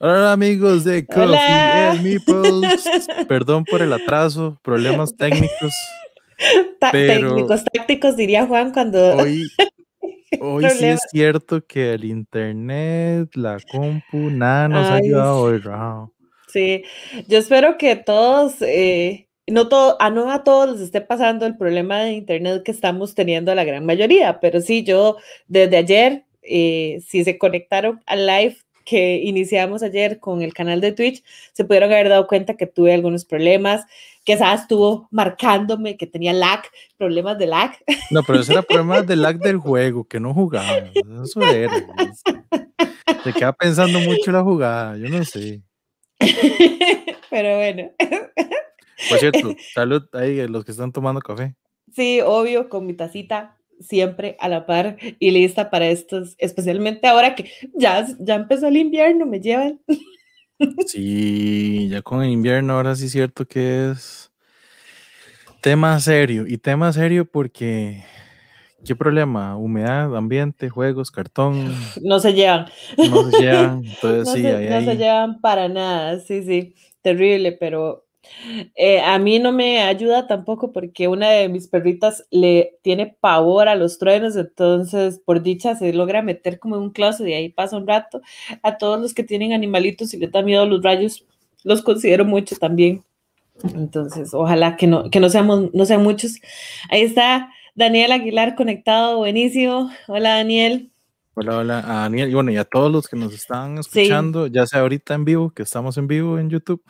Hola amigos de Coffee Hola. and Meeples. Perdón por el atraso, problemas técnicos. Ta- Pero- Técnicos, tácticos, diría Juan cuando... Hoy, hoy sí es cierto que el internet, la compu, nada nos ha Ay, ayudado hoy, Rao. Sí, yo espero que todos, eh, no todo, a no a todos les esté pasando el problema de internet que estamos teniendo la gran mayoría, pero sí, yo desde ayer, eh, si se conectaron al live que iniciamos ayer con el canal de Twitch, se pudieron haber dado cuenta que tuve algunos problemas, que Sara estuvo marcándome que tenía lag, problemas de lag. No, pero ese era problema del lag del juego, que no jugaba. Eso era. Se queda pensando mucho la jugada, yo no sé. Pero bueno, Por cierto, salud ahí a los que están tomando café. sí, obvio, con mi tacita siempre a la par y lista para estos, especialmente ahora que ya, ya empezó el invierno, me llevan. Sí, ya con el invierno ahora sí es cierto que es tema serio. Y tema serio porque, ¿qué problema? Humedad, ambiente, juegos, cartón, No se llevan, no se llevan. Entonces no, sí, se, ahí, no se ahí- llevan para nada, sí, sí, terrible, pero eh, a mí no me ayuda tampoco porque una de mis perritas le tiene pavor a los truenos, entonces por dicha se logra meter como en un closet y ahí pasa un rato. A todos los que tienen animalitos y les da miedo los rayos, los considero mucho también. Entonces, ojalá que no, que no seamos, no sean muchos. Ahí está Daniel Aguilar conectado, buenísimo. Hola Daniel. Hola, hola a Daniel. Y bueno, y a todos los que nos están escuchando, ya sea ahorita en vivo, que estamos en vivo en YouTube,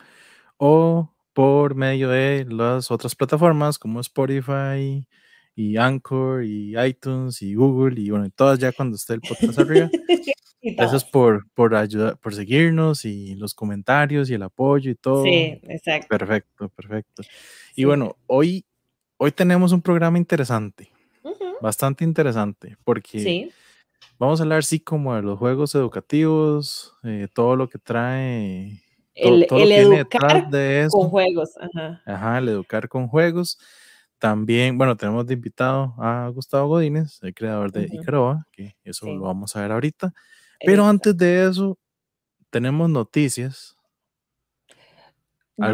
o por medio de las otras plataformas como Spotify y Anchor y iTunes y Google y bueno, y todas ya cuando esté el podcast arriba. Y Gracias por, por ayudar, por seguirnos y los comentarios y el apoyo y todo. Sí, exacto. Perfecto, perfecto. Y Sí. bueno, hoy, hoy tenemos un programa interesante, Ujú, bastante interesante, porque Sí, vamos a hablar sí como de los juegos educativos, eh, todo lo que trae, el, todo el educar de con eso. juegos. Ajá. Ajá, el educar con juegos. También, bueno, tenemos de invitado a Gustavo Godínez, el creador de Ujú. Icaroa, que eso Sí. lo vamos a ver ahorita. Pero Eso. antes de eso, tenemos noticias.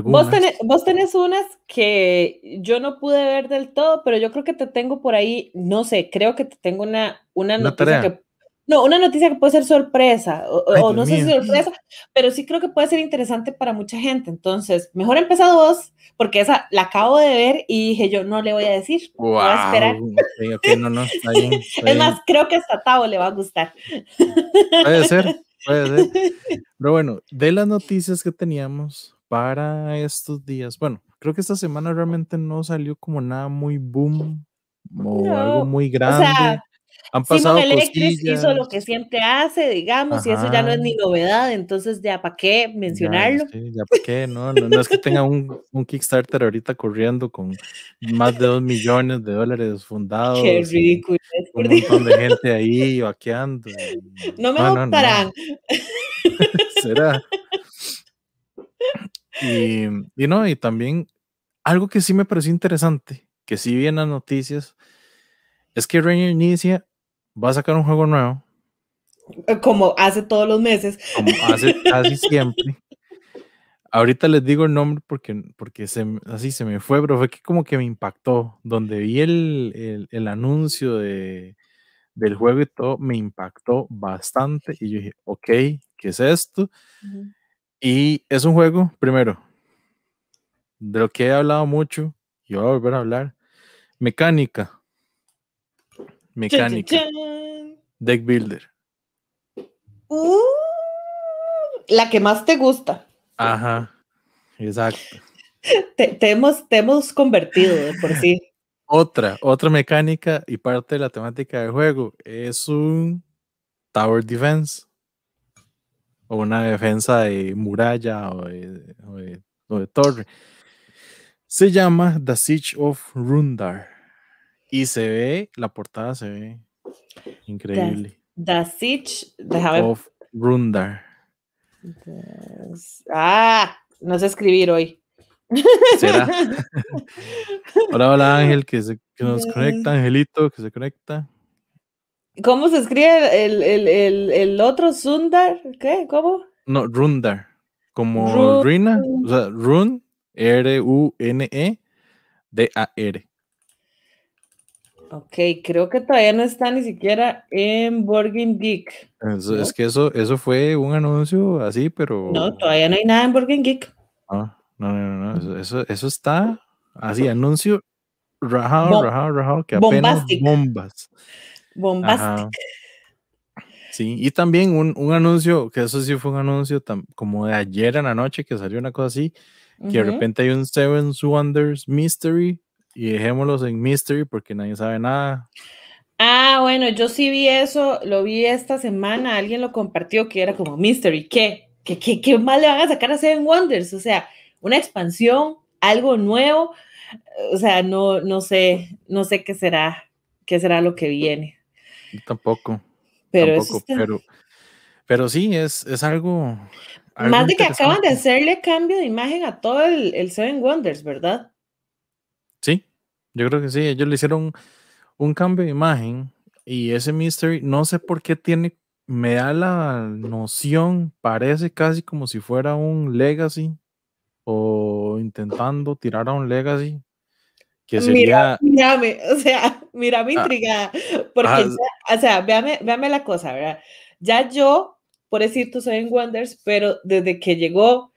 Vos tenés, vos tenés unas que yo no pude ver del todo, pero yo creo que te tengo por ahí, no sé, creo que te tengo una, una Una noticia tarea. que... No, una noticia que puede ser sorpresa, o, Ay, no sé si sorpresa, pero sí creo que puede ser interesante para mucha gente. Entonces, mejor empezado vos, porque esa la acabo de ver y dije yo no le voy a decir, voy a esperar. Guau, ok, ok, no, no, está bien. está Es más, creo que hasta Tavo le va a gustar. Puede ser, puede ser. Pero bueno, de las noticias que teníamos para estos días, bueno, creo que esta semana realmente no salió como nada muy boom o algo No, muy O grande. sea, Han pasado Simon Electric hizo lo que siempre hace, digamos, y eso ya no es ni novedad, entonces ya para qué Ya, mencionarlo. sí, ya para qué, no, no, no es que tenga un, un Kickstarter ahorita corriendo con más de dos millones de dólares fundados. Qué ridículo por Un montón de gente ahí vaqueando. y- No me no, no, será. Y, y no, y también algo que sí me pareció interesante, que sí vi en las noticias, es que Rainer Inicia va a sacar un juego nuevo, Como hace todos los meses. como hace casi siempre. Ahorita les digo el nombre porque, porque se, así se me fue, pero fue que como que me impactó. Donde vi el, el- el anuncio de, del juego y todo, me impactó bastante. Y yo dije, ok, ¿qué es esto? Y es un juego, primero, de lo que he hablado mucho, y voy a volver a hablar, mecánica. Chan, Mecánica. chan. Deck Builder. Uh, la que más te gusta. Ajá, exacto. Te, te hemos, te hemos convertido de por sí. Otra, otra mecánica y parte de la temática del juego es un Tower Defense. O una defensa de muralla o de, o de- o de torre. Se llama The Siege of Rundar. Y se ve, la portada se ve increíble. The Siege, déjame. Of Rundar. Ah, no sé escribir hoy. ¿Será? Hola, hola Ángel, que, se, que nos conecta, Angelito, que se conecta. ¿Cómo se escribe el, el, el, el otro Sundar? ¿Qué? ¿Cómo? No, Rundar. Como Rina, o sea, Run, R-U-N-E, D-A-R. Ok, creo que todavía no está ni siquiera en Borgin Geek. Es que eso, eso fue un anuncio así, pero. No, todavía no hay nada en Borgin Geek. Ah, no, no, no, Eso, eso está así, anuncio rajado, rajado, rajado, que apenas bombas. Bombastic. Sí, y también un, un, anuncio, que eso sí fue un anuncio como de ayer en la noche que salió una cosa así, que de repente hay un Seven Wonders Mystery y dejémoslos en Mystery porque nadie sabe nada. Ah, bueno, yo sí vi eso, lo vi esta semana, alguien lo compartió que era como Mystery, ¿qué? ¿Qué, qué, qué más le van a sacar a Seven Wonders? O sea, una expansión, algo nuevo, o sea, no, no sé, no sé qué será, qué será lo que viene. Tampoco. Pero, pero, pero sí, es, es algo, Más de que acaban de hacerle cambio de imagen a todo el, el Seven Wonders, ¿verdad? Yo creo que sí. Ellos le hicieron un cambio de imagen y ese Mystery, no sé por qué tiene, me da la noción, parece casi como si fuera un Legacy o intentando tirar a un Legacy. Que sería. Mira, mírame, o sea, mírame ah, intrigada. Porque, ah, o sea, véame, véame la cosa, ¿verdad? Ya yo, por decir, tú soy en Wonders, pero desde que llegó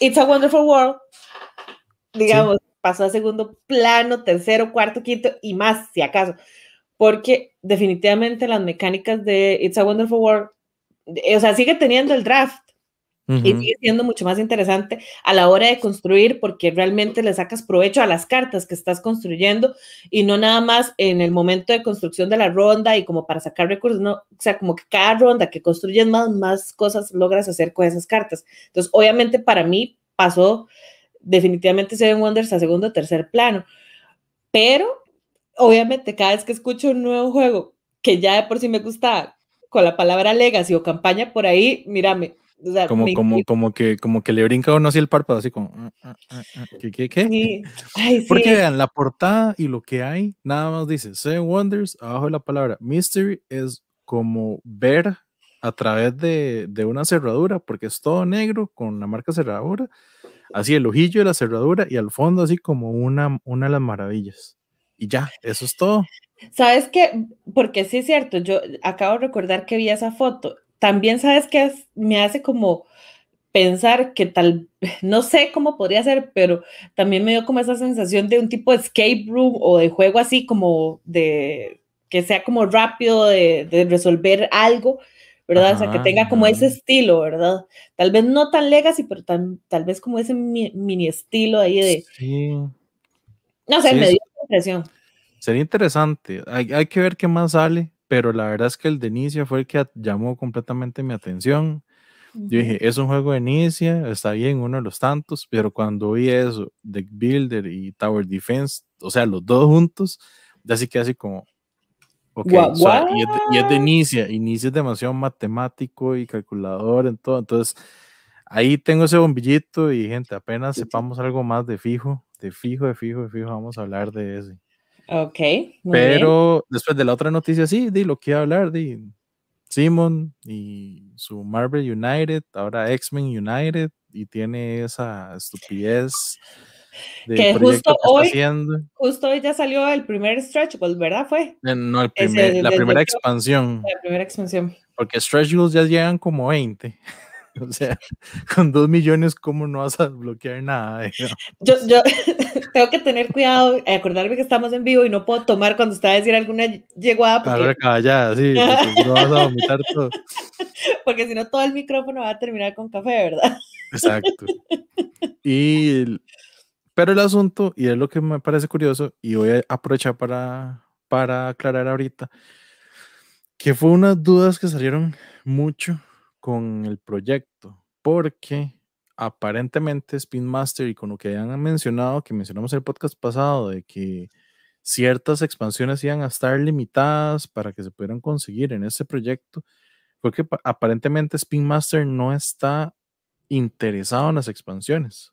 It's a Wonderful World, digamos, pasó a segundo plano, tercero, cuarto, quinto y más, si acaso. Porque definitivamente las mecánicas de It's a Wonderful World, eh, o sea, sigue teniendo el draft y sigue siendo mucho más interesante a la hora de construir porque realmente le sacas provecho a las cartas que estás construyendo y no nada más en el momento de construcción de la ronda y como para sacar recursos, no, o sea, como que cada ronda que construyes más, más cosas logras hacer con esas cartas. Entonces, obviamente para mí pasó definitivamente Seven Wonders a segundo o tercer plano. Pero, obviamente, cada vez que escucho un nuevo juego que ya de por sí me gusta con la palabra legacy o campaña por ahí, mírame. como, como, como, que, como que le brinca uno así el párpado, así como, ah, ah, ah, ¿qué, qué, qué? Porque vean, la portada y lo que hay, nada más dice Seven Wonders, abajo de la palabra Mystery, es como ver a través de, de, una cerradura, porque es todo negro con la marca cerradura, así el ojillo de la cerradura y al fondo así como una, una de las maravillas. Y ya, eso es todo. ¿Sabes qué? Porque sí es cierto, yo acabo de recordar que vi esa foto. También sabes que me hace como pensar que tal, no sé cómo podría ser, pero también me dio como esa sensación de un tipo de escape room o de juego así como de que sea como rápido de, de resolver algo ¿verdad? o sea, que tenga como ese estilo, ¿verdad? Tal vez no tan legacy, pero tal vez como ese mini estilo ahí de... Sí. No sé, me dio impresión. Sería interesante. Hay, hay, que ver qué más sale, pero la verdad es que el de Inicia fue el que llamó completamente mi atención. Yo dije, es un juego de Inicia, está bien, uno de los tantos, pero cuando vi eso, Deck Builder y Tower Defense, o sea, los dos juntos, ya sí que así como, Ok, y, es de, inicia, inicia es demasiado matemático y calculador en todo, entonces ahí tengo ese bombillito y gente, apenas sepamos algo más de fijo, de fijo, de fijo, de fijo, vamos a hablar de ese. Ok. Pero después de la otra noticia, sí, di lo que iba a hablar, de Simon y su Marvel United, ahora X-Men United, y tiene esa estupidez que justo hoy, justo hoy ya salió el primer stretch goal, ¿verdad? Fue. Eh, no, el primer, la primera expansión. La primera expansión. Porque stretch goals ya llegan como 20. O sea, con 2 millones, ¿cómo no vas a bloquear nada? Yo, yo tengo que tener cuidado, acordarme que estamos en vivo y no puedo tomar cuando está a decir alguna yeguada. Porque... Sí, vas a vomitar todo. Porque si no, todo el micrófono va a terminar con café, ¿verdad? Exacto. Y pero el asunto, y es lo que me parece curioso, y voy a aprovechar para, para aclarar ahorita, que fue unas dudas que salieron mucho con el proyecto, porque aparentemente Spin Master y con lo que hayan mencionado, que mencionamos en el podcast pasado, de que ciertas expansiones iban a estar limitadas para que se pudieran conseguir en ese proyecto, fue que aparentemente Spin Master no está interesado en las expansiones.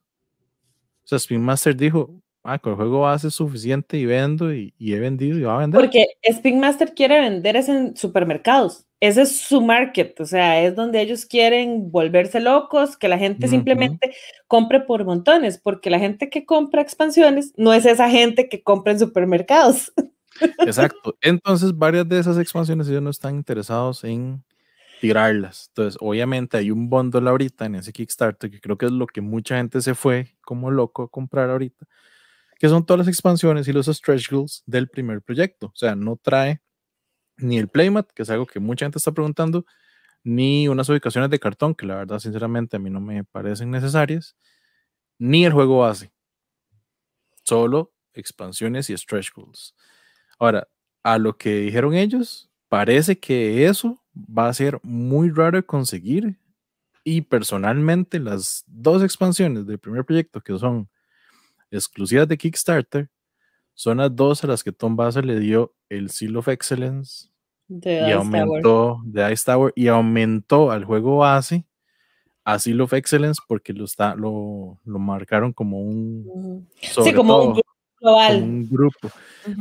O sea, Spin Master dijo, ah, con el juego base es suficiente y vendo y, he vendido y va a vender. Porque Spin Master quiere vender eso en supermercados. ese es su market, o sea, es donde ellos quieren volverse locos, que la gente simplemente compre por montones, porque la gente que compra expansiones no es esa gente que compra en supermercados. Exacto. Entonces, varias de esas expansiones ellos no están interesados en tirarlas. Entonces, obviamente hay un bundle ahorita en ese Kickstarter, que creo que es lo que mucha gente se fue como loco a comprar ahorita, que son todas las expansiones y los stretch goals del primer proyecto. O sea, no trae ni el playmat, que es algo que mucha gente está preguntando, ni unas ubicaciones de cartón, que la verdad, sinceramente, a mí no me parecen necesarias, ni el juego base. Solo expansiones y stretch goals. Ahora, a lo que dijeron ellos, parece que eso va a ser muy raro de conseguir. Y personalmente, las dos expansiones del primer proyecto, que son exclusivas de Kickstarter, son las dos a las que Tom Basel le dio el Seal of Excellence y aumentó de Ice Tower y aumentó al juego base a Seal of Excellence porque lo, está, lo, lo marcaron como un, sí, como un grupo global. un grupo.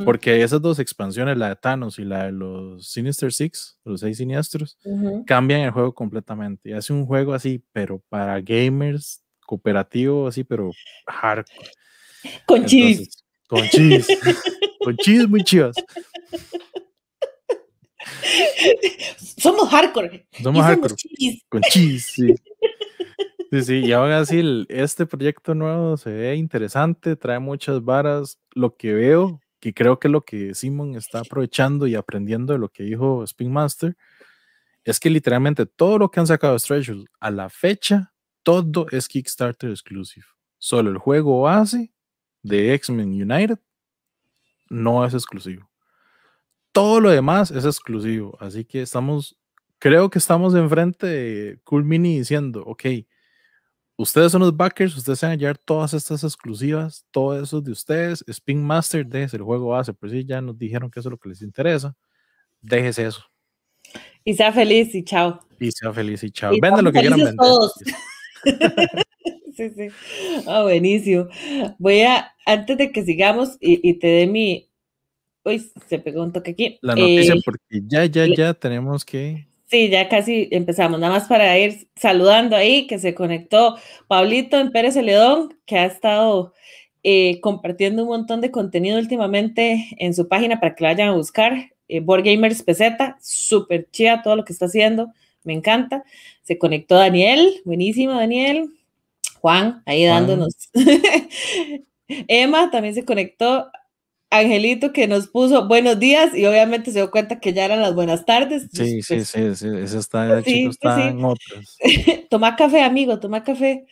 Porque esas dos expansiones, la de Thanos y la de los Sinister Six, los seis siniestros, cambian el juego completamente. Y hace un juego así, pero para gamers, cooperativo, así, pero hardcore. Con cheese. Con cheese. con cheese muy chivas. Somos hardcore. Somos hardcore. Con cheese, sí. Sí, sí, y ahora así este proyecto nuevo se ve interesante, trae muchas varas. Lo que veo, que creo que lo que Simon está aprovechando y aprendiendo de lo que dijo Spin Master, es que literalmente todo lo que han sacado de a la fecha, todo es Kickstarter exclusive. Solo el juego base de X-Men United no es exclusivo. Todo lo demás es exclusivo. Así que estamos, creo que estamos enfrente de Cool Mini diciendo, ok, ustedes son los backers, ustedes van a hallar todas estas exclusivas, todo eso de ustedes. Spin Master, déjese el juego base, pues sí, ya nos dijeron que eso es lo que les interesa. Déjese eso. Y sea feliz y chao. Y sea feliz y chao. Venden lo que quieran vender. sí, sí. Ah, buenísimo. Voy a, antes de que sigamos y, te dé mi. Uy, se pegó un toque aquí. La noticia, eh, porque ya, ya, ya tenemos que. Sí, ya casi empezamos. Nada más para ir saludando ahí, que se conectó Pablito en Pérez Celedón, que ha estado eh, compartiendo un montón de contenido últimamente en su página para que lo vayan a buscar. Eh, Board Gamers Peseta, súper chida todo lo que está haciendo, me encanta. Se conectó Daniel, buenísimo Daniel. Juan, ahí dándonos. Emma también se conectó. Angelito que nos puso buenos días y obviamente se dio cuenta que ya eran las buenas tardes. Sí, sí, pues sí, sí, eso está, sí, está en otras. toma café, amigo, toma café.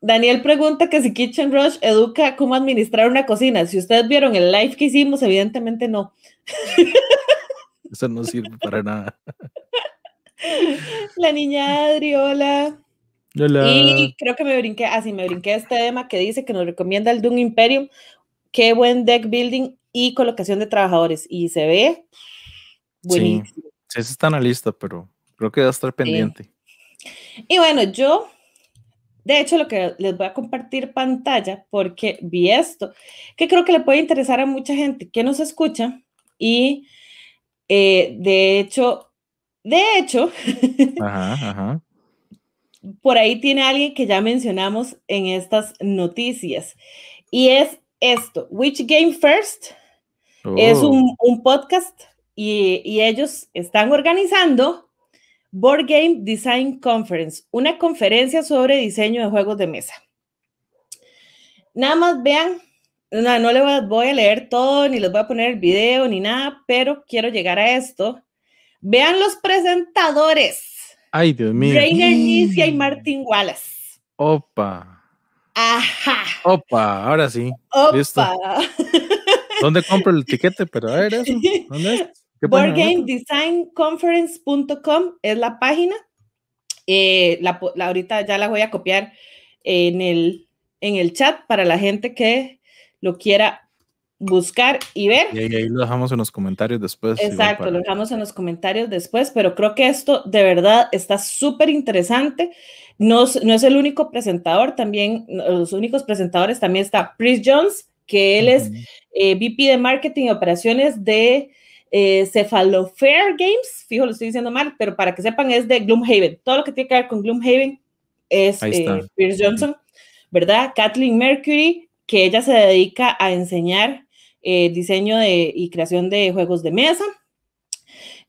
Daniel pregunta que si Kitchen Rush educa cómo administrar una cocina. Si ustedes vieron el live que hicimos, evidentemente no. Eso no sirve para nada. La niña Adri, hola. Y creo que me brinqué, así ah, me brinqué este tema que dice que nos recomienda el Doom Imperium. Qué buen deck building y colocación de trabajadores. Y se ve buenísimo. Sí, sí eso está en la lista, pero creo que va a estar pendiente. Y bueno, yo, de hecho, lo que les voy a compartir pantalla, porque vi esto, que creo que le puede interesar a mucha gente que nos escucha. Y eh, de hecho, de hecho, ajá, ajá por ahí tiene alguien que ya mencionamos en estas noticias. Y es esto, Which Game First es oh. un, podcast y, ellos están organizando Board Game Design Conference, una conferencia sobre diseño de juegos de mesa. Nada más vean, no, no les voy a leer todo, ni les voy a poner el video, ni nada, pero quiero llegar a esto. Vean los presentadores Ay, Dios mío. Nicia y Martin Wallace. Opa. Ajá. Opa, ahora sí. Opa. ¿Dónde compro el tiquete? Pero a ver eso. ¿Dónde es? BoardGameDesignConference.com es la página. Eh, la, ahorita ya la voy a copiar en el, en el chat para la gente que lo quiera buscar y ver. Y ahí, lo dejamos en los comentarios después. Exacto, lo dejamos en los comentarios después, pero creo que esto de verdad está súper interesante. No, no, es el único presentador, también los únicos presentadores también está Chris Jones, que él es eh, VP de Marketing y Operaciones de eh, Cephalofair Games, fijo, lo estoy diciendo mal, pero para que sepan es de Gloomhaven. Todo lo que tiene que ver con Gloomhaven es eh, Pierce Johnson, ¿verdad? Kathleen Mercury, que ella se dedica a enseñar eh, diseño de, y creación de juegos de mesa.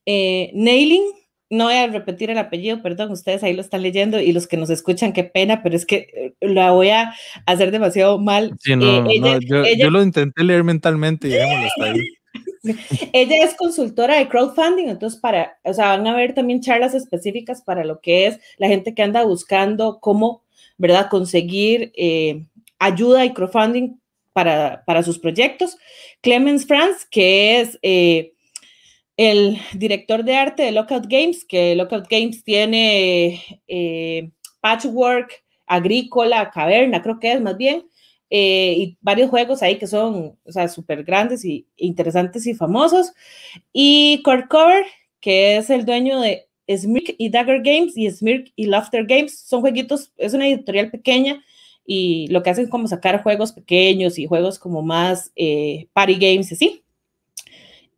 Eh, Nailing, no voy a repetir el apellido, perdón, ustedes ahí lo están leyendo y los que nos escuchan, qué pena, pero es que la voy a hacer demasiado mal. Sí, no, yo, lo intenté leer mentalmente y está ahí. Ella es consultora de crowdfunding, entonces para, o sea, van a haber también charlas específicas para lo que es la gente que anda buscando cómo, ¿verdad?, conseguir eh, ayuda y crowdfunding para, para, sus proyectos. Clemens Franz, que es eh, el director de arte de Lockout Games, que Lockout Games tiene eh, Patchwork, Agrícola, Caverna, creo que es más bien, eh, y varios juegos ahí que son, o sea, súper grandes y interesantes y famosos. Y Kurt Cover, que es el dueño de Smirk y Dagger Games y Smirk y Laughter Games, son jueguitos, es una editorial pequeña y lo que hacen es como sacar juegos pequeños y juegos como más eh, party games así.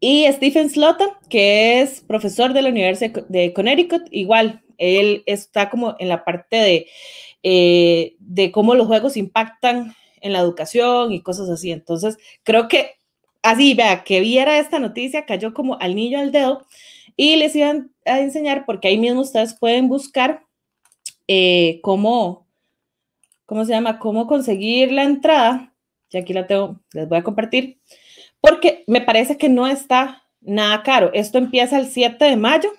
Y Stephen Slotta, que es profesor de la Universidad de Connecticut, igual, él está como en la parte de, eh, de cómo los juegos impactan en la educación y cosas así. Entonces, creo que así, vea, que viera esta noticia, cayó como al niño al dedo y les iban a enseñar, porque ahí mismo ustedes pueden buscar eh, cómo, ¿cómo se llama? Cómo conseguir la entrada. Y aquí la tengo, les voy a compartir, porque me parece que no está nada caro. Esto empieza el 7 de mayo.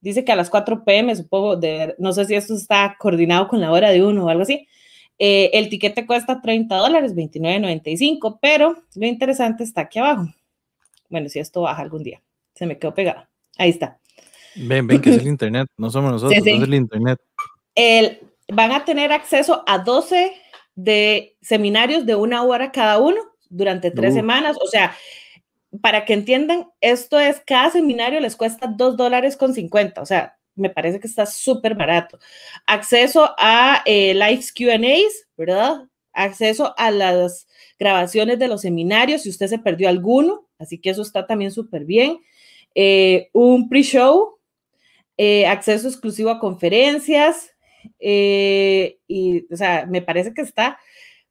Dice que a las 4 pm, supongo, de, no sé si esto está coordinado con la hora de uno o algo así, eh, el tiquete cuesta 30 dólares, 29.95, pero lo interesante está aquí abajo. Bueno, si esto baja algún día, se me quedó pegado. Ahí está. Ven, ven, que es el internet, no somos nosotros, es el internet. El, van a tener acceso a 12 de seminarios de una hora cada uno durante tres semanas. O sea, para que entiendan, esto es, cada seminario les cuesta 2 dólares con 50. O sea, me parece que está súper barato. Acceso a eh, live QAs, ¿verdad? Acceso a las grabaciones de los seminarios, si usted se perdió alguno, así que eso está también súper bien. Eh, un pre-show, eh, acceso exclusivo a conferencias, y, o sea, me parece que está,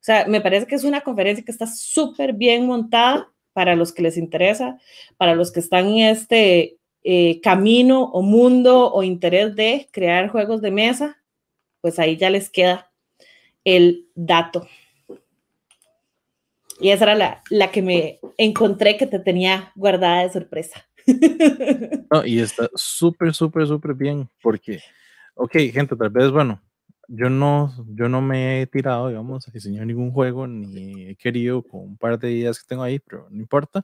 o sea, me parece que es una conferencia que está súper bien montada para los que les interesa, para los que están en este eh, camino o mundo o interés de crear juegos de mesa, pues ahí ya les queda el dato. Y esa era la, la que me encontré que te tenía guardada de sorpresa. No, y está súper, súper, súper bien, porque, ok, gente, tal vez, bueno, yo no, yo no me he tirado, digamos, a diseñar ningún juego, ni he querido con un par de días que tengo ahí, pero no importa.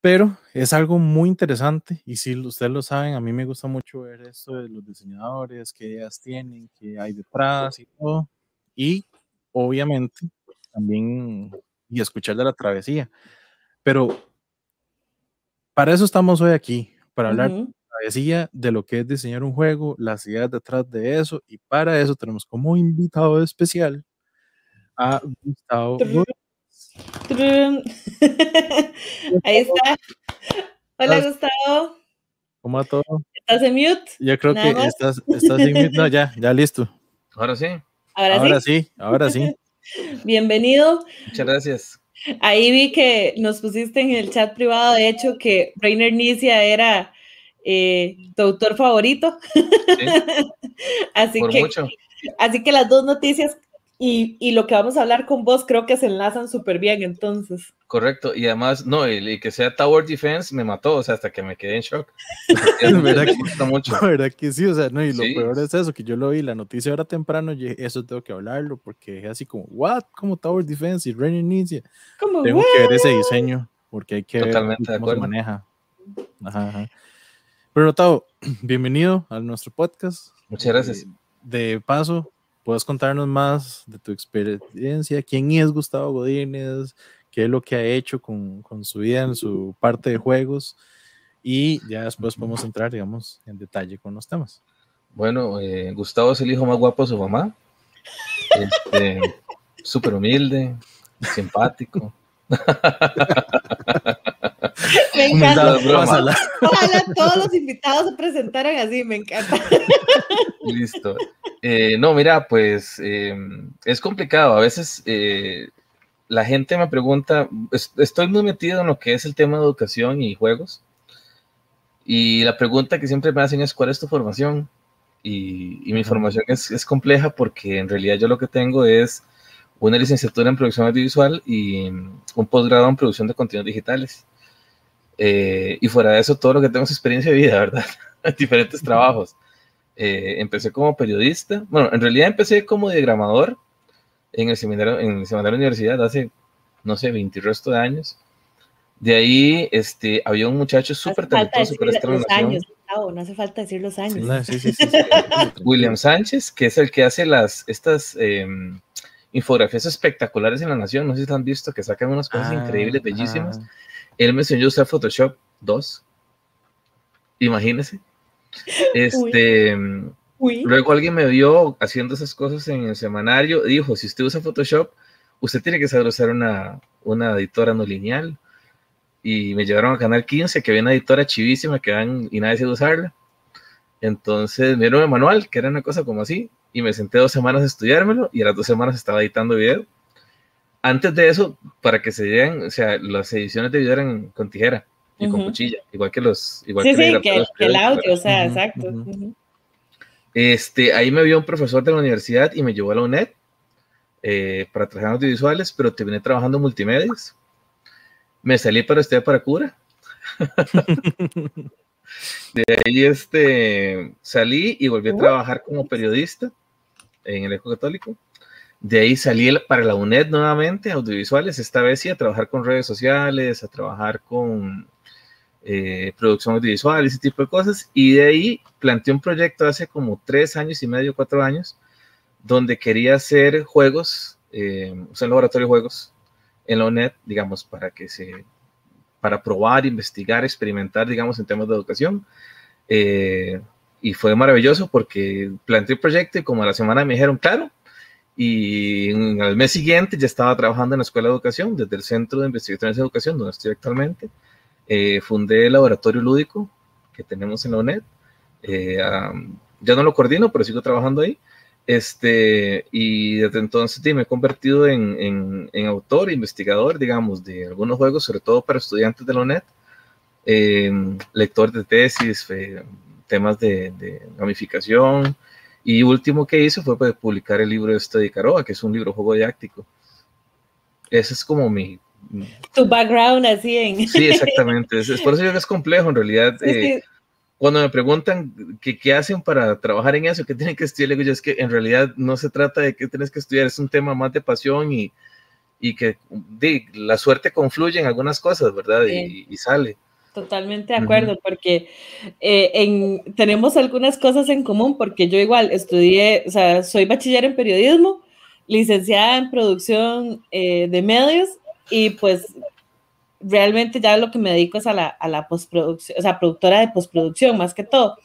Pero es algo muy interesante y si ustedes lo saben, a mí me gusta mucho ver esto de los diseñadores, qué ideas tienen, qué hay detrás y todo. Y obviamente también y escuchar de la travesía. Pero para eso estamos hoy aquí, para hablar de la travesía, de lo que es diseñar un juego, las ideas detrás de eso. Y para eso tenemos como invitado especial a Gustavo. Ahí está. Hola, Gustavo. ¿Cómo va todo? ¿Estás en mute? Yo creo que estás, estás en mute. No, ya, ya listo. Ahora sí. Ahora, sí? ahora sí. Bienvenido. Muchas gracias. Ahí vi que nos pusiste en el chat privado, de hecho, que Rainer Nicia era eh, tu autor favorito. Sí, así que, mucho. así que las dos noticias y, lo que vamos a hablar con vos creo que se enlazan súper bien entonces. Correcto, y además, no, y, que sea Tower Defense me mató, o sea, hasta que me quedé en shock. Es verdad que, gusta mucho. La verdad que sí, o sea, no, y lo peor es eso, que yo lo vi, la noticia ahora temprano, y eso tengo que hablarlo, porque es así como, ¿what? Como Tower Defense y Rainy Inicia. Tengo que ver ese diseño, porque hay que Totalmente ver cómo se maneja. Ajá, ajá. Pero, Tao, bienvenido a nuestro podcast. Muchas gracias. de paso, ¿Puedes contarnos más de tu experiencia? ¿Quién es Gustavo Godínez? ¿Qué es lo que ha hecho con, con su vida en su parte de juegos? Y ya después podemos entrar, digamos, en detalle con los temas. Bueno, eh, Gustavo es el hijo más guapo de su mamá. Este, súper humilde, simpático. Me encanta. Ojalá, ojalá todos los invitados se presentaran así, me encanta. Listo. Eh, no, mira, pues em, es complicado. A veces eh, la gente me pregunta, estoy muy metido en lo que es el tema de educación y juegos. Y la pregunta que siempre me hacen es, ¿cuál es tu formación? Y, mi formación es, es, compleja porque en realidad yo lo que tengo es una licenciatura en producción audiovisual y un posgrado en producción de contenidos digitales. Eh, y fuera de eso, todo lo que tengo es experiencia de vida, ¿verdad? Diferentes trabajos. Eh, empecé como periodista. Bueno, en realidad empecé como diagramador en el seminario, en el seminario de la universidad hace, no sé, 20 y resto de años. De ahí este, había un muchacho súper talentoso, súper años, no hace falta decir los años. William Sánchez, que es el que hace las, estas em, infografías espectaculares en la nación. No sé si han visto que sacan unas cosas ah, increíbles, bellísimas. Él me enseñó a usar Photoshop 2. Imagínese. Este. Luego alguien me vio haciendo esas cosas en el semanario. Dijo: si usted usa Photoshop, usted tiene que saber usar una, una editora no lineal y me llevaron a Canal 15, que había una editora chivísima que van y nadie sabe usarla. Entonces me dieron el manual, que era una cosa como así, y me senté dos semanas a estudiármelo y a las dos semanas estaba editando video. Antes de eso, para que se lleguen, o sea, las ediciones de video eran con tijera y con cuchilla, igual que los... Igual sí, que sí, que, el audio, o sea, exacto. Este, ahí me vio un profesor de la universidad y me llevó a la UNED eh, para trabajar en audiovisuales, pero terminé trabajando en multimedios me salí para estudiar para cura. de ahí este, salí y volví a trabajar como periodista en el Eco Católico. De ahí salí para la UNED nuevamente, audiovisuales, esta vez sí a trabajar con redes sociales, a trabajar con eh, producción audiovisual, ese tipo de cosas. Y de ahí planteé un proyecto hace como tres años y medio, cuatro años, donde quería hacer juegos, eh, laboratorio de juegos, en la UNED, digamos, para que se, para probar, investigar, experimentar, digamos, en temas de educación. Eh, y fue maravilloso porque planteé el proyecto y como a la semana me dijeron, claro, y en el mes siguiente ya estaba trabajando en la Escuela de Educación, desde el Centro de Investigaciones de Educación, donde estoy actualmente. Eh, fundé el laboratorio lúdico que tenemos en la UNED. Eh, ya no lo coordino, pero sigo trabajando ahí. Este, y desde entonces me he convertido en, en, autor, investigador, digamos, de algunos juegos, sobre todo para estudiantes de la UNED, em, lector de tesis, temas de, de, gamificación. Y último que hice fue pues, publicar el libro este de Caroa, que es un libro juego didáctico. Ese es como mi... Tu background así en... Sí, exactamente. Es, por eso yo que es complejo en realidad. Eh, cuando me preguntan qué hacen para trabajar en eso, qué tienen que estudiar, le digo yo, es que en realidad no se trata de qué tienes que estudiar, es un tema más de pasión y, y que la suerte confluye en algunas cosas, ¿verdad? Y, sale. Totalmente de acuerdo, porque eh, en, tenemos algunas cosas en común, porque yo igual estudié, o sea, soy bachiller en periodismo, licenciada en producción eh, de medios y pues realmente ya lo que me dedico es a la, a la postproducción, o sea, productora de postproducción más que todo.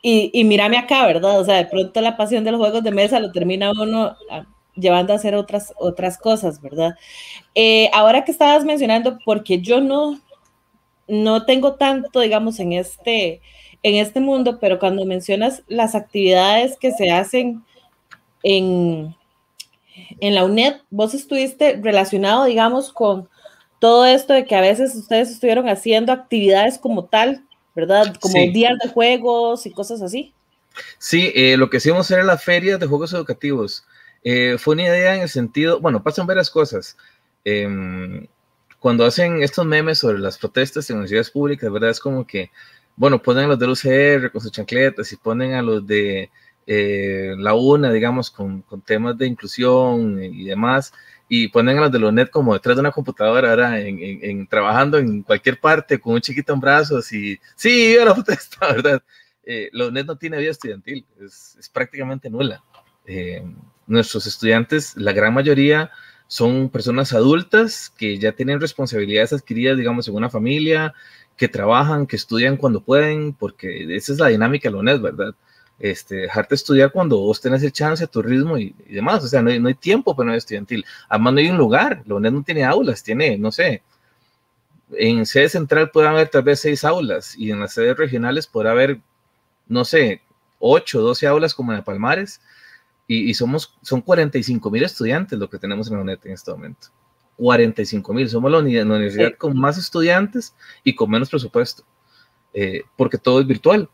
y, y mírame acá, ¿verdad? O sea, de pronto la pasión de los juegos de mesa lo termina uno ah, llevando a hacer otras, otras cosas, ¿verdad? Eh, ahora que estabas mencionando, porque yo no, no tengo tanto, digamos, en este, en este mundo, pero cuando mencionas las actividades que se hacen en, en la UNED, vos estuviste relacionado, digamos, con todo esto de que a veces ustedes estuvieron haciendo actividades como tal, ¿verdad? Como días de juegos y cosas así. Sí, eh, lo que hicimos era la feria de juegos educativos. Eh, fue una idea en el sentido, bueno, pasan varias cosas. Em, cuando hacen estos memes sobre las protestas en universidades públicas, ¿verdad? Es como que, bueno, ponen a los del UCR con sus chancletas y ponen a los de eh, la UNA, digamos, con, con, temas de inclusión y demás y ponen a los de los net como detrás de una computadora, ahora en, en, trabajando en cualquier parte con un chiquito en brazos y sí, la protesta, ¿verdad? Eh, los net no tiene vida estudiantil, es, es prácticamente nula. Eh, nuestros estudiantes, la gran mayoría, son personas adultas que ya tienen responsabilidades adquiridas, digamos, en una familia, que trabajan, que estudian cuando pueden, porque esa es la dinámica de net, ¿verdad? este, dejarte estudiar cuando vos tenés el chance tu ritmo y, demás. O sea, no hay, no hay tiempo para no estudiantil. Además, no hay un lugar. La UNED no tiene aulas, tiene, no sé, en sede central puede haber tal vez seis aulas y en las sedes regionales podrá haber, no sé, 8, 12 aulas como en la Palmares y, somos, son 45 mil estudiantes lo que tenemos en la UNED en este momento. 45 mil, somos la, universidad con más estudiantes y con menos presupuesto, eh, porque todo es virtual.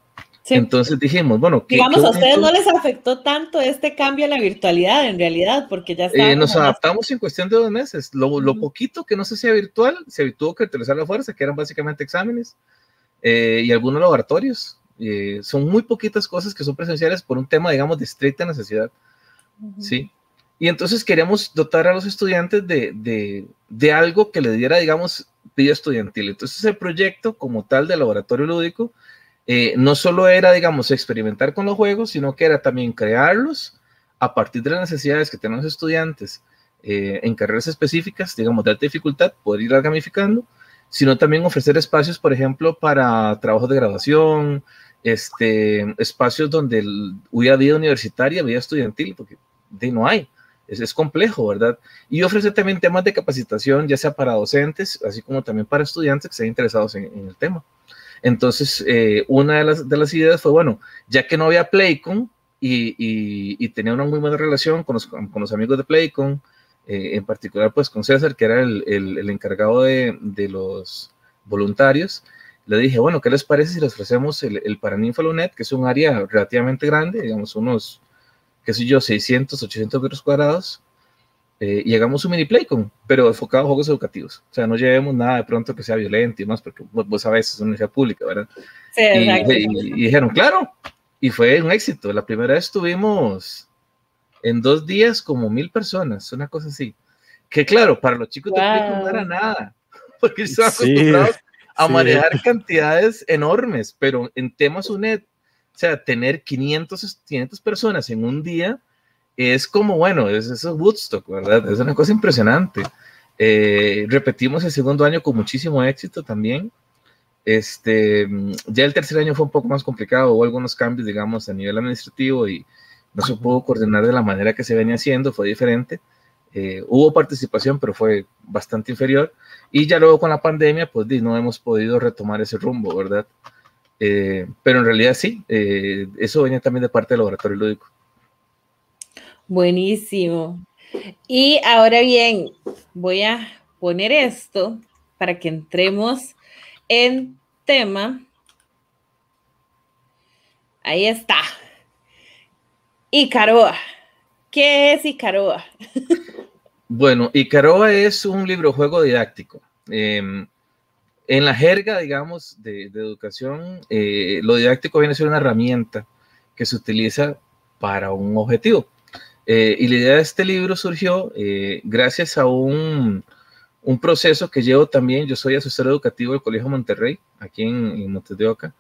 Entonces dijimos, bueno, digamos, a ustedes no les afectó tanto este cambio en la virtualidad, en realidad, porque ya eh, nos adaptamos en cuestión de dos meses. Lo, lo poquito que no se hacía virtual, se tuvo que utilizar la fuerza, que eran básicamente exámenes eh, y algunos laboratorios. Eh, son muy poquitas cosas que son presenciales por un tema, digamos, de estricta necesidad. Sí. Y entonces queríamos dotar a los estudiantes de, de, de algo que le diera, digamos, vida estudiantil. Entonces el proyecto como tal de laboratorio lúdico eh, no solo era, digamos, experimentar con los juegos, sino que era también crearlos a partir de las necesidades que tenemos estudiantes eh, en carreras específicas, digamos, de alta dificultad, poder ir gamificando, sino también ofrecer espacios, por ejemplo, para trabajos de graduación, este, espacios donde hubiera vida universitaria, vida estudiantil, porque de no hay. Es, es, complejo, ¿verdad? Y ofrecer también temas de capacitación, ya sea para docentes, así como también para estudiantes que estén interesados en el tema. Entonces, eh, una de las, de las, ideas fue, bueno, ya que no había Playcon y, y, tenía una muy buena relación con los, con los amigos de Playcon, eh, en particular pues con César, que era el, el, encargado de, de, los voluntarios, le dije, bueno, ¿qué les parece si les ofrecemos el, el Paraninfalonet, que es un área relativamente grande, digamos unos, qué sé yo, 600, 800 metros cuadrados, eh, y hagamos un mini playcon, pero enfocado a juegos educativos. O sea, no llevemos nada de pronto que sea violento y más, porque vos, sabés, es una universidad pública, ¿verdad? Sí, y, y, dijeron, claro, y fue un éxito. La primera vez tuvimos en dos días como mil personas, una cosa así. Que claro, para los chicos de Playcon no era nada, porque estaban acostumbrados a manejar cantidades enormes, pero en temas UNED, sea, tener 500, 500 personas en un día es como, bueno, es eso Woodstock, ¿verdad? Es una cosa impresionante. Eh, repetimos el segundo año con muchísimo éxito también. Este, ya el tercer año fue un poco más complicado, hubo algunos cambios, digamos, a nivel administrativo y no se pudo coordinar de la manera que se venía haciendo, fue diferente. Eh, hubo participación, pero fue bastante inferior. Y ya luego con la pandemia, pues no hemos podido retomar ese rumbo, ¿verdad? Eh, pero en realidad sí, eso venía también de parte del laboratorio lúdico. Buenísimo. Y ahora bien, voy a poner esto para que entremos en tema. Ahí está. Icaroa. ¿Qué es Icaroa? Bueno, Icaroa es un libro juego didáctico. Em, en la jerga, digamos, de, educación, eh, lo didáctico viene a ser una herramienta que se utiliza para un objetivo. Eh, y la idea de este libro surgió eh, gracias a un, un, proceso que llevo también. Yo soy asesor educativo del Colegio Monterrey, aquí en, en Montes de Oca.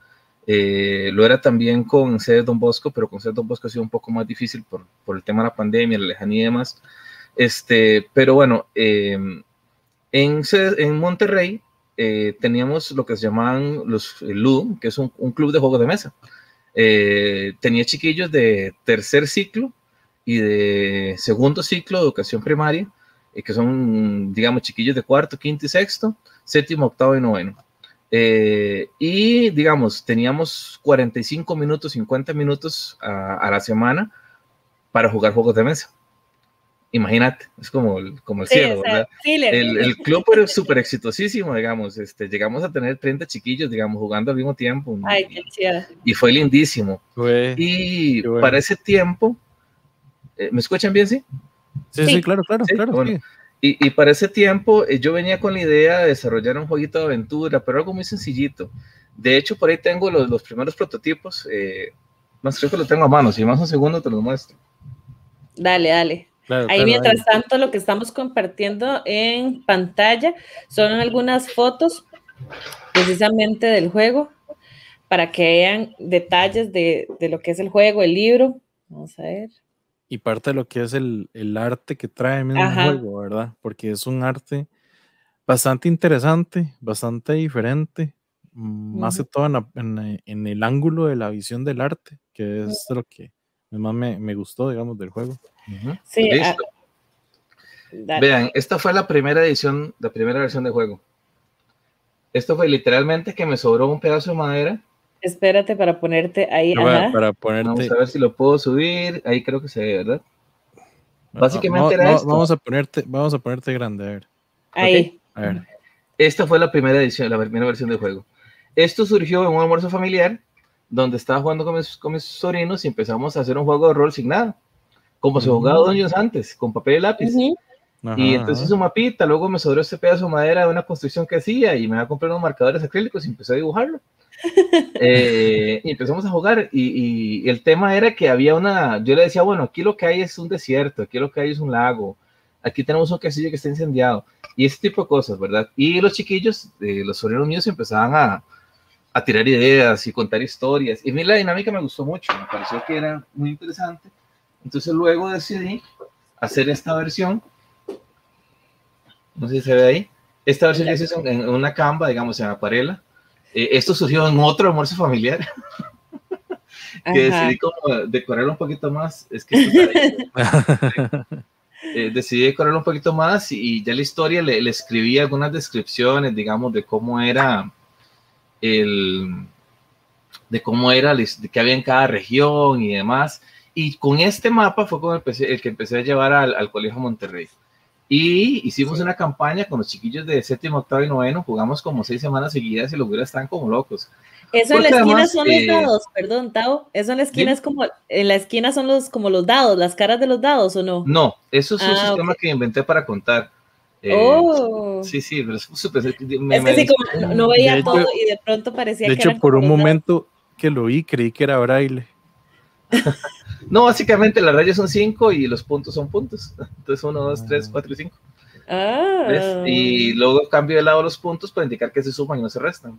Eh, lo era también con sede Don Bosco, pero con sede Don Bosco ha sido un poco más difícil por, por el tema de la pandemia, la lejanía y demás. Este, pero bueno, en, en Monterrey teníamos lo que se llamaban los Ludo, que es un, club de juegos de mesa. tenía chiquillos de tercer ciclo y de segundo ciclo de educación primaria, eh, que son, digamos, chiquillos de cuarto, quinto y sexto, séptimo, octavo y noveno. Eh, y, digamos, teníamos 45 minutos, 50 minutos a, la semana para jugar juegos de mesa. Imagínate, es como el, como el cielo, ¿verdad? el, el, club era súper exitosísimo, digamos, este, llegamos a tener 30 chiquillos, digamos, jugando al mismo tiempo. Ay, qué y fue lindísimo. y para ese tiempo, eh, ¿Me escuchan bien, sí? Sí, sí, claro, claro, claro. Y, y, para ese tiempo eh, yo venía con la idea de desarrollar un jueguito de aventura, pero algo muy sencillito. De hecho, por ahí tengo los, los primeros prototipos. Eh, más creo que lo tengo a mano. Si más un segundo te los muestro. Dale, dale. Ahí mientras tanto lo que estamos compartiendo en pantalla son algunas fotos precisamente del juego para que vean detalles de, de lo que es el juego, el libro. Vamos a ver y parte de lo que es el, el arte que trae el juego, ¿verdad? Porque es un arte bastante interesante, bastante diferente, mm, más que todo en, en, el ángulo de la visión del arte, que es lo que más me, me gustó, digamos, del juego. Sí. Ah, Vean, esta fue la primera edición, la primera versión del juego. Esto fue literalmente que me sobró un pedazo de madera. Espérate para ponerte ahí. Para, para ponerte. Vamos a ver si lo puedo subir. Ahí creo que se ve, ¿verdad? Básicamente era esto. Vamos a ponerte, vamos a ponerte grande, a ver. Ahí. A ver. Esta fue la primera edición, la primera versión del juego. Esto surgió en un almuerzo familiar donde estaba jugando con mis, con mis sobrinos y empezamos a hacer un juego de rol sin nada, como se jugaba años antes, con papel y lápiz. y entonces un mapita, luego me sobró este pedazo de madera de una construcción que hacía y me iba a comprar unos marcadores acrílicos y empecé a dibujarlo. Eh, y empezamos a jugar y, y, el tema era que había una, yo le decía, bueno, aquí lo que hay es un desierto, aquí lo que hay es un lago, aquí tenemos un castillo que está incendiado y ese tipo de cosas, ¿verdad? Y los chiquillos, eh, los sobrinos míos empezaban a, a tirar ideas y contar historias. Y a mí la dinámica me gustó mucho, me pareció que era muy interesante. Entonces luego decidí hacer esta versión. No sé si se ve ahí. Esta versión es en una camba, digamos, en acuarela. Eh, esto surgió en otro almuerzo familiar. que decidí como decorarlo un poquito más. Es que eh, decidí decorarlo un poquito más y, ya la historia le, le escribí algunas descripciones, digamos, de cómo era el, de cómo era, de qué había en cada región y demás. Y con este mapa fue como el que empecé a llevar al, al Colegio Monterrey. Y hicimos una campaña con los chiquillos de séptimo, octavo y noveno, jugamos como seis semanas seguidas y los güeyes están como locos. Eso en la esquina son los eh, dados, perdón, Tao. Eso en la esquina es como, en la esquina son los como los dados, las caras de los dados, ¿o no? No, eso es un ah, sistema que inventé para contar. Eh, oh. Sí, sí, pero es súper. Es que sí, como no veía todo y de pronto parecía de que. De hecho, por un momento que lo vi, creí que era braille. no, básicamente las rayas son 5 y los puntos son puntos. Entonces, 1, 2, 3, 4 y 5. Ah. Y luego cambio de lado los puntos para indicar que se suman y no se restan.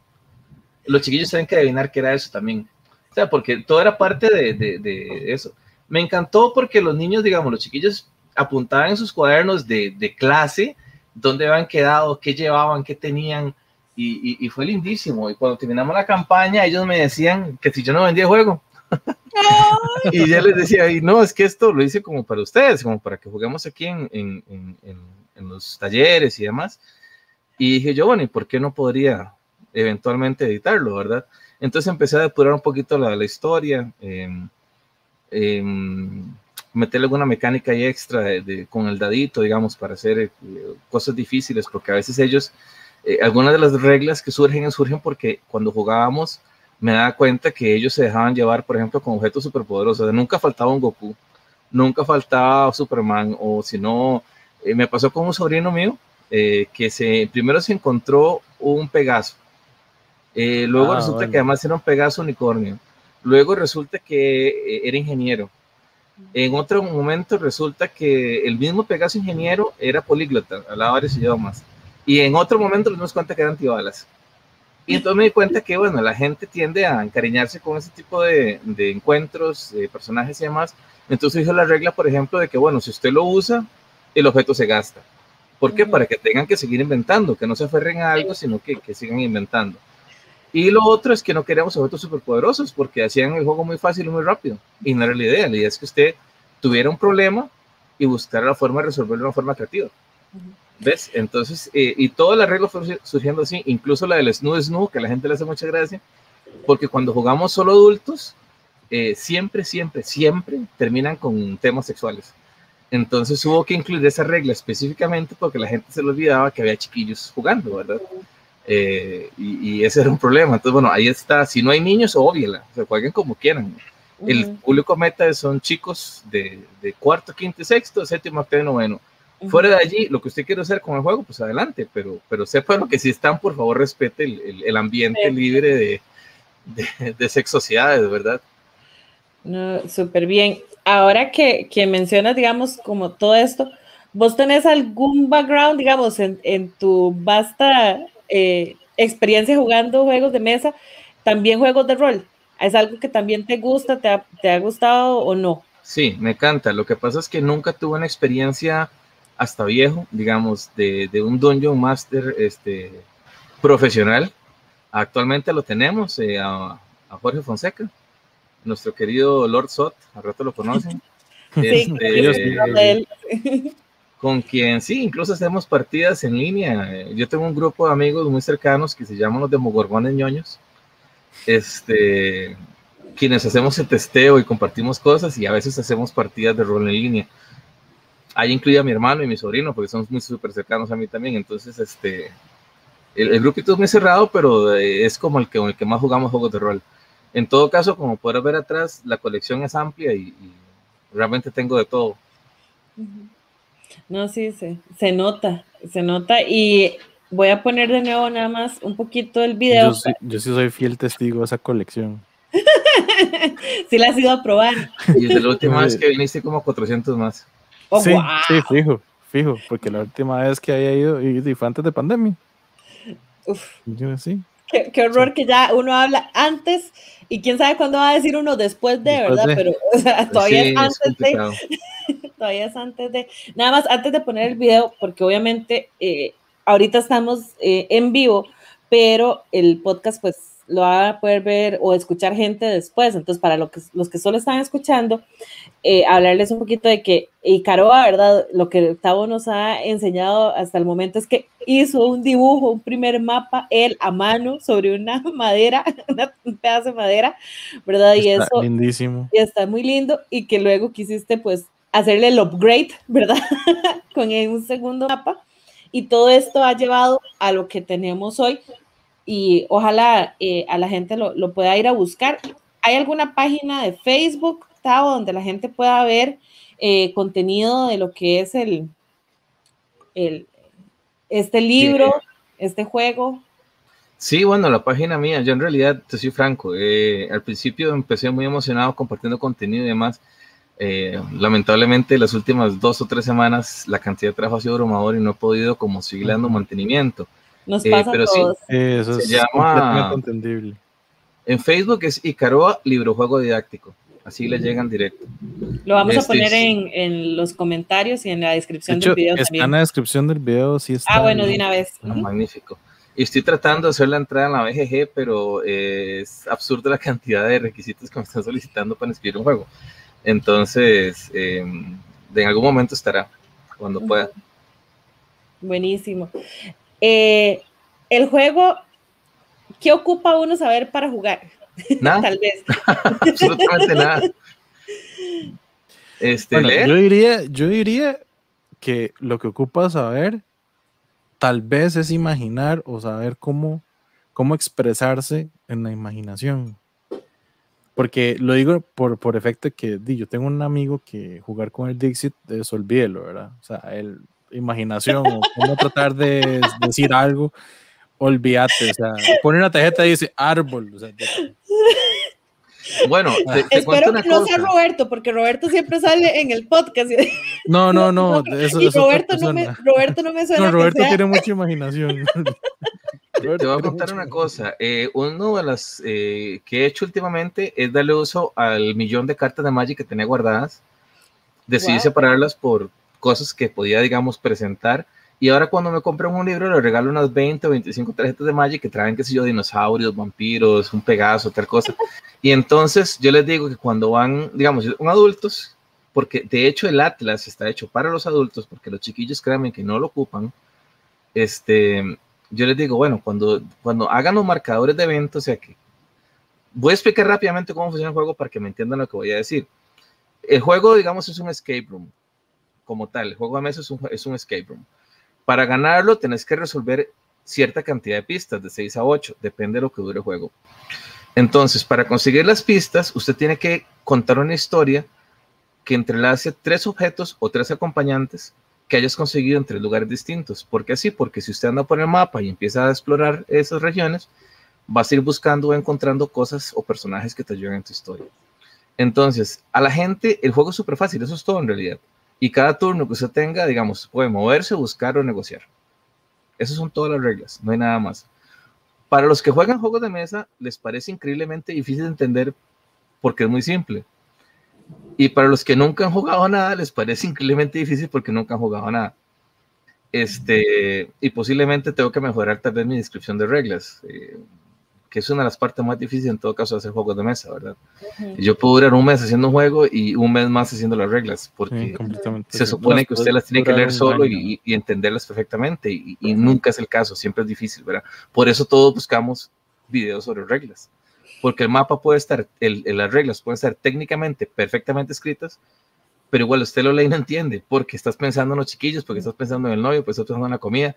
Los chiquillos tienen que adivinar qué era eso también. O sea, porque todo era parte de, de, de eso. Me encantó porque los niños, digamos, los chiquillos apuntaban en sus cuadernos de, de clase dónde habían quedado, qué llevaban, qué tenían, y, y, fue lindísimo. Y cuando terminamos la campaña, ellos me decían que si yo no vendía juego. y yo les decía, y no, es que esto lo hice como para ustedes, como para que juguemos aquí en, en, en, los talleres y demás. Y dije yo, bueno, ¿y por qué no podría eventualmente editarlo, verdad? Entonces empecé a depurar un poquito la, la historia. Eh, meterle alguna mecánica y extra de, con el dadito, digamos, para hacer eh, cosas difíciles, porque a veces ellos, eh, algunas de las reglas que surgen, surgen porque cuando jugábamos me daba cuenta que ellos se dejaban llevar, por ejemplo, con objetos superpoderosos. Nunca faltaba un Goku, nunca faltaba Superman, o si no, eh, me pasó con un sobrino mío que se, primero se encontró un Pegaso, luego ah, resulta que además era un Pegaso unicornio, luego resulta que era ingeniero en otro momento resulta que el mismo Pegaso ingeniero era políglota, hablaba varios idiomas. Y en otro momento nos dimos cuenta que eran antibalas. Y entonces me di cuenta que, bueno, la gente tiende a encariñarse con ese tipo de, de encuentros, de personajes y demás. Entonces hizo la regla, por ejemplo, de que, bueno, si usted lo usa, el objeto se gasta. ¿Por qué? Para que tengan que seguir inventando, que no se aferren a algo, sino que, que sigan inventando. Y lo otro es que no queríamos objetos superpoderosos porque hacían el juego muy fácil y muy rápido. Y no era la idea. La idea es que usted tuviera un problema y buscara la forma de resolverlo de una forma creativa. ¿Ves? Entonces, eh, y todas las reglas fueron surgiendo así, incluso la del snoo snoo, que a la gente le hace mucha gracia, porque cuando jugamos solo adultos, eh, siempre, siempre, siempre terminan con temas sexuales. Entonces hubo que incluir esa regla específicamente porque la gente se le olvidaba que había chiquillos jugando, ¿verdad? Eh, y, ese era un problema. Entonces, bueno, ahí está. Si no hay niños, óbviala. O sea, jueguen como quieran. El público meta son chicos de, de, cuarto, quinto, sexto, séptimo, octavo, noveno. Fuera de allí, lo que usted quiere hacer con el juego, pues adelante, pero, pero sepan que si están, por favor, respete el, el, ambiente libre de, de, de ¿verdad? No, súper bien. Ahora que, que mencionas, digamos, como todo esto, ¿vos tenés algún background, digamos, en, en tu vasta eh, experiencia jugando juegos de mesa, también juegos de rol. ¿Es algo que también te gusta, te ha, te ha gustado o no? Sí, me encanta. Lo que pasa es que nunca tuve una experiencia hasta viejo, digamos, de, de un Dungeon Master este, profesional. Actualmente lo tenemos eh, a, a, Jorge Fonseca, nuestro querido Lord Sot, al rato lo conocen. sí, este, con quien sí, incluso hacemos partidas en línea. Yo tengo un grupo de amigos muy cercanos que se llaman los Demogorgones ñoños, este, quienes hacemos el testeo y compartimos cosas y a veces hacemos partidas de rol en línea. Ahí incluye a mi hermano y mi sobrino, porque son muy súper cercanos a mí también. Entonces, este, el, grupito es muy cerrado, pero eh, es como el que, el que más jugamos juegos de rol. En todo caso, como puedes ver atrás, la colección es amplia y, realmente tengo de todo. No, sí, se, se nota, se nota. Y voy a poner de nuevo nada más un poquito el video. Yo sí, soy fiel testigo de esa colección. sí la has ido a probar. Y desde la última vez que viniste como 400 más. Oh, sí, sí, fijo, fijo, porque la última vez que había ido, y fue antes de pandemia. Uf. Yo sí. Qué, horror que ya uno habla antes y quién sabe cuándo va a decir uno después de, ¿verdad? Pero todavía es antes de. todavía es antes de. Nada más antes de poner el video, porque obviamente eh, ahorita estamos eh, en vivo, pero el podcast pues lo va a poder ver o escuchar gente después. Entonces, para lo que, los que solo están escuchando, eh, hablarles un poquito de que Icaroa, ¿verdad? Lo que Octavo nos ha enseñado hasta el momento es que hizo un dibujo, un primer mapa, él a mano, sobre una madera, un pedazo de madera, ¿verdad? y eso. Lindísimo. Y está muy lindo. Y que luego quisiste, pues, hacerle el upgrade, ¿verdad? Con un segundo mapa. Y todo esto ha llevado a lo que tenemos hoy, y ojalá eh, a la gente lo, pueda ir a buscar. ¿Hay alguna página de Facebook, Tavo, donde la gente pueda ver eh, contenido de lo que es el, el este libro, este juego? Sí, bueno, la página mía, yo en realidad, te soy franco, eh, al principio empecé muy emocionado compartiendo contenido y demás. lamentablemente las últimas dos o tres semanas la cantidad de trabajo ha sido abrumador y no he podido como seguir dando mantenimiento. Nos eh, pasa pero Sí, eso es llama, entendible. En Facebook es Icaroa Librojuego Didáctico. Así le llegan directo. Lo vamos a este, poner en, en, los comentarios y en la descripción del video está en la descripción del video, sí está. Ah, bueno, de una vez. Ah, magnífico. Y estoy tratando de hacer la entrada en la BGG, pero es absurda la cantidad de requisitos que me están solicitando para inscribir un juego. Entonces, eh, en algún momento estará, cuando pueda. Buenísimo. Eh, el juego, ¿qué ocupa uno saber para jugar? Nada. Tal vez. Absolutamente nada. Este, Yo diría, yo diría que lo que ocupa saber tal vez es imaginar o saber cómo, cómo expresarse en la imaginación. Porque lo digo por, por efecto que yo tengo un amigo que jugar con el Dixit, eso olvídelo, ¿verdad? O sea, él imaginación o cómo tratar de decir algo, olvídate. O sea, pone una tarjeta y dice árbol. bueno, te, espero que no sea Roberto, porque Roberto siempre sale en el podcast. No, no, no. Eso, y Roberto, no me, Roberto no me suena. No, Roberto tiene mucha imaginación. Te voy a contar una cosa. Eh, uno de las eh, que he hecho últimamente es darle uso al millón de cartas de Magic que tenía guardadas. Decidí separarlas por, cosas que podía, digamos, presentar. Y ahora cuando me compran un libro, le regalo unas 20 o 25 tarjetas de Magic que traen, qué sé yo, dinosaurios, vampiros, un pegaso, tal cosa. Y entonces yo les digo que cuando van, digamos, son adultos, porque de hecho el Atlas está hecho para los adultos, porque los chiquillos créanme que no lo ocupan, este, yo les digo, bueno, cuando, cuando hagan los marcadores de eventos, o sea que voy a explicar rápidamente cómo funciona el juego para que me entiendan lo que voy a decir. El juego, digamos, es un escape room como tal. El juego de mesa es un, es un escape room. Para ganarlo, tenés que resolver cierta cantidad de pistas, de 6 a 8, depende de lo que dure el juego. Entonces, para conseguir las pistas, usted tiene que contar una historia que entrelace tres objetos o tres acompañantes que hayas conseguido en tres lugares distintos. ¿Por qué así? Porque si usted anda por el mapa y empieza a explorar esas regiones, vas a ir buscando o encontrando cosas o personajes que te ayuden en tu historia. Entonces, a la gente, el juego es súper fácil, eso es todo en realidad. Y cada turno que usted tenga, digamos, puede moverse, buscar o negociar. Esas son todas las reglas, no hay nada más. Para los que juegan juegos de mesa, les parece increíblemente difícil de entender porque es muy simple. Y para los que nunca han jugado nada, les parece increíblemente difícil porque nunca han jugado nada. Este, y posiblemente tengo que mejorar tal vez mi descripción de reglas. Eh, que es una de las partes más difíciles en todo caso de hacer juegos de mesa, ¿verdad? Yo puedo durar un mes haciendo un juego y un mes más haciendo las reglas, porque se supone que usted las tiene que leer solo y, entenderlas perfectamente, y, nunca es el caso, siempre es difícil, ¿verdad? Por eso todos buscamos videos sobre reglas, porque el mapa puede estar, el, las reglas pueden estar técnicamente perfectamente escritas, pero igual usted lo lee y no entiende, porque estás pensando en los chiquillos, porque estás pensando en el novio, porque estás pensando en la comida,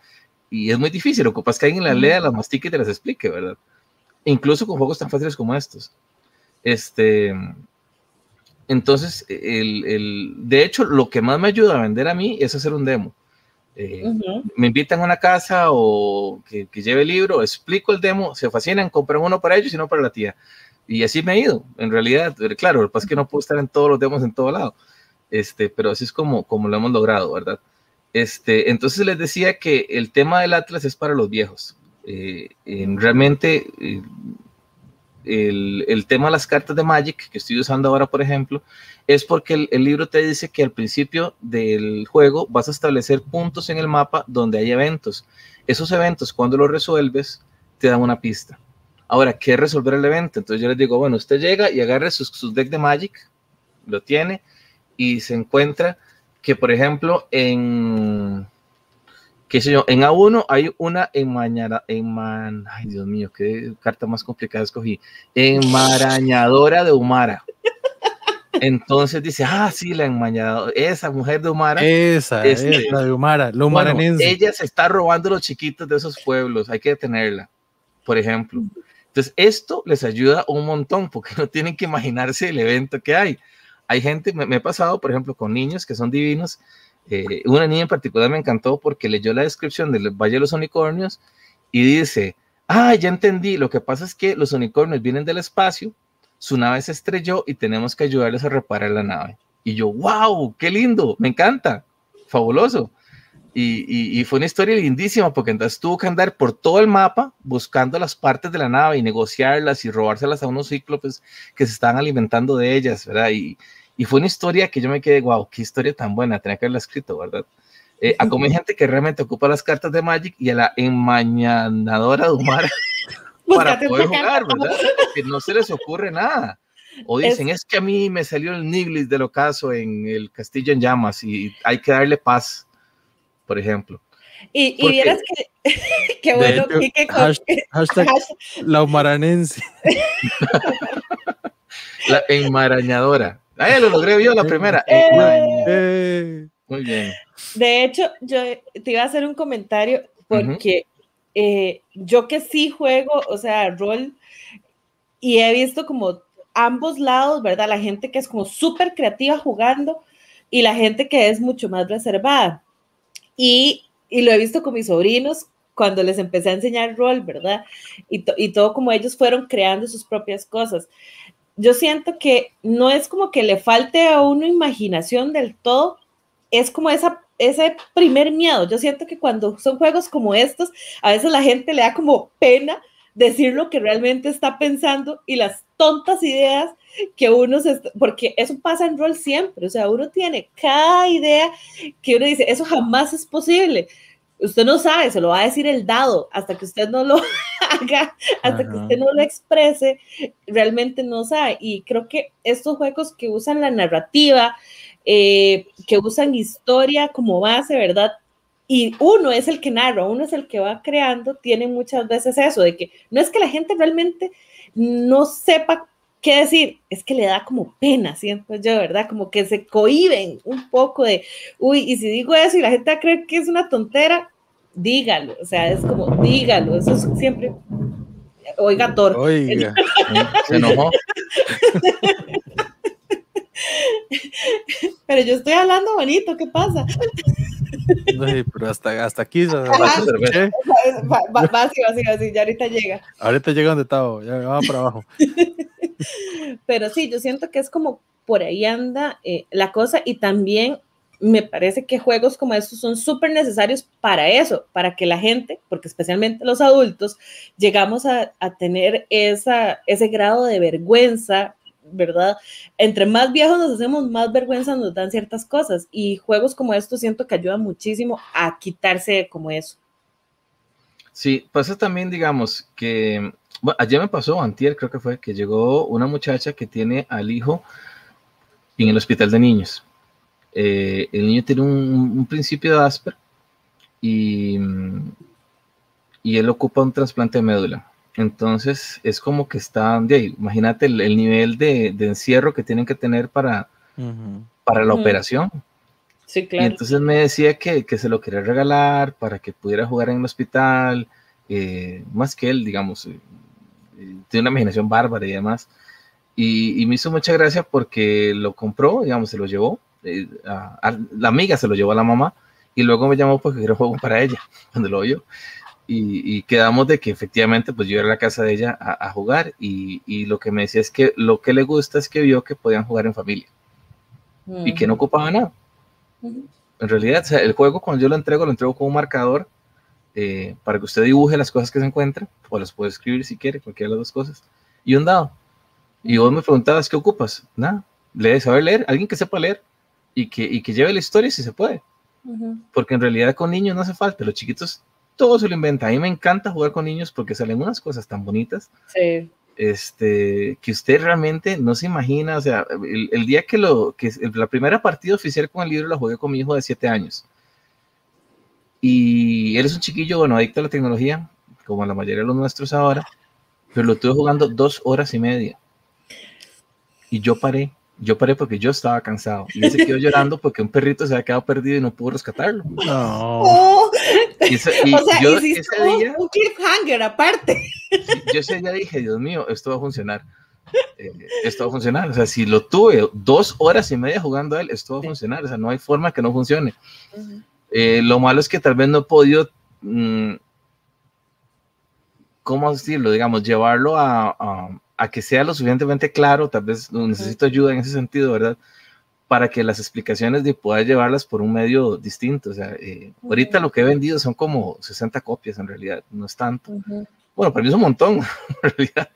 y es muy difícil, lo que pasa es que alguien la lea, las mastique y te las explique, ¿verdad? Incluso con juegos tan fáciles como estos. Este, entonces, el, el, de hecho, lo que más me ayuda a vender a mí es hacer un demo. Eh, me invitan a una casa o que, que, lleve el libro, explico el demo, se fascinan, compran uno para ellos y no para la tía. Y así me he ido, en realidad, claro, lo que pasa es que no puedo estar en todos los demos en todo lado, este, pero así es como, como lo hemos logrado, ¿verdad? Este, entonces les decía que el tema del Atlas es para los viejos. Eh, realmente eh, el, el, tema de las cartas de Magic que estoy usando ahora, por ejemplo, es porque el, el, libro te dice que al principio del juego vas a establecer puntos en el mapa donde hay eventos. Esos eventos, cuando los resuelves, te dan una pista. Ahora, ¿qué es resolver el evento? Entonces yo les digo, bueno, usted llega y agarra sus, sus deck de Magic, lo tiene, y se encuentra que, por ejemplo, en, qué sé yo, en A1 hay una enmañada, enman, ay Dios mío, qué carta más complicada escogí, enmarañadora de Humara. Entonces dice, ah, sí, la enmañadora, esa mujer de Humara. Esa, este, la de Humara, la humaranense. ella se está robando los chiquitos de esos pueblos, hay que detenerla, por ejemplo. Entonces, esto les ayuda un montón porque no tienen que imaginarse el evento que hay hay gente, me, he pasado, por ejemplo, con niños que son divinos. Eh, una niña en particular me encantó porque leyó la descripción del Valle de los Unicornios y dice, ah, ya entendí, lo que pasa es que los unicornios vienen del espacio, su nave se estrelló y tenemos que ayudarles a reparar la nave. Y yo, wow, qué lindo, me encanta, fabuloso. Y, y, fue una historia lindísima porque entonces tuvo que andar por todo el mapa buscando las partes de la nave y negociarlas y robárselas a unos cíclopes que se estaban alimentando de ellas, ¿verdad? Y fue una historia que yo me quedé, wow, qué historia tan buena, tenía que haberla escrito, ¿verdad? Eh, a como hay gente que realmente ocupa las cartas de Magic y a la enmañanadora de Humara para poder jugar, ¿verdad? Que no se les ocurre nada. O dicen, es, que a mí me salió el Niglis del ocaso en el castillo en llamas y hay que darle paz por ejemplo. Y, y vieras que, qué bueno, que, hashtag, la humaranense. la enmarañadora. Ah, lo logré yo la primera. Eh. Muy bien. De hecho, yo te iba a hacer un comentario porque eh, yo que sí juego, o sea, rol, y he visto como ambos lados, ¿verdad? La gente que es como súper creativa jugando y la gente que es mucho más reservada. Y, y, lo he visto con mis sobrinos cuando les empecé a enseñar rol, ¿verdad? Y, y todo como ellos fueron creando sus propias cosas. Yo siento que no es como que le falte a uno imaginación del todo, es como esa, ese primer miedo. Yo siento que cuando son juegos como estos, a veces la gente le da como pena decir lo que realmente está pensando y las tontas ideas que uno se, porque eso pasa en rol siempre, o sea, uno tiene cada idea que uno dice, eso jamás es posible. Usted no sabe, se lo va a decir el dado, hasta que usted no lo haga, hasta que usted no lo exprese, realmente no sabe. Y creo que estos juegos que usan la narrativa, eh, que usan historia como base, ¿verdad? y uno es el que narra, uno es el que va creando, tiene muchas veces eso de que no es que la gente realmente no sepa qué decir, es que le da como pena, siento yo, ¿verdad? Como que se cohiben un poco de, uy, y si digo eso y la gente va a creer que es una tontera, dígalo, o sea, es como, dígalo, eso es siempre, oiga, Thor. Oiga, se enojó. Pero yo estoy hablando bonito, ¿qué pasa? No, pero hasta, hasta aquí. Va, va, así, así, así, ya ahorita llega. Ahorita llega donde estaba, ya va para abajo. Pero sí, yo siento que es como por ahí anda eh, la cosa y también me parece que juegos como estos son súper necesarios para eso, para que la gente, porque especialmente los adultos, llegamos a, tener esa, ese grado de vergüenza ¿verdad? Entre más viejos nos hacemos, más vergüenza nos dan ciertas cosas y juegos como estos siento que ayudan muchísimo a quitarse como eso. Sí, pasa también, digamos, que ayer me pasó, antier creo que fue, que llegó una muchacha que tiene al hijo en el hospital de niños. Eh, el niño tiene un, principio de Asper y, y él ocupa un trasplante de médula. Entonces es como que está, de imagínate el, nivel de, encierro que tienen que tener para, para la operación. Sí, claro. Y entonces me decía que, que, se lo quería regalar para que pudiera jugar en el hospital, eh, más que él, digamos, eh, tiene una imaginación bárbara y demás. Y, me hizo mucha gracia porque lo compró, digamos, se lo llevó, eh, la amiga se lo llevó a la mamá y luego me llamó porque era juego para ella, cuando lo oyó. Y, quedamos de que efectivamente pues yo iba a la casa de ella a, jugar y, lo que me decía es que lo que le gusta es que vio que podían jugar en familia y que no ocupaba nada. En realidad, el juego cuando yo lo entrego, lo entrego con un marcador eh, para que usted dibuje las cosas que se encuentran, o las puede escribir si quiere, cualquiera de las dos cosas, y un dado. Y vos me preguntabas, ¿qué ocupas? Nada, lee, saber leer, alguien que sepa leer y que, y que lleve la historia si se puede. Porque en realidad con niños no hace falta, los chiquitos todo se lo inventa. A mí me encanta jugar con niños porque salen unas cosas tan bonitas. Sí. Este, que usted realmente no se imagina, o sea, el, día que lo, que la primera partida oficial con el libro la jugué con mi hijo de 7 años. Y él es un chiquillo, bueno, adicto a la tecnología, como la mayoría de los nuestros ahora, pero lo estuve jugando dos horas y media. Y yo paré, yo paré porque yo estaba cansado. Y él se quedó llorando porque un perrito se había quedado perdido y no pudo rescatarlo. No. Oh. Y, o sea, yo ese día, un cliffhanger aparte. Yo ese día dije, Dios mío, esto va a funcionar. Eh, esto va a funcionar. O sea, si lo tuve dos horas y media jugando a él, esto va a funcionar. O sea, no hay forma que no funcione. Eh, lo malo es que tal vez no he podido, mm, ¿cómo decirlo? Digamos, llevarlo a, a, que sea lo suficientemente claro. Tal vez necesito ayuda en ese sentido, ¿verdad? Para que las explicaciones de pueda llevarlas por un medio distinto. O sea, eh, ahorita lo que he vendido son como 60 copias en realidad, no es tanto. Bueno, para mí es un montón, en realidad.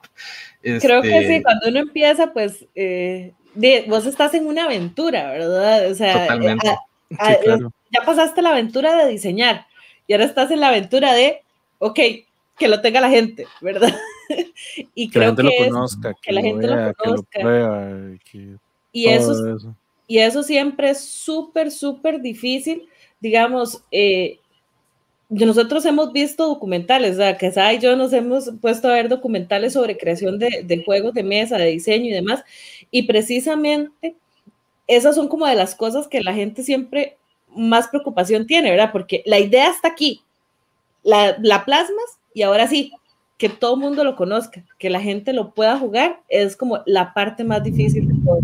Creo que sí, este cuando uno empieza, pues eh, vos estás en una aventura, ¿verdad? O sea, Totalmente. claro ya pasaste la aventura de diseñar y ahora estás en la aventura de, ok, que lo tenga la gente, ¿verdad? y que la gente lo conozca, que, la gente lo conozca. y eso, y eso siempre es súper, súper difícil. Digamos, eh, nosotros hemos visto documentales, ¿verdad? que y yo nos hemos puesto a ver documentales sobre creación de, de, juegos de mesa, de diseño y demás, y precisamente esas son como de las cosas que la gente siempre más preocupación tiene, ¿verdad? Porque la idea está aquí, la, la plasmas y ahora sí, que todo el mundo lo conozca, que la gente lo pueda jugar, es como la parte más difícil de todo.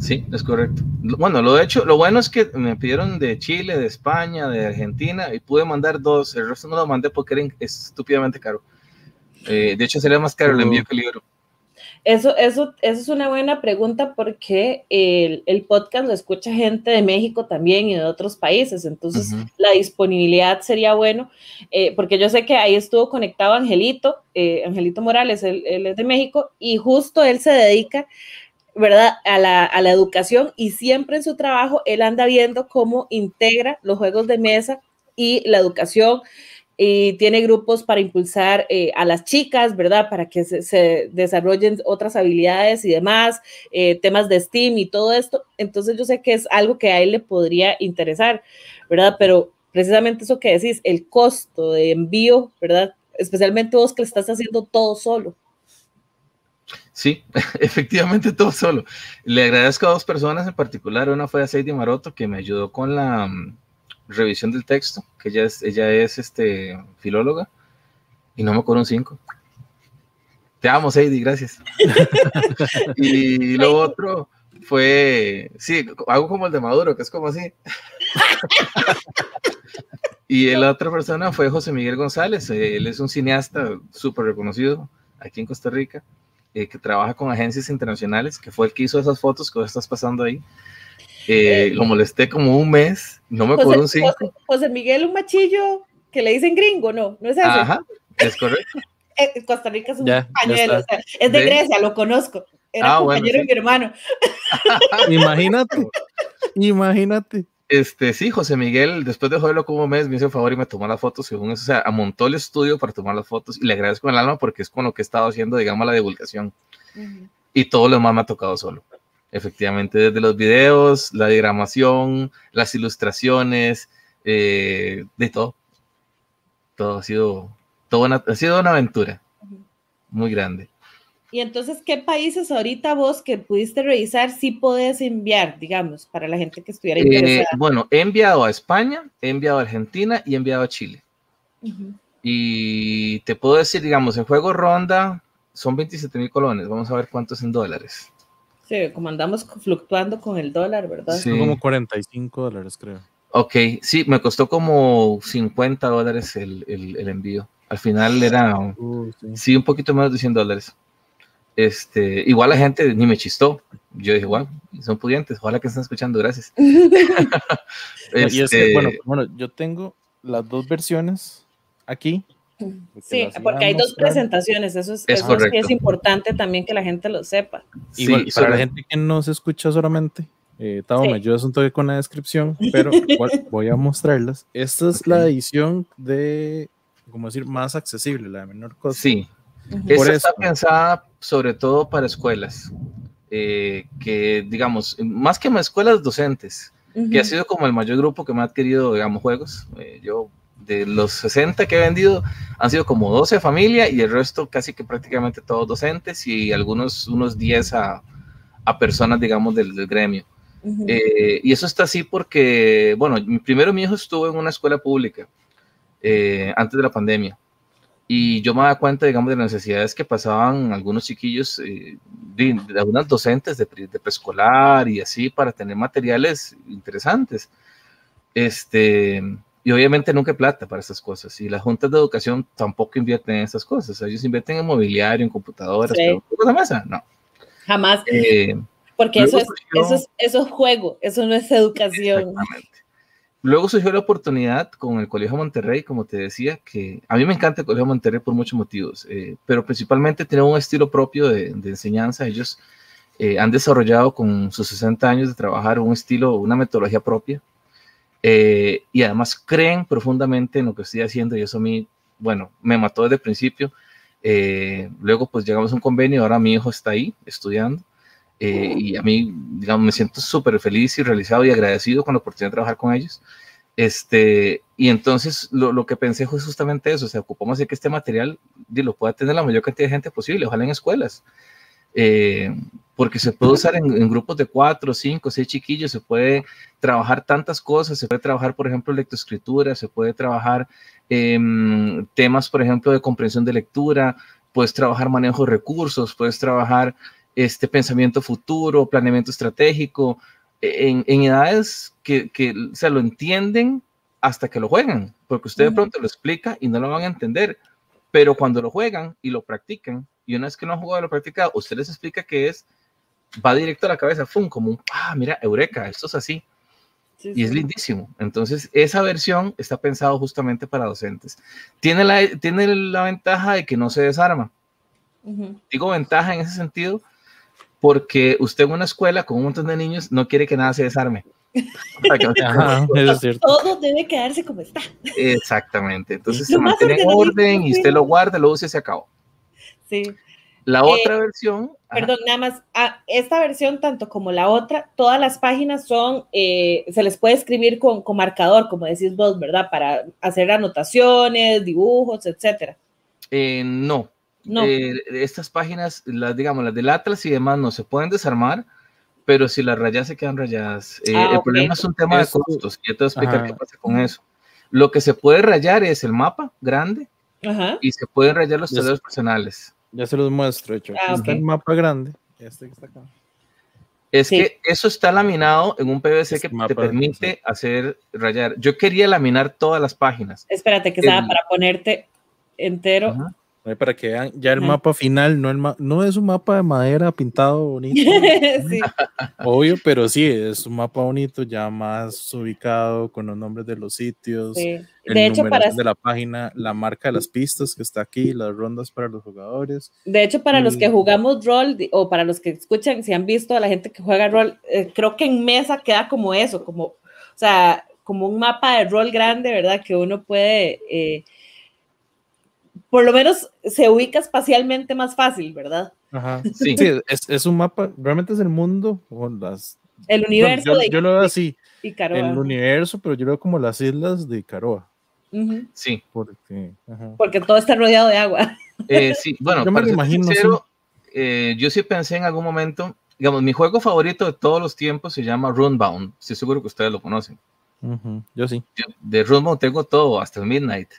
Sí, es correcto. Bueno, lo de hecho, lo bueno es que me pidieron de Chile, de España, de Argentina y pude mandar dos. El resto no lo mandé porque era estúpidamente caro. Eh, de hecho, sería más caro el envío que el libro. Eso, eso, eso es una buena pregunta porque el, el, podcast lo escucha gente de México también y de otros países, entonces la disponibilidad sería bueno, eh, porque yo sé que ahí estuvo conectado Angelito, eh, Angelito Morales, él, es de México y justo él se dedica, ¿verdad?, a la, a la educación y siempre en su trabajo él anda viendo cómo integra los juegos de mesa y la educación y tiene grupos para impulsar eh, a las chicas, ¿verdad? Para que se, desarrollen otras habilidades y demás, eh, temas de STEAM y todo esto. Entonces yo sé que es algo que a él le podría interesar, ¿verdad? Pero precisamente eso que decís, el costo de envío, ¿verdad? Especialmente vos que le estás haciendo todo solo. Sí, efectivamente todo solo. Le agradezco a dos personas en particular. Una fue a Maroto, que me ayudó con la mm, revisión del texto, que ella es, ella es este, filóloga, y no me acuerdo un 5. Te amo, Sadie, gracias. y lo otro fue, sí, algo como el de Maduro, que es como así. y la otra persona fue José Miguel González, él es un cineasta súper reconocido aquí en Costa Rica, eh, que trabaja con agencias internacionales, que fue el que hizo esas fotos que vos estás pasando ahí. Eh, lo molesté como un mes, no me acuerdo un cinco. José, Miguel, un machillo que le dicen gringo, ¿no? ¿No es eso? Ajá, es correcto. Eh, Costa Rica es un compañero, es de, Grecia, lo conozco. Era ah, compañero de mi hermano. imagínate, imagínate. Este, sí, José Miguel, después de joderlo como un mes, me hizo el favor y me tomó las fotos, según eso, o sea, amontó el estudio para tomar las fotos y le agradezco el alma porque es con lo que he estado haciendo, digamos, la divulgación. Y todo lo demás me ha tocado solo. Efectivamente, desde los videos, la diagramación, las ilustraciones, eh, de todo. Todo ha sido, todo ha sido una aventura muy grande. Y entonces, ¿qué países ahorita vos que pudiste revisar sí podés enviar, digamos, para la gente que estuviera Eh, interesada? bueno, he enviado a España, he enviado a Argentina y he enviado a Chile. Y te puedo decir, digamos, en juego ronda son 27 mil colones. Vamos a ver cuántos en dólares. Sí, como andamos fluctuando con el dólar, ¿verdad? Sí. Son como 45 dólares, creo. Ok, sí, me costó como 50 dólares el, el- el envío. Al final era, Uh, sí. sí, un poquito menos de 100 dólares. Este, igual la gente ni me chistó. Yo dije, wow, son pudientes. Ojalá que estén escuchando, gracias. Y es que, Este, bueno, bueno, yo tengo las dos versiones aquí. Sí, porque hay dos presentaciones, eso es, Es eso es, correcto. es importante también que la gente lo sepa. sí, Igual, para sobre- la gente que no se escucha solamente, eh, Tavo, Sí. me ayudas un toque con la descripción, pero voy a mostrarlas. Esta es la Ok. edición de, como decir, más accesible, la de menor costo. sí, Ujú. Por Esa está pensada sobre todo para escuelas, eh, que digamos, más que escuelas docentes, que ha sido como el mayor grupo que me ha adquirido, digamos, juegos. Eh, yo, de los 60 que he vendido, han sido como 12 familia y el resto casi que prácticamente todos docentes y algunos unos 10 a, a personas, digamos, del, del gremio. Eh, y eso está así porque, bueno, primero mi hijo estuvo en una escuela pública eh, antes de la pandemia. Y yo me daba cuenta, digamos, de las necesidades que pasaban algunos chiquillos, eh, de, de algunas docentes de, de preescolar y así, para tener materiales interesantes. Este, y obviamente nunca hay plata para esas cosas. Y las juntas de educación tampoco invierten en esas cosas. Ellos invierten en mobiliario, en computadoras, Sí. pero ¿juegos de mesa? No. Jamás, Eh, porque eso es, eso, es, eso es juego, eso no es educación. Exactamente. Luego surgió la oportunidad con el Colegio Monterrey, como te decía, que a mí me encanta el Colegio Monterrey por muchos motivos, eh, pero principalmente tiene un estilo propio de, de enseñanza. Ellos eh, han desarrollado con sus 60 años de trabajar un estilo, una metodología propia, eh, y además creen profundamente en lo que estoy haciendo, y eso a mí, bueno, me mató desde el principio. Eh, luego, pues llegamos a un convenio, ahora mi hijo está ahí estudiando. Eh, y a mí, digamos, me siento súper feliz y realizado y agradecido con la oportunidad de trabajar con ellos. Este, y entonces lo, lo que pensé fue justamente eso, o sea, ocupamos de que este material lo pueda tener la mayor cantidad de gente posible, ojalá en escuelas, Eh, porque se puede usar en, en grupos de cuatro, cinco, seis chiquillos, se puede trabajar tantas cosas, se puede trabajar, por ejemplo, lectoescritura, se puede trabajar em, temas, por ejemplo, de comprensión de lectura, puedes trabajar manejo de recursos, puedes trabajar este pensamiento futuro, planeamiento estratégico, en, en edades que, que se lo entienden hasta que lo juegan, porque usted de pronto lo explica y no lo van a entender, pero cuando lo juegan y lo practican, y una vez que no han jugado lo practicado, usted les explica que es, va directo a la cabeza, ¡fum! como un, ah, mira, eureka, esto es así, Sí, y es sí. lindísimo. Entonces, esa versión está pensado justamente para docentes. Tiene la, tiene la ventaja de que no se desarma. Ujú. Digo ventaja en ese sentido porque usted en una escuela con un montón de niños no quiere que nada se desarme. Ajá, eso es cierto. Todo debe quedarse como está. Exactamente. Entonces Lo se mantiene en orden y usted lo guarda, lo usa y se acabó. Sí. La Eh, otra versión, ajá, Perdón, nada más, ah, esta versión, tanto como la otra, todas las páginas son, eh, se les puede escribir con, con marcador, como decís vos, ¿verdad? Para hacer anotaciones, dibujos, etcétera. eh, no. No. Eh, estas páginas, las digamos, las del Atlas y demás, no se pueden desarmar, pero si las rayas se quedan rayadas. Eh, Ah, el ok. problema es un tema Eso- de costos. y Yo te voy a explicar Ajá. qué pasa con eso. Lo que se puede rayar es el mapa grande Ajá. y se pueden rayar los tableros personales. Ya se los muestro, hecho. Ah, está ok. el mapa grande. Este que está acá. Es Sí. que eso está laminado en un PVC Este que te permite hacer rayar. Yo quería laminar todas las páginas. Espérate, que El- estaba para ponerte entero. Ajá. Para que vean ya el Ajá. mapa final, no, el ma- no es un mapa de madera pintado bonito, sí. obvio, pero sí, es un mapa bonito, ya más ubicado con los nombres de los sitios, De hecho, para, de la página, la marca de las pistas que está aquí, las rondas para los jugadores. de hecho, para los que Mm. jugamos rol o para los que escuchan, si han visto a la gente que juega rol, eh, creo que en mesa queda como eso, como, o sea, como un mapa de rol grande, ¿verdad? Que uno puede, eh, por lo menos se ubica espacialmente más fácil, ¿verdad? Ajá. Sí, sí es, es, un mapa, realmente es el mundo o las... El universo yo, de, yo, lo veo así, el universo, pero yo veo como las islas de Caroa. Uh -huh. Sí. Porque, ajá. Porque todo está rodeado de agua. Eh, sí, bueno, Yo me para imagino, sincero, eh, yo sí pensé en algún momento, digamos, mi juego favorito de todos los tiempos se llama Runebound. Estoy seguro que ustedes lo conocen. Ujú, Yo sí. Yo de Runebound tengo todo, hasta el Midnight.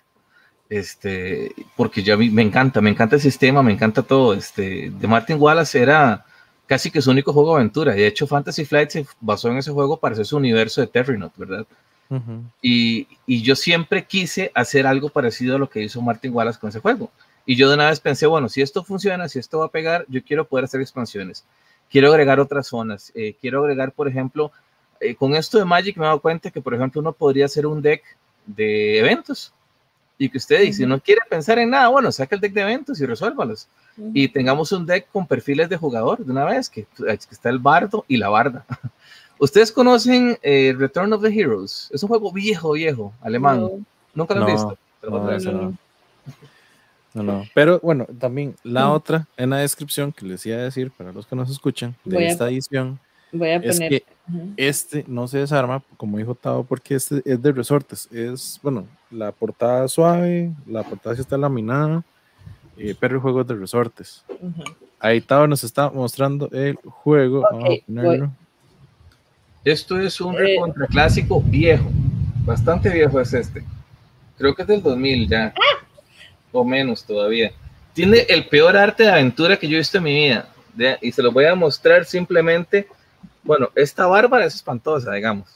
Este, porque ya me encanta, me encanta el sistema, me encanta todo. Este, de Martin Wallace era casi que su único juego de aventura. De hecho, Fantasy Flight se basó en ese juego para hacer su universo de Terranaut, ¿verdad? Y, y yo siempre quise hacer algo parecido a lo que hizo Martin Wallace con ese juego. Y yo de una vez pensé, bueno, si esto funciona, si esto va a pegar, yo quiero poder hacer expansiones. Quiero agregar otras zonas. eh, quiero agregar, por ejemplo, eh, con esto de Magic me he dado cuenta que, por ejemplo, uno podría hacer un deck de eventos. Y que usted dice, si no quiere pensar en nada, bueno, saca el deck de eventos y resuélvalos. Y tengamos un deck con perfiles de jugador de una vez, que, que está el bardo y la barda. Ustedes conocen eh, Return of the Heroes. Es un juego viejo, viejo, alemán. No. Nunca lo han No, visto. Pero no, otra vez. ese no. No, no. Pero bueno, también la Mm. otra en la descripción que les iba a decir para los que nos escuchan de Voy a- esta edición Voy a es poner. que este no se desarma, como dijo Tavo, porque este es de resortes. Es, bueno, la portada suave, la portada sí está laminada, eh, pero el juego es de resortes. Ahí Tavo nos está mostrando el juego. Vamos a. Esto es un Eh. viejo. Bastante viejo es este. Creo que es del 2000 ya. O menos todavía. Tiene el peor arte de aventura que yo he visto en mi vida. Y se lo voy a mostrar simplemente. Bueno, esta bárbara es espantosa, digamos.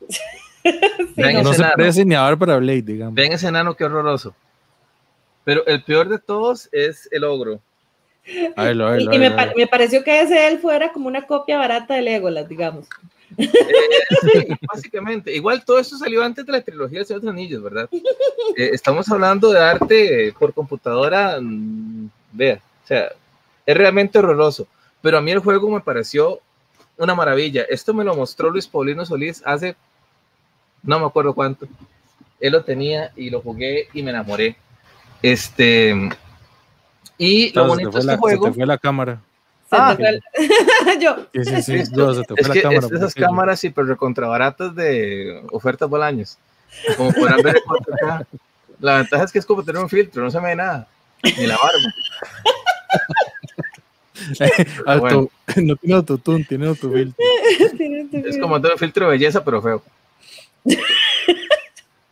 Vean No ese se parece ni a Bárbara Blade, digamos. Vean ese enano, qué horroroso. Pero el peor de todos es el ogro. A verlo, a Y, verlo, a y me, verlo, a pa- verlo. me pareció que ese elfo era como una copia barata de Legolas, digamos. Eh, sí, básicamente. Igual todo esto salió antes de la trilogía de Señor de los Anillos, ¿verdad? Eh, estamos hablando de arte por computadora, mm, vea, o sea, es realmente horroroso. Pero a mí el juego me pareció una maravilla. Esto me lo mostró Luis Paulino Solís hace, no me acuerdo cuánto. Él lo tenía y lo jugué y me enamoré. Este, y lo se bonito de la- este se juego. te fue la cámara. Se Ah. el- Yo, Sí, sí, sí. Yo, se te fue es la que cámara. es esas cámaras hiper recontrabaratas de ofertas bolaños. Como podrán ver en 4K. La ventaja es que es como tener un filtro, no se me ve nada. Ni la barba. Auto- Bueno. No tiene autotune, tiene autofiltro. Es como tener un filtro de belleza, pero feo.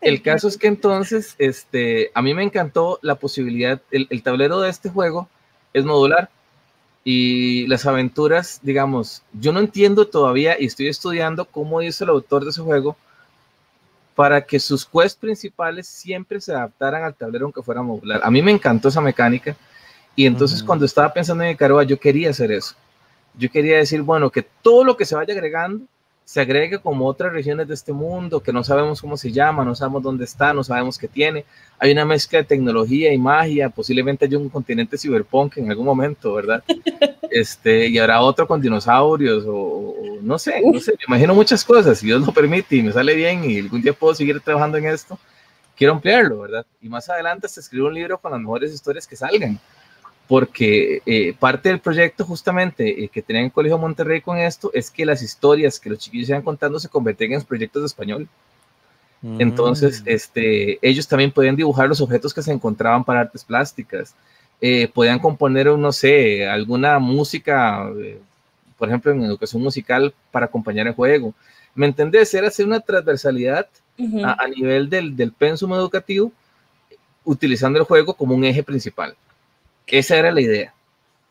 El caso es que entonces, este, a mí me encantó la posibilidad, el, el tablero de este juego es modular y las aventuras, digamos, yo no entiendo todavía y estoy estudiando cómo hizo el autor de ese juego para que sus quests principales siempre se adaptaran al tablero aunque fuera modular. A mí me encantó esa mecánica y entonces cuando estaba pensando en Icaroa yo quería hacer eso. Yo quería decir, bueno, que todo lo que se vaya agregando se agregue como otras regiones de este mundo que no sabemos cómo se llama, no sabemos dónde está, no sabemos qué tiene. Hay una mezcla de tecnología y magia, posiblemente haya un continente cyberpunk en algún momento, ¿verdad? Este, y habrá otro con dinosaurios o, o no sé, no sé, me imagino muchas cosas, si Dios lo permite y me sale bien y algún día puedo seguir trabajando en esto, quiero ampliarlo, ¿verdad? Y más adelante se escribe un libro con las mejores historias que salgan porque eh, parte del proyecto justamente eh, que tenía en Colegio Monterrey con esto es que las historias que los chiquillos iban contando se convertían en proyectos de español. Entonces, Mm. este, ellos también podían dibujar los objetos que se encontraban para artes plásticas, eh, podían componer, no sé, alguna música, eh, por ejemplo, en educación musical para acompañar el juego. ¿Me entendés? Era hacer una transversalidad Ujú. a, a nivel del, del pensum educativo, utilizando el juego como un eje principal. Esa era la idea.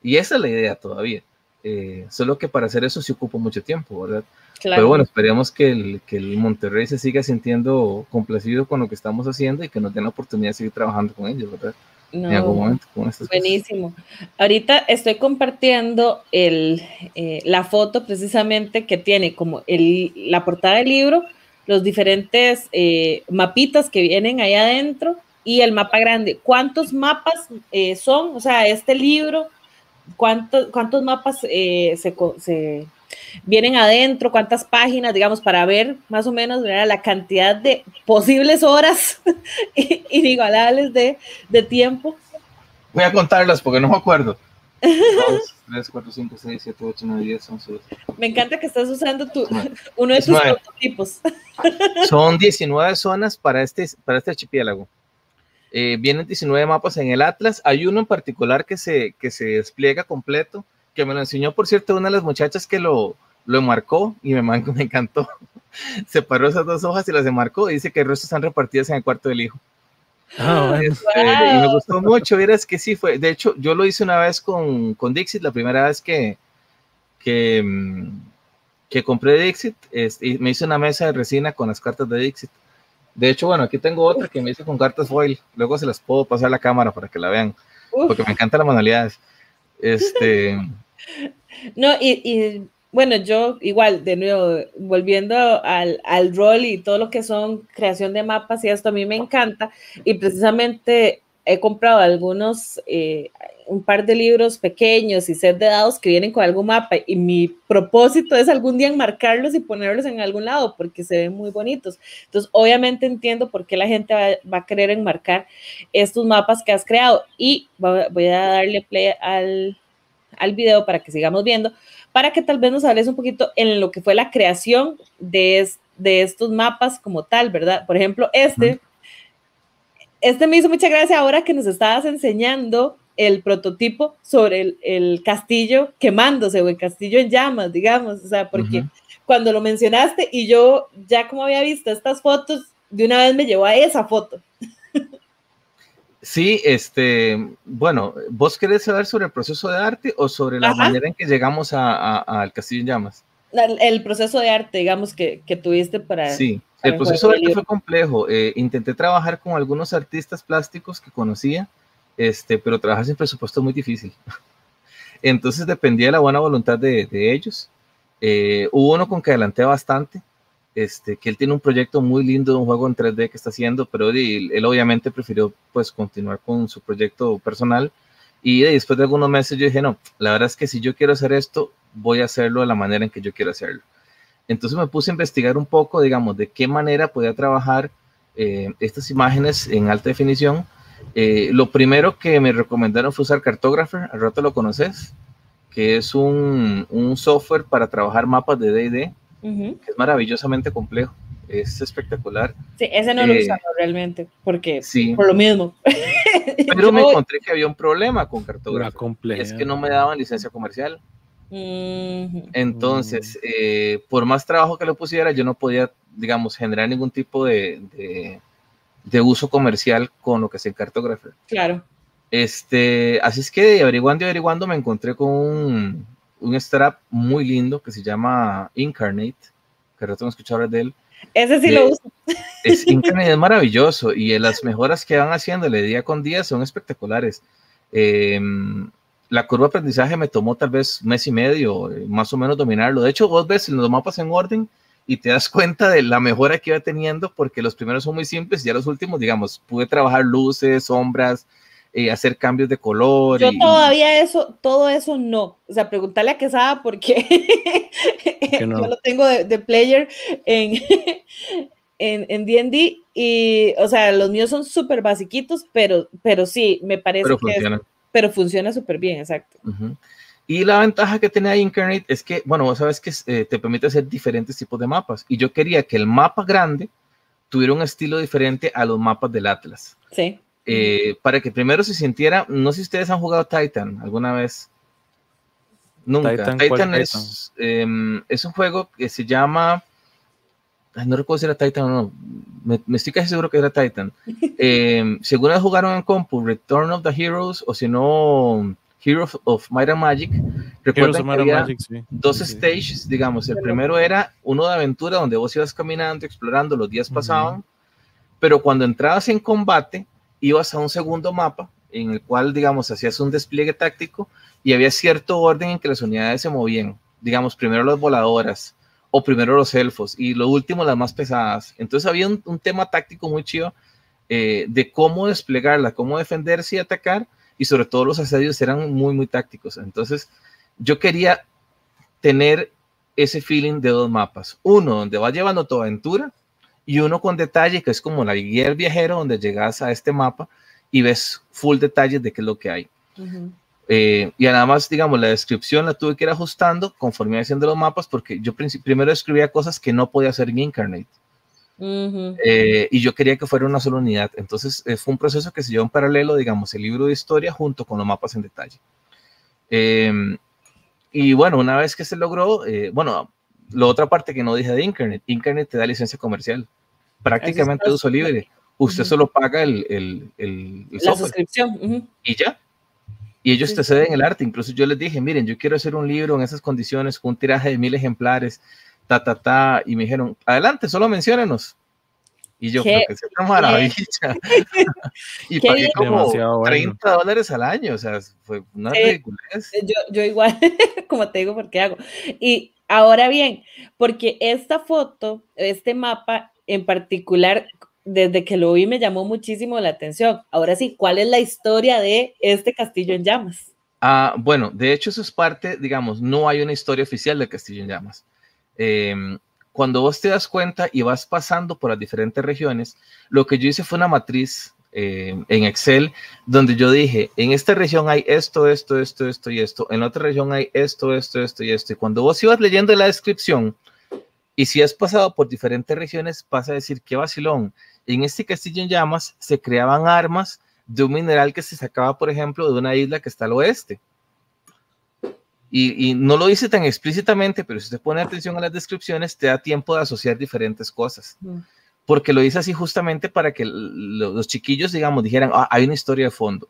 Y esa es la idea todavía. Eh, solo que para hacer eso se ocupa mucho tiempo, ¿verdad? Claro. Pero bueno, esperemos que el, que el Monterrey se siga sintiendo complacido con lo que estamos haciendo y que nos den la oportunidad de seguir trabajando con ellos, ¿verdad? No. En algún momento con estas cosas. Buenísimo. Ahorita estoy compartiendo el, eh, la foto precisamente que tiene como el, la portada del libro, los diferentes eh, mapitas que vienen ahí adentro y el mapa grande. ¿Cuántos mapas eh, son? O sea, este libro, ¿cuántos, cuántos mapas eh, se, se, vienen adentro, cuántas páginas, digamos, para ver más o menos la cantidad de posibles horas inigualables de, de tiempo. Voy a contarlas porque no me acuerdo. 2, 3, 4, 5, 6, 7, 8, 9, 10, 11, 12. Me encanta que estás usando tu, uno de tus prototipos. Son 19 zonas para este, para este archipiélago. Eh, vienen 19 mapas en el Atlas. Hay uno en particular que se, que se despliega completo, que me lo enseñó, por cierto, una de las muchachas que lo, lo marcó y me, me encantó. Separó esas dos hojas y las marcó y dice que el resto están repartidas en el cuarto del hijo. Ah, este, y me gustó mucho, vieras que sí fue. De hecho, yo lo hice una vez con, con Dixit, la primera vez que, que, mm, que compré Dixit, este, y me hice una mesa de resina con las cartas de Dixit. De hecho, bueno, aquí tengo otra que me hice con cartas foil. Luego se las puedo pasar a la cámara para que la vean, porque me encantan las manualidades. Este. No, y, y bueno, yo igual, de nuevo, volviendo al, al, rol y todo lo que son creación de mapas y esto a mí me encanta y precisamente he comprado algunos, eh, un par de libros pequeños y set de dados que vienen con algún mapa y mi propósito es algún día enmarcarlos y ponerlos en algún lado porque se ven muy bonitos. Entonces, obviamente entiendo por qué la gente va, va a querer enmarcar estos mapas que has creado y voy a darle play al, al video para que sigamos viendo para que tal vez nos hables un poquito en lo que fue la creación de, de estos mapas como tal, ¿verdad? Por ejemplo, este, este me hizo mucha gracia ahora que nos estabas enseñando el prototipo sobre el, el, castillo quemándose o el castillo en llamas, digamos, o sea, porque cuando lo mencionaste y yo ya como había visto estas fotos, de una vez me llevó a esa foto. Sí, este, bueno, ¿vos querés saber sobre el proceso de arte o sobre la manera en que llegamos al Castillo en Llamas? El, proceso de arte, digamos, que, tuviste para... Sí, el proceso de arte fue complejo. Eh, intenté trabajar con algunos artistas plásticos que conocía, este, pero trabajar sin presupuesto es muy difícil. Entonces dependía de la buena voluntad de, ellos. Eh, hubo uno con que adelanté bastante, este, que él tiene un proyecto muy lindo de un juego en 3D que está haciendo, pero él, él obviamente prefirió pues continuar con su proyecto personal y después de algunos meses yo dije, no, la verdad es que si yo quiero hacer esto, voy a hacerlo de la manera en que yo quiero hacerlo. Entonces me puse a investigar un poco, digamos, de qué manera podía trabajar eh, estas imágenes en alta definición. Eh, lo primero que me recomendaron fue usar Cartographer, al rato lo conoces, que es un, un software para trabajar mapas de D&D es maravillosamente complejo, es espectacular. Sí, ese no lo he eh, usado realmente, porque sí. por lo mismo. Pero me encontré que había un problema con cartografía. Es que no me daban licencia comercial. Entonces, eh, por más trabajo que le pusiera, yo no podía, digamos, generar ningún tipo de, de, uso comercial con lo que es el cartógrafo. Claro. Este, así es que averiguando y averiguando me encontré con un, un strap muy lindo que se llama Incarnate, que rato no escuchado de él. Ese sí lo uso. Es, Incarnate es maravilloso y las mejoras que van haciéndole día con día son espectaculares. Em, la curva de aprendizaje me tomó tal vez un mes y medio, eh, más o menos dominarlo. De hecho, vos ves los mapas en orden y te das cuenta de la mejora que iba teniendo porque los primeros son muy simples y ya los últimos, digamos, pude trabajar luces, sombras, eh, hacer cambios de color. Yo todavía eso, todo eso no. O sea, preguntarle a Quesada porque yo lo tengo de, player en en D&D y, o sea, los míos son súper basiquitos, pero, pero sí, me parece pero que funciona. Pero funciona súper bien, exacto. Y la ventaja que tiene Incarnate es que, bueno, vos sabes que eh, te permite hacer diferentes tipos de mapas. Y yo quería que el mapa grande tuviera un estilo diferente a los mapas del Atlas. Sí. Eh, para que primero se sintiera, no sé si ustedes han jugado Titan alguna vez. Nunca. Titan, es, em, es, un juego que se llama, no recuerdo si era Titan o no, me, estoy casi seguro que era Titan. eh, vez jugaron en compu Return of the Heroes o si no Heroes of Might and Magic, recuerden que había dos stages, digamos, el primero era uno de aventura donde vos ibas caminando, explorando, los días pasaban, pero cuando entrabas en combate, ibas a un segundo mapa en el cual, digamos, hacías un despliegue táctico y había cierto orden en que las unidades se movían. Digamos, primero las voladoras o primero los elfos y lo último las más pesadas. Entonces había un, tema táctico muy chido eh, de cómo desplegarla, cómo defenderse y atacar y sobre todo los asedios eran muy, muy tácticos. Entonces yo quería tener ese feeling de dos mapas. Uno donde vas llevando tu aventura y uno con detalle, que es como la guía del viajero, donde llegas a este mapa y ves full detalles de qué es lo que hay. Eh, y nada más, digamos, la descripción la tuve que ir ajustando conforme iba haciendo los mapas, porque yo primero escribía cosas que no podía hacer en Incarnate. Eh, y yo quería que fuera una sola unidad. Entonces eh, fue un proceso que se llevó en paralelo, digamos, el libro de historia junto con los mapas en detalle. Em, y bueno, una vez que se logró, bueno, la otra parte que no dije de Incarnate, Incarnate te da licencia comercial, prácticamente uso libre. Usted solo paga el, el, el, la suscripción. Y ya. Y ellos te ceden el arte. Incluso yo les dije, miren, yo quiero hacer un libro en esas condiciones con un tiraje de mil ejemplares, ta, ta, ta. Y me dijeron, adelante, solo menciónenos. Y yo creo que es una maravilla. y pagué como 30 dólares al año, o sea, fue una ridiculez. Yo, yo igual, como te digo, porque hago. Y ahora bien, porque esta foto, este mapa en particular, desde que lo vi me llamó muchísimo la atención. Ahora sí, ¿cuál es la historia de este castillo en llamas? Ah, bueno, de hecho eso es parte, digamos, no hay una historia oficial del castillo en llamas. Em, cuando vos te das cuenta y vas pasando por las diferentes regiones, lo que yo hice fue una matriz em, en Excel donde yo dije, en esta región hay esto, esto, esto, esto y esto, en otra región hay esto, esto, esto y esto. Y cuando vos ibas leyendo la descripción, y si has pasado por diferentes regiones, vas a decir, qué vacilón, en este castillo en llamas se creaban armas de un mineral que se sacaba, por ejemplo, de una isla que está al oeste. Y, no lo dice tan explícitamente, pero si usted pone atención a las descripciones, te da tiempo de asociar diferentes cosas. Mm. Porque lo dice así justamente para que los chiquillos, digamos, dijeran, ah, hay una historia de fondo.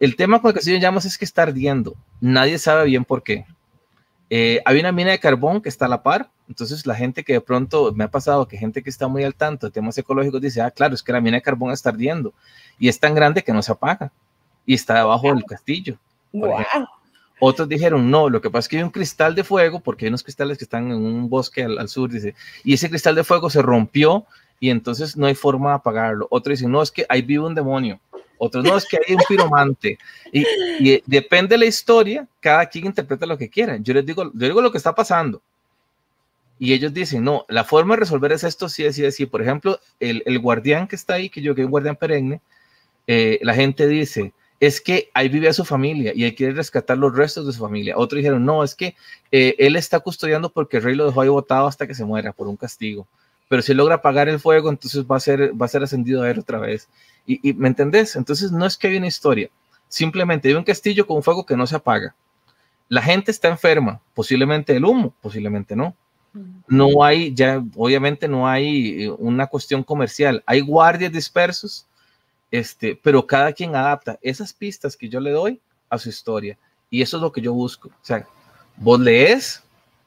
El tema con el castillo en llamas es que está ardiendo. Nadie sabe bien por qué. Eh, hay una mina de carbón que está a la par, entonces la gente que de pronto me ha pasado que gente que está muy al tanto de temas ecológicos dice, ah, claro, es que la mina de carbón está ardiendo y es tan grande que no se apaga y está debajo del castillo. Otros dijeron, no, lo que pasa es que hay un cristal de fuego, porque hay unos cristales que están en un bosque al, al sur, dice, y ese cristal de fuego se rompió y entonces no hay forma de apagarlo. Otros dicen, no, es que ahí vive un demonio otros no, es que hay un piromante. Y, depende de la historia, cada quien interpreta lo que quiera. Yo les digo, yo digo lo que está pasando. Y ellos dicen, no, la forma de resolver es esto, sí, sí, sí. Por ejemplo, el, el guardián que está ahí, que yo que es un guardián perenne, eh, la gente dice, es que ahí vive a su familia y él quiere rescatar los restos de su familia. Otros dijeron, no, es que eh, él está custodiando porque el rey lo dejó ahí botado hasta que se muera por un castigo. Pero si logra apagar el fuego, entonces va a ser, va a ser ascendido a él otra vez. Y, ¿Me entendés? Entonces no es que hay una historia, simplemente hay un castillo con un fuego que no se apaga. La gente está enferma, posiblemente el humo, posiblemente no. No hay, ya obviamente no hay eh, una cuestión comercial, hay guardias dispersos, este, pero cada quien adapta esas pistas que yo le doy a su historia. Y eso es lo que yo busco. O sea, vos lees,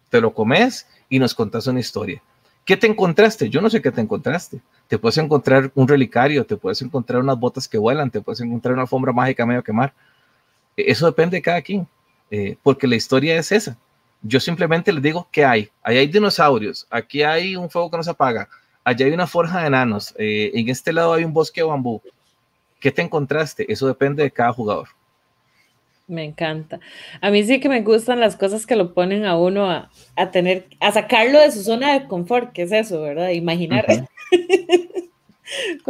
te lo comes y nos contás una historia. ¿Qué te encontraste? Yo no sé qué te encontraste. Te puedes encontrar un relicario, te puedes encontrar unas botas que vuelan, te puedes encontrar una alfombra mágica medio quemar. E, eso depende de cada quien, eh, porque la historia es esa. Yo simplemente les digo qué hay. Ahí hay dinosaurios, aquí hay un fuego que no se apaga, allá hay una forja de enanos, eh, en este lado hay un bosque de bambú. ¿Qué te encontraste? Eso depende de cada jugador. Me encanta. A mí sí que me gustan las cosas que lo ponen a uno a, tener, a sacarlo de su zona de confort, que es eso, ¿verdad? Imaginar.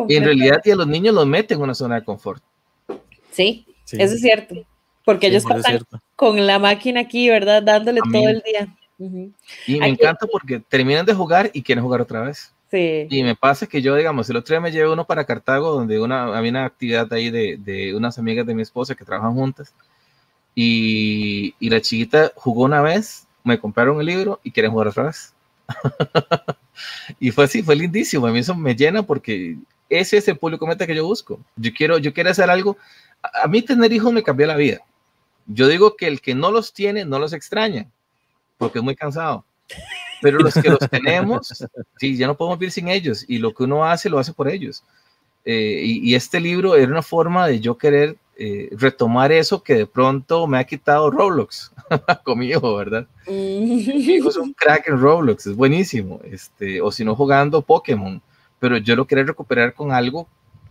y en realidad y a los niños los meten en una zona de confort. Sí, eso es cierto. Porque ellos pasan con la máquina aquí, ¿verdad? Dándole todo el día. Y me encanta porque terminan de jugar y quieren jugar otra vez. Sí. Y me pasa que yo, digamos, el otro día me llevé uno para Cartago, donde una, había una actividad ahí de, de unas amigas de mi esposa que trabajan juntas. Y, la chiquita jugó una vez, me compraron el libro y quieren jugar otra vez. y fue así, fue lindísimo. A mí eso me llena porque ese es el público meta que yo busco. Yo quiero, yo quiero hacer algo. A, mí tener hijos me cambió la vida. Yo digo que el que no los tiene no los extraña porque es muy cansado. Pero los que los tenemos, sí, ya no podemos vivir sin ellos y lo que uno hace lo hace por ellos. Eh, y, y, este libro era una forma de yo querer eh, retomar eso que de pronto me ha quitado Roblox conmigo, ¿verdad? Mi hijo es un crack en Roblox, es buenísimo, este, o si no jugando Pokémon, pero yo lo quería recuperar con algo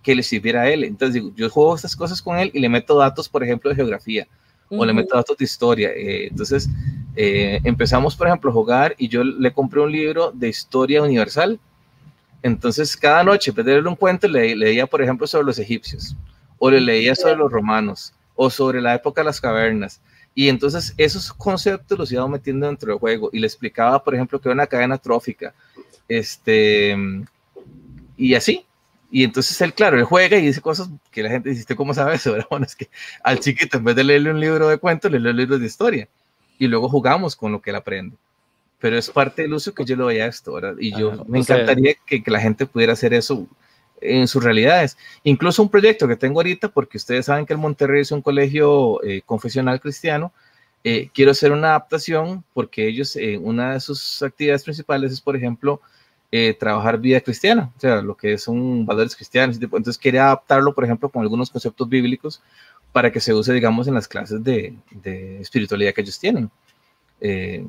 que le sirviera a él. Entonces digo, yo juego estas cosas con él y le meto datos, por ejemplo, de geografía, o le meto datos de historia. Eh, entonces, eh, empezamos, por ejemplo, a jugar y yo le compré un libro de historia universal. Entonces, cada noche, en vez de leer un cuento, le, leía, por ejemplo, sobre los egipcios, o le leía sobre los romanos, o sobre la época de las cavernas. Y entonces esos conceptos los iba metiendo dentro del juego y le explicaba, por ejemplo, que era una cadena trófica. Este, y así. Y entonces él, claro, él juega y dice cosas que la gente dice, ¿cómo sabe eso? Bueno, es que al chiquito, en vez de leerle un libro de cuentos, le lee libros de historia y luego jugamos con lo que él aprende. Pero es parte del uso que yo lo veía esto, ¿verdad? Y yo me encantaría que, que, la gente pudiera hacer eso en sus realidades. Incluso un proyecto que tengo ahorita, porque ustedes saben que el Monterrey es un colegio eh, confesional cristiano, eh, quiero hacer una adaptación porque ellos, eh, una de sus actividades principales es, por ejemplo, trabajar vida cristiana, o sea, lo que son valores cristianos. Entonces quería adaptarlo, por ejemplo, con algunos conceptos bíblicos para que se use, digamos, en las clases de, espiritualidad que ellos tienen. Eh,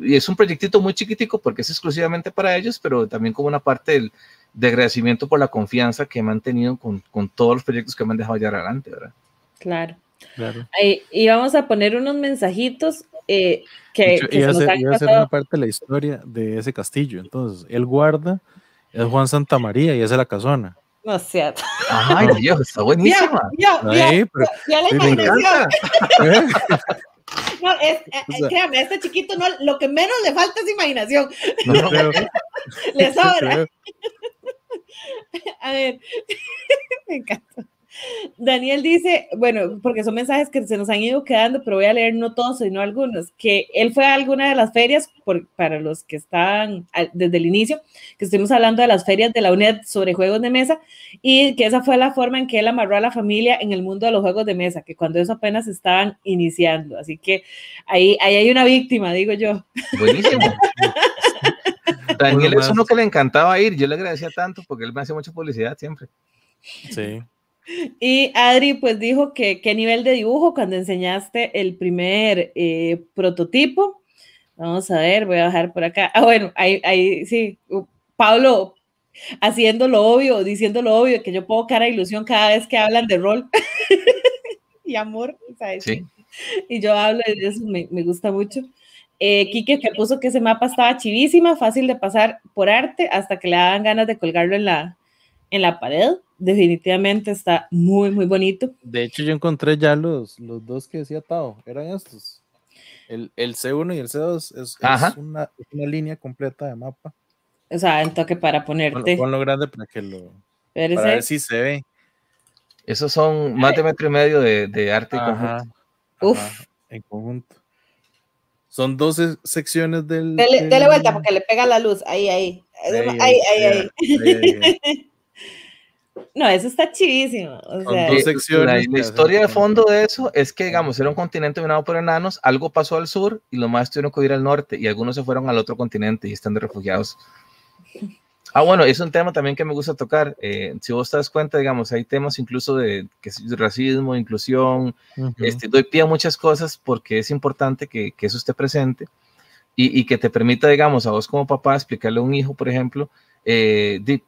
y es un proyectito muy chiquitico porque es exclusivamente para ellos, pero también como una parte del, de agradecimiento por la confianza que me han tenido con, con, todos los proyectos que me han dejado llevar adelante, ¿verdad? Claro. claro. y vamos a poner unos mensajitos eh, que, y a ser una parte de la historia de ese castillo. Entonces, él guarda, es Juan Santa María y es la casona. No sea. Ay, Dios, está buenísima. Ya, ya, ya, ya la imaginación. No, es, eh, créame, a este chiquito no, lo que menos le falta es imaginación. No, le sobra. A ver, me encanta. Daniel dice, bueno, porque son mensajes que se nos han ido quedando, pero voy a leer no todos, sino algunos, que él fue a alguna de las ferias, por, para los que están desde el inicio, que estuvimos hablando de las ferias de la UNED sobre juegos de mesa, y que esa fue la forma en que él amarró a la familia en el mundo de los juegos de mesa, que cuando eso apenas estaban iniciando. Así que ahí, ahí hay una víctima, digo yo. Buenísimo. Daniel es uno que le encantaba ir, yo le agradecía tanto porque él me hace mucha publicidad siempre. Sí. Y Adri pues dijo que qué nivel de dibujo cuando enseñaste el primer eh, prototipo. Vamos a ver, voy a bajar por acá. Ah, bueno, ahí, ahí sí, Pablo haciendo lo obvio, diciendo lo obvio, que yo puedo cara ilusión cada vez que hablan de rol y amor. Sí. Y yo hablo de eso, me, me gusta mucho. Eh, Quique que puso que ese mapa estaba chivísima, fácil de pasar por arte, hasta que le daban ganas de colgarlo en la, en la pared definitivamente está muy, muy bonito. De hecho, yo encontré ya los, los dos que decía Tao, eran estos. El, el C1 y el C2 es, es una, una, línea completa de mapa. O sea, en toque para ponerte. Ponlo, grande para que lo. Para ver si se ve. Esos son más de metro y medio de, de arte Ajá, Uf. en conjunto. Son 12 secciones del. Dele, dele, vuelta porque le pega la luz. Ahí, ahí. Ahí, ahí, ahí. ahí, ahí. no, eso está chivísimo. La, historia de fondo de eso es que, digamos, era un continente dominado por enanos, algo pasó al sur y los más tuvieron que ir al norte y algunos se fueron al otro continente y están de refugiados. Ah, bueno, es un tema también que me gusta tocar. Eh, si vos te das cuenta, digamos, hay temas incluso de, que racismo, inclusión. este, doy pie a muchas cosas porque es importante que, que eso esté presente y, y, que te permita, digamos, a vos como papá explicarle a un hijo, por ejemplo, eh,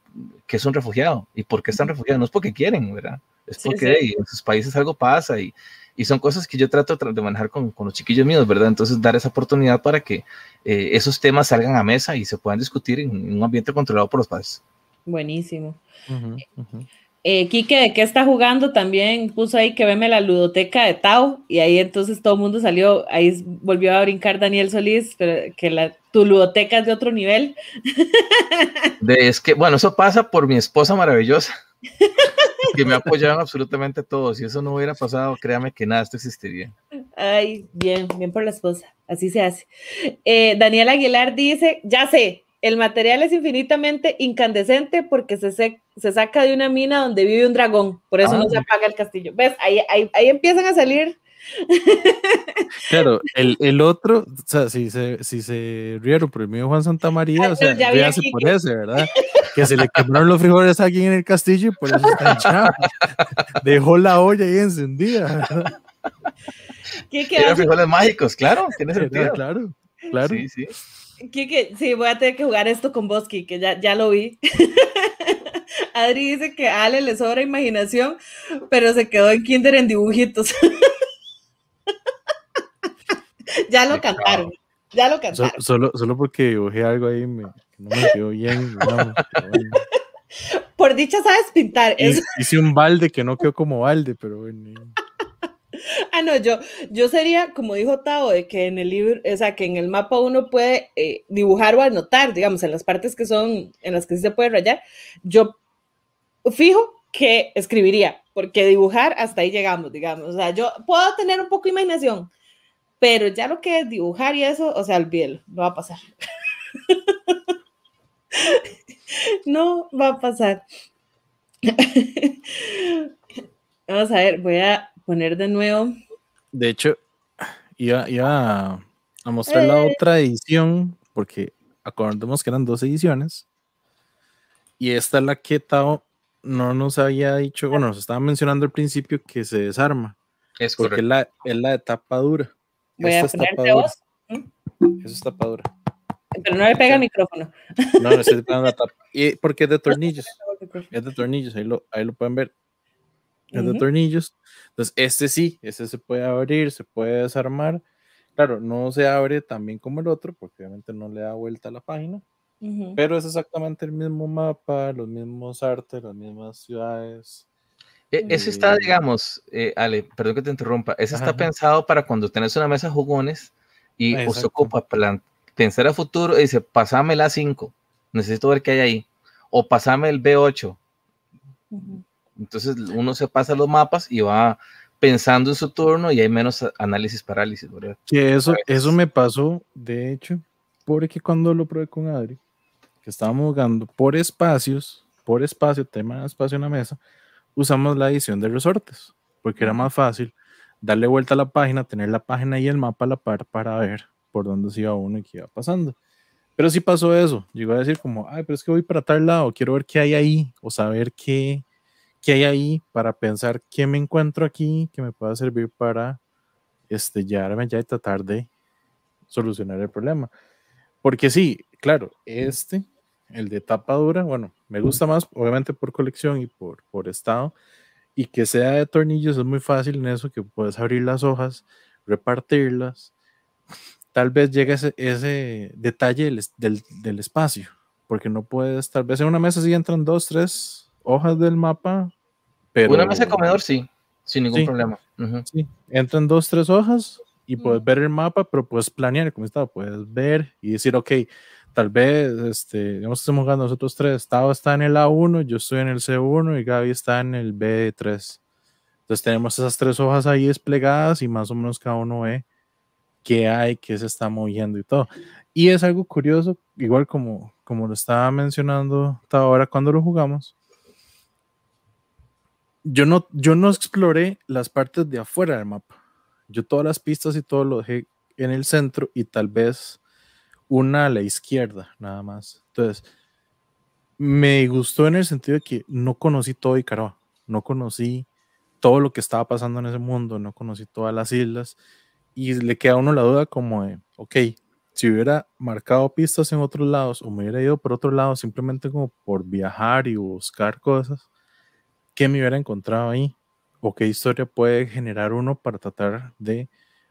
que es un refugiado. ¿Y por qué están refugiados? No es porque quieren, ¿verdad? Es porque en sus países algo pasa y, y, son cosas que yo trato de manejar con, con, los chiquillos míos, ¿verdad? Entonces, dar esa oportunidad para que eh, esos temas salgan a mesa y se puedan discutir en, un ambiente controlado por los padres. Buenísimo. Eh, Quique, ¿de qué está jugando? También puso ahí que veme la ludoteca de Tao y ahí entonces todo el mundo salió, ahí volvió a brincar Daniel Solís, pero que la, tu ludoteca es de otro nivel. De, es que, bueno, eso pasa por mi esposa maravillosa, que me apoyaron absolutamente todos. Si eso no hubiera pasado, créame que nada, esto existiría. Ay, bien, bien por la esposa, así se hace. Eh, Daniel Aguilar dice, ya sé, el material es infinitamente incandescente porque se, se, saca de una mina donde vive un dragón, por eso no ah. se apaga el castillo. ¿Ves? Ahí, ahí, ahí empiezan a salir. Claro, el, el, otro, o sea, si se, si se rieron por el mío Juan Santa María, o sea, véase por ese, ¿verdad? Que se le quemaron los frijoles aquí en el castillo y por eso está echado. Dejó la olla ahí encendida. ¿Qué, qué frijoles mágicos, claro, tiene sentido. Claro, claro. Sí, sí. Kike, sí, voy a tener que jugar esto con vos, que ya, ya lo vi. Adri dice que a Ale le sobra imaginación, pero se quedó en kinder en dibujitos. ya lo cantaron. Ya lo cantaron. solo, solo porque dibujé algo ahí me, no me quedó bien. Por dicha sabes pintar. Hice un balde que no quedó como balde, pero bueno. Ah, no, yo, yo sería, como dijo Tao, de que en el libro, o sea, que en el mapa uno puede eh, dibujar o anotar, digamos, en las partes que son, en las que sí se puede rayar, yo fijo que escribiría, porque dibujar hasta ahí llegamos, digamos, o sea, yo puedo tener un poco de imaginación, pero ya lo que es dibujar y eso, o sea, olvídelo, no va a pasar. no va a pasar. Vamos a ver, voy a poner de nuevo. De hecho, iba, a, mostrar la eh. otra edición, porque acordemos que eran dos ediciones. Y esta es la que Tao no nos había dicho, bueno, nos estaba mencionando al principio que se desarma. Es porque es la, es la de tapa dura. Voy a ponerte vos. Eso es tapa dura. Pero no le pega el micrófono. No, no estoy pegando la tapa. Y porque es de tornillos. Es de tornillos, ahí lo, ahí lo pueden ver. Es de tornillos. Entonces, este sí, este se puede abrir, se puede desarmar. Claro, no se abre también como el otro, porque obviamente no le da vuelta a la página. Pero es exactamente el mismo mapa, los mismos artes, las mismas ciudades. E, ese está, digamos, eh, Ale, perdón que te interrumpa, ese está pensado para cuando tenés una mesa jugones y se ocupa pensar a futuro y dice, pasame la 5, necesito ver qué hay ahí, o pasame el B8. Entonces uno se pasa los mapas y va pensando en su turno y hay menos análisis parálisis, ¿verdad? Que eso, eso me pasó, de hecho, porque cuando lo probé con Adri, que estábamos jugando por espacios, por espacio, tema de espacio en la mesa, usamos la edición de resortes, porque era más fácil darle vuelta a la página, tener la página y el mapa a la par para ver por dónde se iba uno y qué iba pasando. Pero sí pasó eso. Llegó a decir como, ay, pero es que voy para tal lado, quiero ver qué hay ahí, o saber qué, qué hay ahí para pensar qué me encuentro aquí que me pueda servir para este, llevarme ya y tratar de solucionar el problema. Porque sí, claro, este, el de tapa dura, bueno, me gusta más, obviamente por colección y por, por estado, y que sea de tornillos es muy fácil en eso, que puedes abrir las hojas, repartirlas. Tal vez llegue ese, detalle del, del, espacio, porque no puedes, tal vez en una mesa sí entran dos, tres hojas del mapa, pero... Una mesa de comedor sí, sin ningún problema. Sí, entran dos, tres hojas y puedes ver el mapa, pero puedes planear, como estaba, puedes ver y decir, ok, tal vez, este, digamos, estamos jugando nosotros tres, Tavo está en el A1, yo estoy en el C1 y Gaby está en el B3. Entonces tenemos esas tres hojas ahí desplegadas y más o menos cada uno ve qué hay, qué se está moviendo y todo. Y es algo curioso, igual como, como lo estaba mencionando ahora cuando lo jugamos. Yo no, yo no exploré las partes de afuera del mapa. Yo todas las pistas y todo lo dejé en el centro y tal vez una a la izquierda, nada más. Entonces, me gustó en el sentido de que no conocí todo Icaroa, no conocí todo lo que estaba pasando en ese mundo, no conocí todas las islas y le queda a uno la duda como de, ok, si hubiera marcado pistas en otros lados o me hubiera ido por otro lado simplemente como por viajar y buscar cosas, ¿qué me hubiera encontrado ahí? ¿O qué historia puede generar uno para tratar de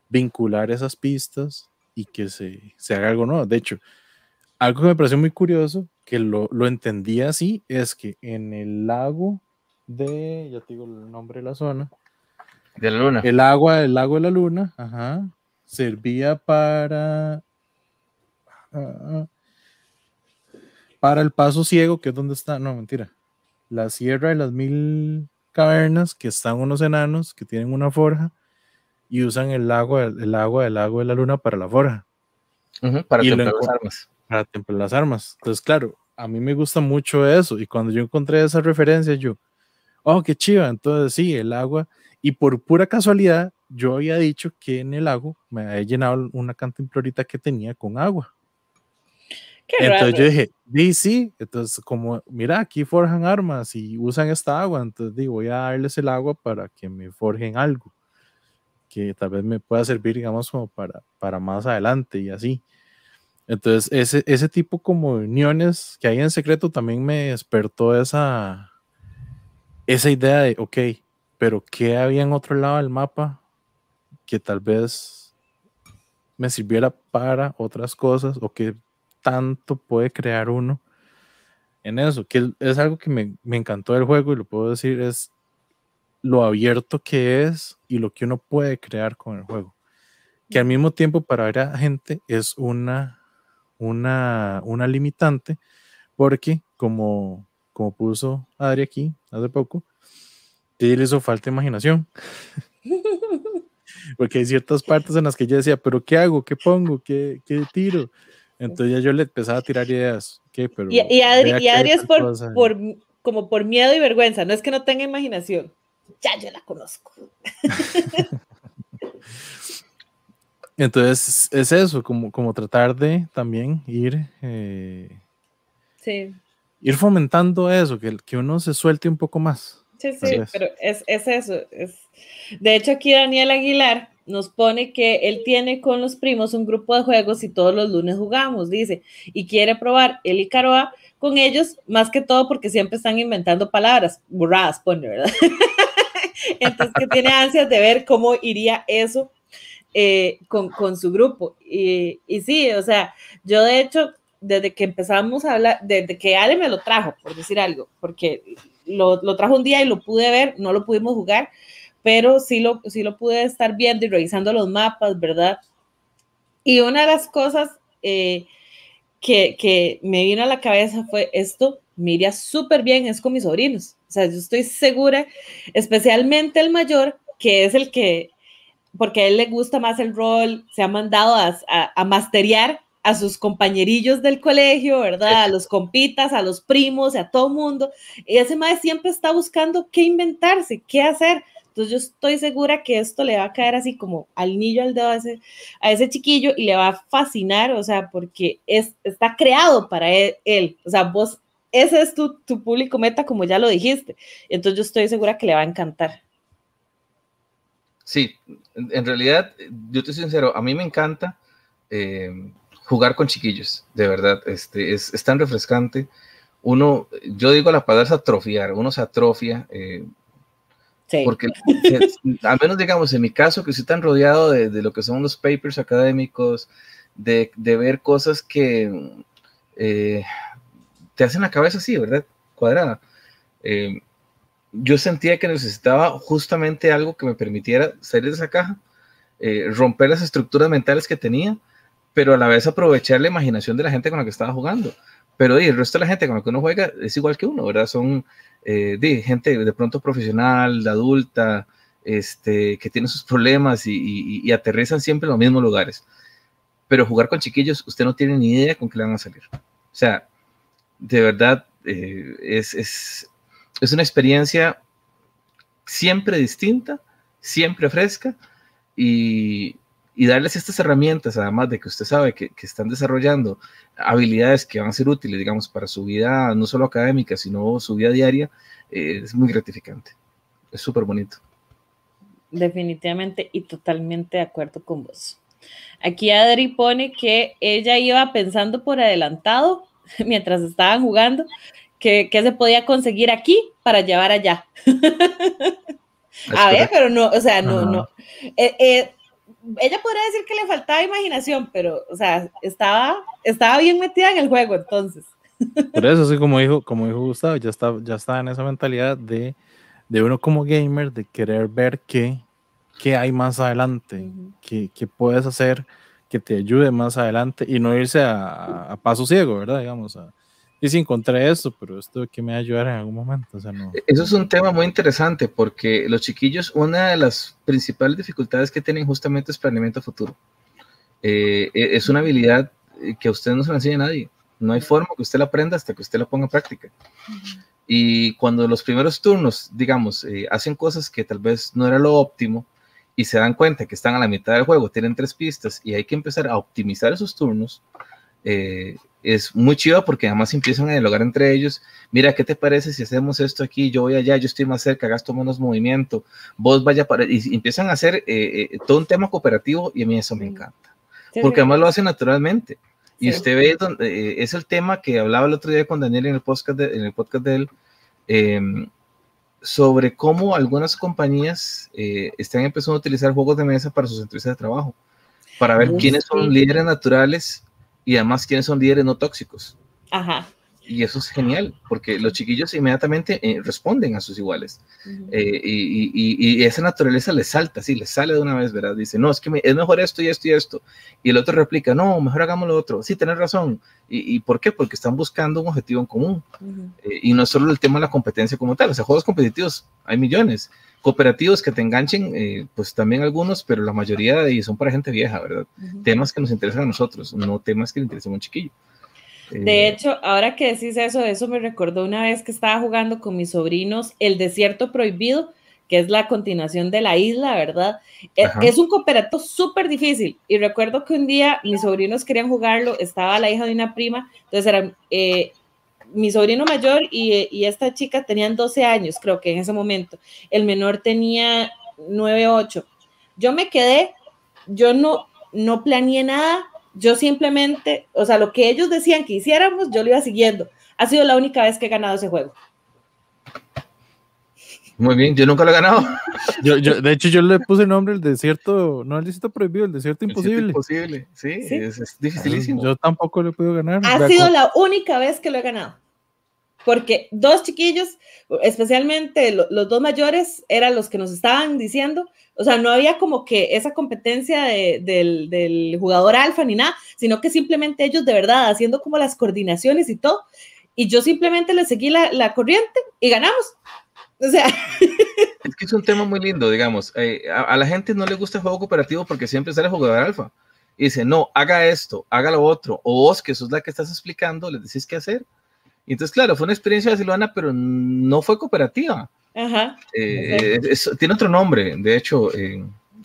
vincular esas pistas y que se, se haga algo nuevo. De hecho, algo que me pareció muy curioso, que lo, lo entendí así, es que en el lago de, ya te digo el nombre de la zona, de la luna. El agua del lago de la luna, ajá, servía para ah, para el paso ciego, que es donde está, no, mentira, la sierra de las mil cavernas, que están unos enanos que tienen una forja, y usan el agua, el agua del lago de la luna para la forja. para templar las armas. Para templar las armas. Entonces, claro, a mí me gusta mucho eso. Y cuando yo encontré esa referencia, yo, oh, qué chiva. Entonces, sí, el agua. Y por pura casualidad, yo había dicho que en el lago me había llenado una cantimplorita que tenía con agua. Entonces yo dije, sí, entonces como, mira, aquí forjan armas y usan esta agua, entonces digo, voy a darles el agua para que me forjen algo que tal vez me pueda servir, digamos, como para, para más adelante y así. Entonces, ese, ese tipo como de uniones que hay en secreto también me despertó esa, esa idea de, ok, pero ¿qué había en otro lado del mapa que tal vez me sirviera para otras cosas o qué tanto puede crear uno en eso, que es algo que me, me encantó del juego y lo puedo decir, es lo abierto que es y lo que uno puede crear con el juego. Que al mismo tiempo para ver a gente es una, una, una limitante, porque como, como puso Adri aquí hace poco, que le hizo falta imaginación. porque hay ciertas partes en las que yo decía, pero ¿qué hago? ¿Qué pongo? ¿Qué, qué tiro? Entonces ya yo le empezaba a tirar ideas. ¿Qué? Pero y, y Adri, y Adri es por, por, como por miedo y vergüenza, no es que no tenga imaginación ya yo la conozco. Entonces es eso, como, como tratar de también ir, eh, ir fomentando eso, que, que uno se suelte un poco más. Sí, sí, pero es, es eso. Es... De hecho, aquí Daniel Aguilar nos pone que él tiene con los primos un grupo de juegos y todos los lunes jugamos, dice, y quiere probar el Icaroa con ellos, más que todo porque siempre están inventando palabras, burradas, pone, ¿verdad? Entonces, que tiene ansias de ver cómo iría eso eh, con, con, su grupo. Y, y, sí, o sea, yo de hecho, desde que empezamos a hablar, desde que Ale me lo trajo, por decir algo, porque lo, lo trajo un día y lo pude ver, no lo pudimos jugar, pero sí lo, sí lo pude estar viendo y revisando los mapas, ¿verdad? Y una de las cosas eh, que, que, me vino a la cabeza fue esto, me súper bien, es con mis sobrinos. O sea, yo estoy segura, especialmente el mayor, que es el que, porque a él le gusta más el rol, se ha mandado a, a, a masterear a sus compañerillos del colegio, ¿verdad? A los compitas, a los primos, a todo mundo. Y ese maestro siempre está buscando qué inventarse, qué hacer. Entonces yo estoy segura que esto le va a caer así como al niño al dedo a ese, a ese chiquillo y le va a fascinar, o sea, porque es, está creado para él, él. O sea, vos ese es tu, tu, público meta, como ya lo dijiste. Entonces yo estoy segura que le va a encantar. Sí, en realidad, yo te soy sincero, a mí me encanta eh, jugar con chiquillos, de verdad, este, es, tan refrescante. Uno, yo digo la palabra atrofiar, uno se atrofia. Eh, sí. Porque al menos digamos en mi caso que estoy tan rodeado de, de lo que son los papers académicos, de, de ver cosas que eh, te hacen la cabeza así, ¿verdad? Cuadrada. Eh, yo sentía que necesitaba justamente algo que me permitiera salir de esa caja, eh, romper las estructuras mentales que tenía, pero a la vez aprovechar la imaginación de la gente con la que estaba jugando. Pero el resto de la gente con la que uno juega es igual que uno, ¿verdad? Son eh, de gente de pronto profesional, adulta, este, que tiene sus problemas y, y, y, aterrizan siempre en los mismos lugares. Pero jugar con chiquillos, usted no tiene ni idea con qué le van a salir. O sea, de verdad eh, es, es, es, una experiencia siempre distinta, siempre fresca y, y, darles estas herramientas, además de que usted sabe que, que, están desarrollando habilidades que van a ser útiles, digamos, para su vida no solo académica, sino su vida diaria, eh, es muy gratificante. Es súper bonito. Definitivamente y totalmente de acuerdo con vos. Aquí Adri pone que ella iba pensando por adelantado mientras estaban jugando, que, que, se podía conseguir aquí para llevar allá. a ver, pero no, o sea, no, no. Eh, eh, ella podría decir que le faltaba imaginación, pero, o sea, estaba, estaba bien metida en el juego, entonces. Por eso, sí, como dijo, como dijo Gustavo, ya está, ya está en esa mentalidad de, de uno como gamer, de querer ver qué, qué hay más adelante, uh -huh. qué, qué puedes hacer que te ayude más adelante y no irse a, a paso ciego, ¿verdad? Digamos, a, y si encontré esto, pero esto que me va a ayudar en algún momento. O sea, no. Eso es un tema muy interesante porque los chiquillos, una de las principales dificultades que tienen justamente es planeamiento futuro. Eh, es una habilidad que a usted no se la enseña a nadie. No hay forma que usted la aprenda hasta que usted la ponga en práctica. Uh -huh. Y cuando los primeros turnos, digamos, eh, hacen cosas que tal vez no era lo óptimo, y se dan cuenta que están a la mitad del juego, tienen tres pistas y hay que empezar a optimizar esos turnos, eh, es muy chido porque además empiezan a dialogar entre ellos. Mira, ¿qué te parece si hacemos esto aquí? Yo voy allá, yo estoy más cerca, gasto menos movimiento, vos vaya para... Y empiezan a hacer eh, eh, todo un tema cooperativo y a mí eso me encanta. Sí, porque además lo hacen naturalmente. Y sí. usted ve, donde, es el tema que hablaba el otro día con Daniel en el podcast de, en el podcast de él, em, sobre cómo algunas compañías están empezando a utilizar juegos de mesa para sus entrevistas de trabajo. para ver quiénes son líderes naturales y además quiénes son líderes no tóxicos. Ajá. Y eso es genial, porque los chiquillos inmediatamente eh, responden a sus iguales. Eh, y, y, esa naturaleza les salta, sí, les sale de una vez, ¿verdad? Dice, no, es que es mejor esto y esto y esto. Y el otro replica, no, mejor hagamos lo otro. Sí, tenés razón. ¿Y, por qué? Porque están buscando un objetivo en común. Eh, y no es solo el tema de la competencia como tal. O sea, juegos competitivos hay millones. Cooperativos que te enganchen, pues también algunos, pero la mayoría y son para gente vieja, ¿verdad? Temas que nos interesan a nosotros, no temas que le interesen a un chiquillo. De hecho, ahora que decís eso, eso me recordó una vez que estaba jugando con mis sobrinos El Desierto Prohibido, que es la continuación de la isla, ¿verdad? E, es, un cooperativo súper difícil. Y recuerdo que un día mis sobrinos querían jugarlo, estaba la hija de una prima, entonces era eh, mi sobrino mayor y, esta chica tenían 12 años, creo que en ese momento. El menor tenía 9, 8. Yo me quedé, yo no, no planeé nada, yo simplemente, o sea, lo que ellos decían que hiciéramos, yo lo iba siguiendo. Ha sido la única vez que he ganado ese juego. Muy bien, yo nunca lo he ganado. Yo, yo, de hecho, yo le puse el nombre el desierto, no el desierto prohibido, el desierto imposible. imposible, sí, Es, dificilísimo. Yo tampoco lo he podido ganar. Ha sido la única vez que lo he ganado. Porque dos chiquillos, especialmente los dos mayores, eran los que nos estaban diciendo, o sea, no había como que esa competencia del, jugador alfa ni nada, sino que simplemente ellos de verdad haciendo como las coordinaciones y todo. Y yo simplemente le seguí la, corriente y ganamos. O sea. Es que es un tema muy lindo, digamos. Eh, a, la gente no le gusta el juego cooperativo porque siempre sale jugador alfa. Y dice, no, haga esto, haga lo otro. O vos, que sos la que estás explicando, les decís qué hacer. Y entonces, claro, fue una experiencia de Silvana, pero no fue cooperativa. Ajá. Eh, tiene otro nombre, de hecho,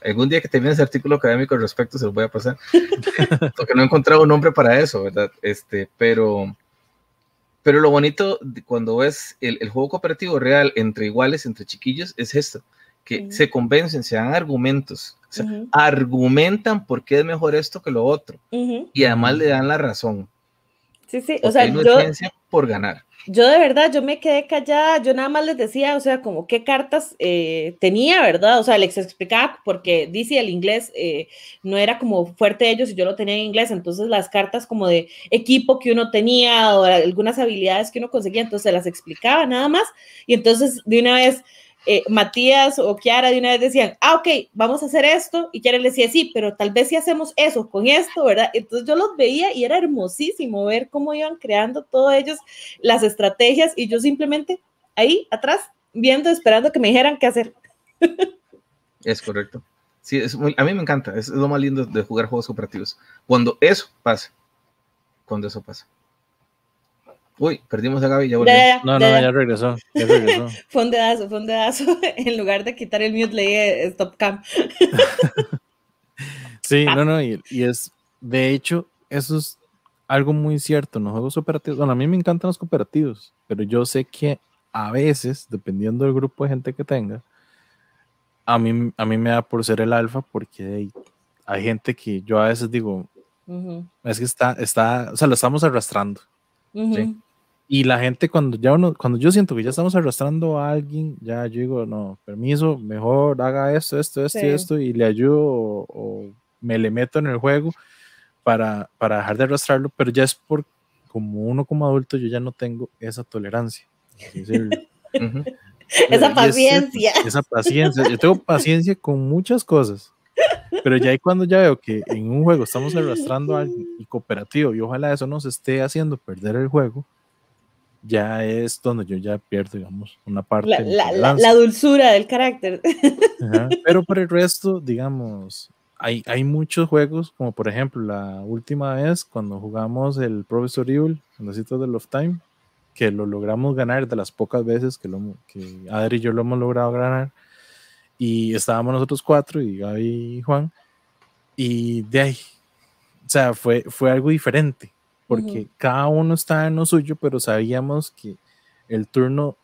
algún día que termine ese artículo académico al respecto se lo voy a pasar, porque no he encontrado un nombre para eso, ¿verdad? Este, pero, pero lo bonito cuando ves el, juego cooperativo real entre iguales, entre chiquillos, es esto, que se convencen, se dan argumentos, argumentan por qué es mejor esto que lo otro, y además le dan la razón. Sí, sí, o sea, yo... por ganar yo de verdad, yo me quedé callada, yo nada más les decía, o sea, como qué cartas eh, tenía, ¿verdad? O sea, les explicaba, porque dice el inglés eh, no era como fuerte ellos y yo lo tenía en inglés, entonces las cartas como de equipo que uno tenía o algunas habilidades que uno conseguía, entonces las explicaba nada más y entonces de una vez eh, Matías o Kiara de una vez decían, ah, ok, vamos a hacer esto, y Kiara le decía, sí, pero tal vez si hacemos eso con esto, ¿verdad? Entonces yo los veía y era hermosísimo ver cómo iban creando todos ellos las estrategias y yo simplemente ahí atrás viendo, esperando que me dijeran qué hacer. Es correcto. Sí, es a mí me encanta, es lo más lindo de jugar juegos cooperativos. Cuando eso pasa, cuando eso pasa. Uy, perdimos a Gaby, ya volvió. no, no, ya regresó. Ya regresó. fue un dedazo, fue un dedazo. En lugar de quitar el mute, leí Stop Cam. sí, no, no, y, es, de hecho, eso es algo muy cierto en los juegos operativos. Bueno, a mí me encantan los cooperativos, pero yo sé que a veces, dependiendo del grupo de gente que tenga, a mí, a mí me da por ser el alfa porque hay, gente que yo a veces digo, es que está, está, o sea, lo estamos arrastrando. Y la gente cuando ya uno, cuando yo siento que ya estamos arrastrando a alguien, ya yo digo, no, permiso, mejor haga esto, esto, esto y esto, y le ayudo o, me le meto en el juego para, para dejar de arrastrarlo, pero ya es por, como uno como adulto, yo ya no tengo esa tolerancia. esa paciencia. esa paciencia. Yo tengo paciencia con muchas cosas. Pero ya ahí cuando ya veo que en un juego estamos arrastrando a alguien y cooperativo y ojalá eso nos esté haciendo perder el juego, ya es donde yo ya pierdo, digamos, una parte. La, la, la, dulzura del carácter. Pero por el resto, digamos, hay, hay muchos juegos, como por ejemplo la última vez cuando jugamos el Professor Evil, en los sitios de Love Time, que lo logramos ganar de las pocas veces que, lo, que Adri y yo lo hemos logrado ganar y estábamos nosotros cuatro y Gaby y Juan y de ahí, o sea, fue, fue algo diferente porque cada uno estaba en lo suyo, pero sabíamos que el turno,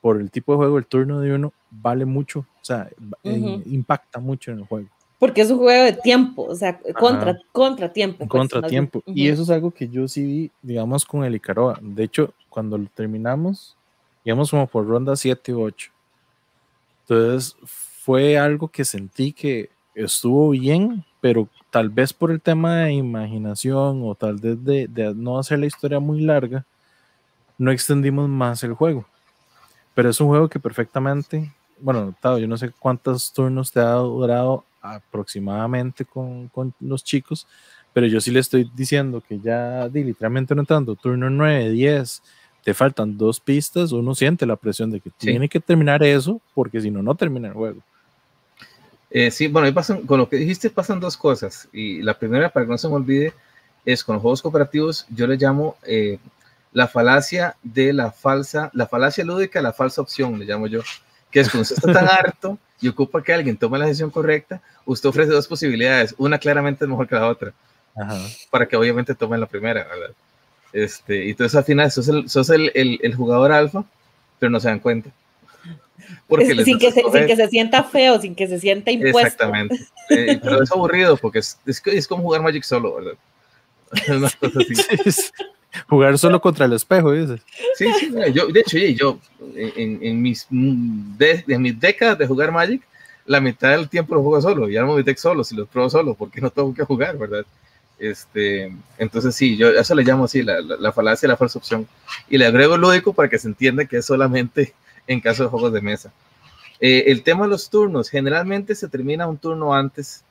por el tipo de juego, el turno de uno vale mucho, o sea, impacta mucho en el juego. Porque es un juego de tiempo, o sea, contra, contratiempo. Pues, contratiempo. Y eso es algo que yo sí vi, digamos, con el Icaroa. De hecho, cuando lo terminamos, íbamos como por ronda 7 u 8. Entonces, fue algo que sentí que estuvo bien, pero tal vez por el tema de imaginación o tal vez de, de no hacer la historia muy larga, no extendimos más el juego. Pero es un juego que perfectamente, bueno, Tado, yo no sé cuántos turnos te ha durado aproximadamente con, con los chicos, pero yo sí le estoy diciendo que ya literalmente no entrando, turno 9, 10, te faltan dos pistas, uno siente la presión de que tiene que terminar eso, porque si no, no termina el juego. Eh, sí, bueno, ahí pasan, con lo que dijiste pasan dos cosas. Y la primera, para que no se me olvide, es con los juegos cooperativos, yo le llamo eh, la falacia de la falsa, la falacia lúdica, la falsa opción, le llamo yo, que es cuando usted está tan harto y ocupa que alguien tome la decisión correcta, usted ofrece dos posibilidades, una claramente es mejor que la otra, para que obviamente tomen la primera, ¿verdad? Este, y entonces al final sos el, sos el, el, jugador alfa, pero no se dan cuenta. Porque sin, que se, sin, que se, sienta feo, sin que se sienta impuesto. Exactamente. Eh, pero es aburrido porque es, es, es, como jugar Magic solo, ¿verdad? Una cosa así. Jugar solo contra el espejo, dices. Sí, sí, yo, de hecho, yo en, en mis, de, en mis décadas de jugar Magic, la mitad del tiempo lo juego solo, y armo mi deck solo, si los pruebo solo, porque no tengo que jugar, ¿verdad? Este, entonces sí, yo eso le llamo así, la, la, falacia de la falsa opción. Y le agrego lúdico para que se entienda que es solamente en caso de juegos de mesa. Eh, el tema de los turnos, generalmente se termina un turno antes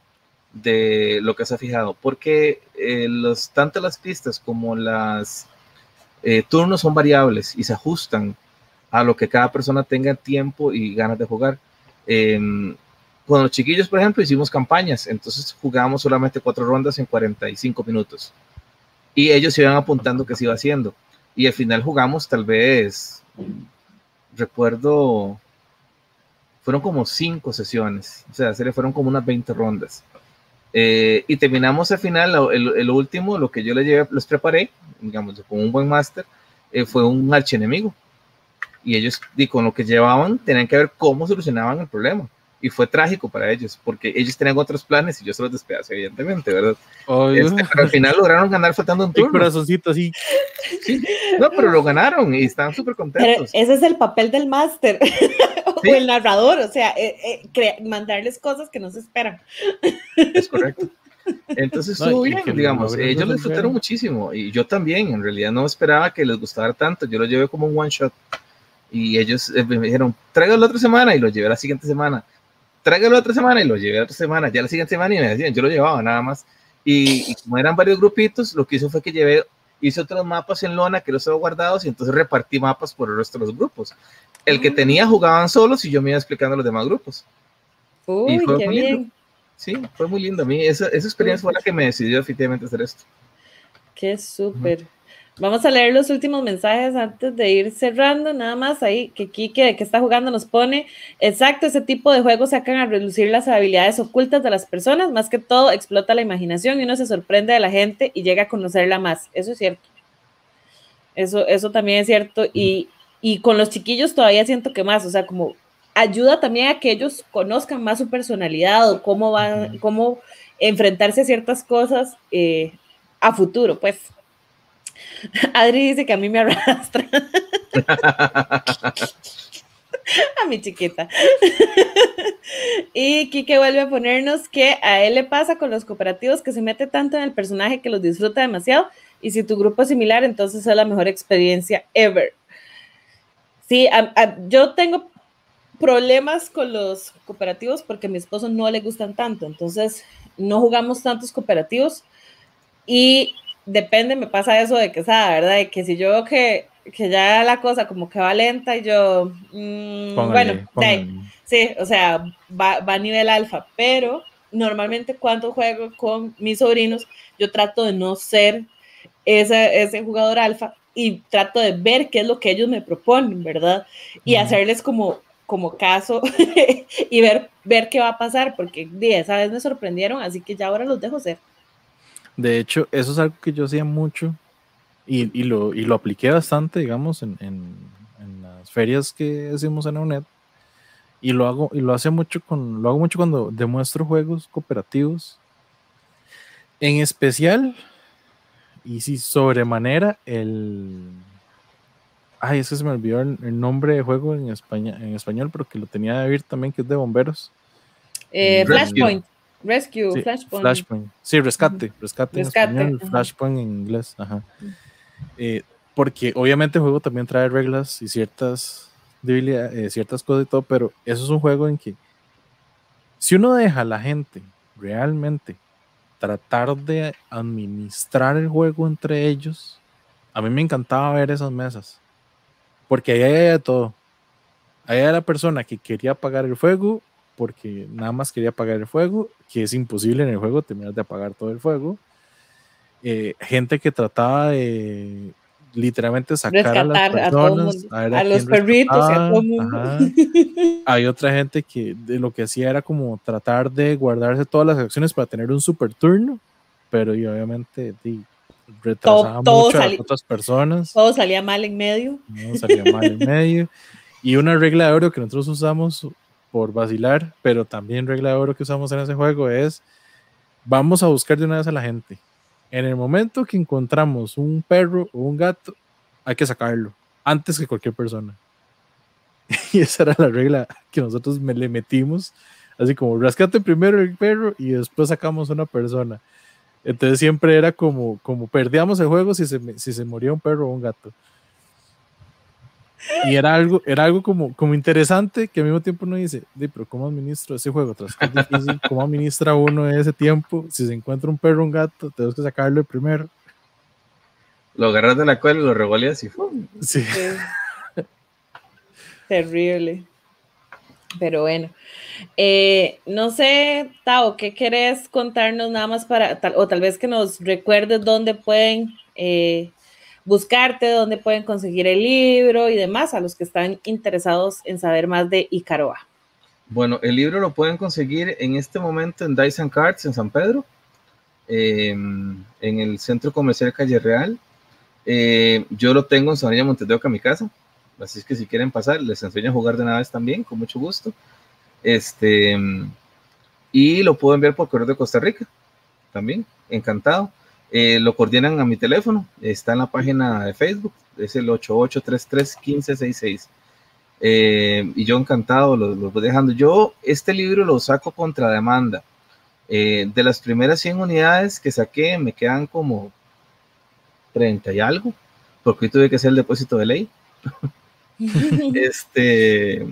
de lo que se ha fijado, porque eh, los, tanto las pistas como las eh, turnos son variables y se ajustan a lo que cada persona tenga tiempo y ganas de jugar. Em, con los chiquillos, por ejemplo, hicimos campañas, entonces jugamos solamente cuatro rondas en 45 minutos. Y ellos iban apuntando que se iba haciendo. Y al final jugamos tal vez, recuerdo, fueron como cinco sesiones, o sea, se le fueron como unas 20 rondas. Eh, y terminamos al final, el, último, lo que yo les, llevé, les preparé, digamos, con un buen máster, eh, fue un archienemigo. Y ellos, y con lo que llevaban, tenían que ver cómo solucionaban el problema. Y fue trágico para ellos, porque ellos tenían otros planes y yo se los despedacé, evidentemente, ¿verdad? Este, pero al final lograron ganar faltando un turno. El corazoncito así. No, pero lo ganaron y estaban súper contentos. ese es el papel del máster. o el narrador, o sea, eh, eh, mandarles cosas que no se esperan. Es correcto. Entonces estuvo bien, digamos, ellos lo disfrutaron muchísimo y yo también, en realidad no esperaba que les gustara tanto, yo lo llevé como un one shot y ellos eh, me dijeron, tráigalo la otra semana y lo llevé la siguiente semana, tráigalo la otra semana y lo llevé la otra semana, ya la siguiente semana y me decían, yo lo llevaba nada más y, y como eran varios grupitos, lo que hizo fue que llevé hice otros mapas en lona que los tengo guardados y entonces repartí mapas por el resto de los grupos. El que ah. tenía jugaban solos y yo me iba explicando a los demás grupos. Uy, qué bien. Sí, fue muy lindo. A mí esa, esa experiencia fue la que me decidió definitivamente hacer esto. Qué súper. Vamos a leer los últimos mensajes antes de ir cerrando, nada más ahí que Kike, que está jugando, nos pone, exacto, ese tipo de juegos sacan a reducir las habilidades ocultas de las personas, más que todo explota la imaginación y uno se sorprende de la gente y llega a conocerla más, eso es cierto. Eso, eso también es cierto y, y con los chiquillos todavía siento que más, o sea, como ayuda también a que ellos conozcan más su personalidad o cómo van, cómo enfrentarse a ciertas cosas eh, a futuro, pues. Adri dice que a mí me arrastra. a mi chiquita. y Kike vuelve a ponernos que a él le pasa con los cooperativos que se mete tanto en el personaje que los disfruta demasiado. Y si tu grupo es similar, entonces es la mejor experiencia ever. Sí, yo tengo problemas con los cooperativos porque a mi esposo no le gustan tanto. Entonces, no jugamos tantos cooperativos. Y depende, me pasa eso de que, ¿sabes? ¿Verdad? De que si yo veo que, que ya la cosa como que va lenta y yo, mm, bueno, sí, o sea, va, va, a nivel alfa, pero normalmente cuando juego con mis sobrinos, yo trato de no ser ese, ese jugador alfa y trato de ver qué es lo que ellos me proponen, ¿verdad? Y hacerles como como caso y ver, ver qué va a pasar, porque esa vez me sorprendieron, así que ya ahora los dejo ser. De hecho, eso es algo que yo hacía mucho y, y, lo, y lo apliqué bastante, digamos, en, en, en, las ferias que hacemos en UNED. Y lo hago, y lo hace mucho con, lo hago mucho cuando demuestro juegos cooperativos. En especial, y si sobremanera, el. Ay, es que se me olvidó el, nombre de juego en, España, en español, pero que lo tenía de ver también, que es de bomberos. Eh, Flashpoint. Rescue, Sí, Flashpoint. Flashpoint. Sí, rescate, rescate, en Rescate, español, ajá. Flashpoint en inglés. Ajá. Eh, porque obviamente el juego también trae reglas y ciertas debilidades, eh, ciertas cosas y todo, pero eso es un juego en que si uno deja a la gente realmente tratar de administrar el juego entre ellos, a mí me encantaba ver esas mesas. Porque ahí hay de todo. Ahí hay la persona que quería apagar el fuego porque nada más quería apagar el fuego, que es imposible en el juego terminar de apagar todo el fuego. Eh, gente que trataba de literalmente sacar a las Rescatar a todo personas, mundo, ver a los perritos y a todo mundo. Hay otra gente que de lo que hacía era como tratar de guardarse todas las acciones para tener un super turno, pero y obviamente di, retrasaba todo mucho a otras personas, Todo salía mal en medio. no salía mal en medio. Y una regla de oro que nosotros usamos por vacilar, pero también regla de oro que usamos en ese juego es vamos a buscar de una vez a la gente. En el momento que encontramos un perro o un gato, hay que sacarlo antes que cualquier persona. Y esa era la regla que nosotros me le metimos, así como rescate primero el perro y después sacamos una persona. Entonces siempre era como, como perdíamos el juego si se, si se moría un perro o un gato. Y era algo, era algo como, como interesante que al mismo tiempo uno dice, "Di, pero ¿cómo administro ese juego? Tras que es difícil, ¿cómo administra uno ese tiempo? Si se encuentra un perro un gato, tenemos que sacarlo primero. Lo agarras de la cola y lo revoleas y ¡fum! Sí. Sí. Terrible. Pero bueno. Eh, no sé, Tao, ¿qué querés contarnos nada más para, tal- o tal vez que nos recuerdes dónde pueden eh, buscarte, dónde pueden conseguir el libro y demás a los que están interesados en saber más de Icaroa? Bueno, el libro lo pueden conseguir en este momento en Dyson Cards en San Pedro, eh, en el centro comercial Calle Real. Eh, yo lo tengo en Sonrilla Montevideo, mi casa. Así es que si quieren pasar, les enseño a jugar de una vez también, con mucho gusto. Este, y lo puedo enviar por correo de Costa Rica también, encantado. Eh, lo coordinan a mi teléfono, está en la página de Facebook, es el 8833-1566. Eh, y yo encantado lo, lo voy dejando. Yo este libro lo saco contra demanda. Eh, de las primeras 100 unidades que saqué, me quedan como 30 y algo, porque hoy tuve que hacer el depósito de ley. este,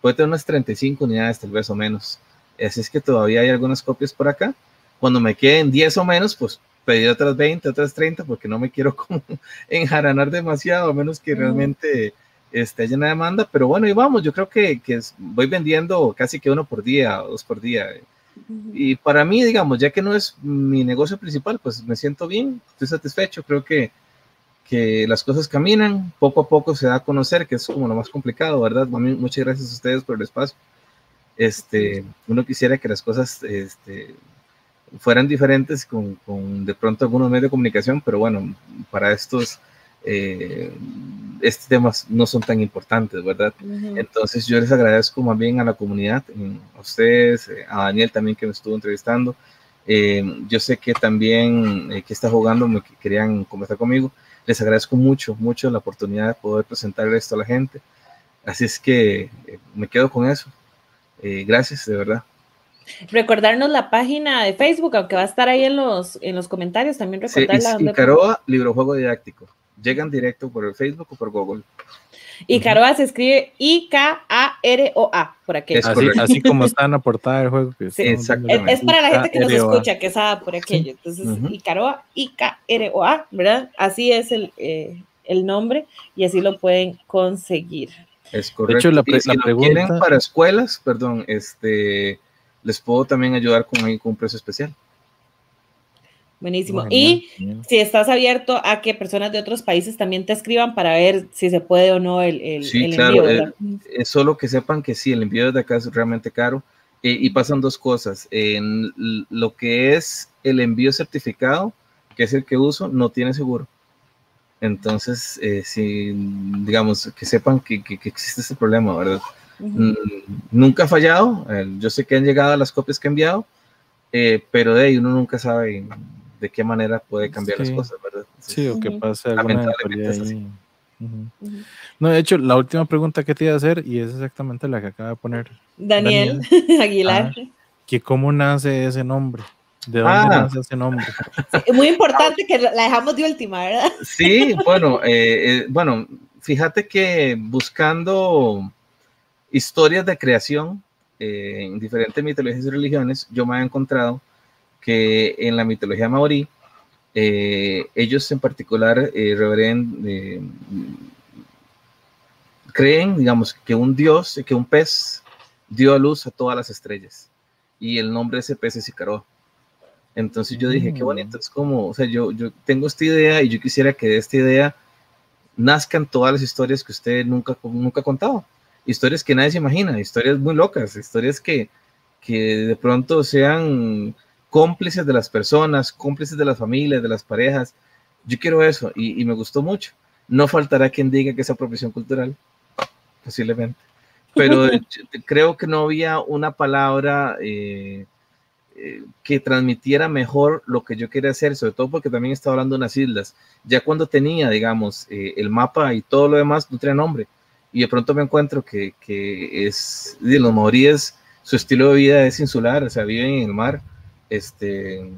puede tener unas 35 unidades, tal vez o menos. Así es que todavía hay algunas copias por acá. Cuando me queden 10 o menos, pues pedir otras 20, otras 30, porque no me quiero como enjaranar demasiado, a menos que realmente esté llena de demanda. Pero bueno, y vamos, yo creo que, que voy vendiendo casi que uno por día, dos por día. Y para mí, digamos, ya que no es mi negocio principal, pues me siento bien, estoy satisfecho, creo que, que las cosas caminan, poco a poco se da a conocer, que es como lo más complicado, ¿verdad? Mami, muchas gracias a ustedes por el espacio. Este, uno quisiera que las cosas este, fueran diferentes con, con de pronto algunos medios de comunicación, pero bueno, para estos, eh, estos temas no son tan importantes, ¿verdad? Ujú. Entonces yo les agradezco más bien a la comunidad, a ustedes, eh, a Daniel también que me estuvo entrevistando. Eh, yo sé que también eh, que está jugando me que querían conversar conmigo. Les agradezco mucho, mucho la oportunidad de poder presentar esto a la gente. Así es que eh, me quedo con eso. Eh, gracias, de verdad. Recordarnos la página de Facebook, aunque va a estar ahí en los, en los comentarios, también Sí, recordarla. y- donde- Icaroa, librojuego didáctico. Llegan directo por el Facebook o por Google. Icaroa se escribe I-K-A-R-O-A, por. Es Así, como está en la portada del juego. Que Sí, viendo Es, es para la gente que nos escucha, que sabe por aquello. Entonces. Icaroa, I-K-R-O-A, ¿verdad? Así es el, eh, el nombre y así lo pueden conseguir. Es correcto. hecho, la pre- y si la lo pregunta- quieren para escuelas, perdón, este, les puedo también ayudar con, ahí con un precio especial. Buenísimo. Y genial, si estás abierto a que personas de otros países también te escriban para ver si se puede o no el, el, Sí, el claro, envío, eh, ¿verdad? Es solo que sepan que sí, el envío desde acá es realmente caro. eh, y pasan dos cosas. En lo que es el envío certificado, que es el que uso, no tiene seguro. Entonces, eh, si, digamos, que sepan que, que- que existe ese problema, ¿verdad? Mm, Nunca ha fallado. eh, Yo sé que han llegado las copias que he enviado, eh, pero de ahí uno nunca sabe de qué manera puede cambiar las Sí. cosas, ¿verdad? Sí, o que alguna Lamentablemente es así. Ujú. Ujú. No, de hecho, la última pregunta que te iba a hacer, y es exactamente la que acaba de poner, Daniel, Aguilar. que cómo nace ese nombre. ¿De dónde Ah. nace ese nombre? Sí, muy importante que la dejamos de última, ¿verdad? Sí, bueno, eh, eh, bueno, fíjate que buscando historias de creación eh, en diferentes mitologías y religiones, yo me he encontrado que en la mitología maorí, eh, ellos en particular eh, creen, digamos, que un dios, que un pez dio a luz a todas las estrellas y el nombre de ese pez es Icaroa. Entonces yo dije, qué Mm. bonito, es como, o sea, yo, yo tengo esta idea y yo quisiera que de esta idea nazcan todas las historias que usted nunca, nunca ha contado. Historias que nadie se imagina, historias muy locas, historias que, que de pronto sean cómplices de las personas, cómplices de las familias, de las parejas. Yo quiero eso y, y me gustó mucho. No faltará quien diga que es apropiación cultural, posiblemente. Pero creo que no había una palabra eh, eh, que transmitiera mejor lo que yo quería hacer, sobre todo porque también estaba hablando de unas islas. Ya cuando tenía, digamos, eh, el mapa y todo lo demás, no tenía nombre. Y de pronto me encuentro que, que es, de los maoríes, su estilo de vida es insular, o sea, viven en el mar, este,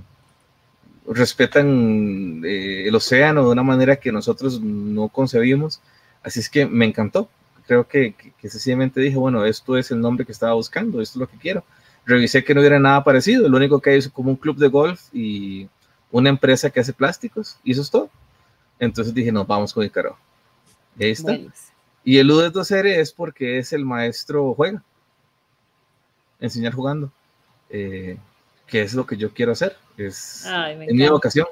respetan eh, el océano de una manera que nosotros no concebimos. Así es que me encantó. Creo que, que, que sencillamente dije, bueno, esto es el nombre que estaba buscando, esto es lo que quiero revisé que no hubiera nada parecido. Lo único que hay es como un club de golf y una empresa que hace plásticos, y eso es todo. Entonces dije, no, vamos con Icaro. Y ahí está. Y el Ludes Docere es porque es el maestro juega. Enseñar jugando. Eh, que es lo que yo quiero hacer. Es Ay, me en mi vocación.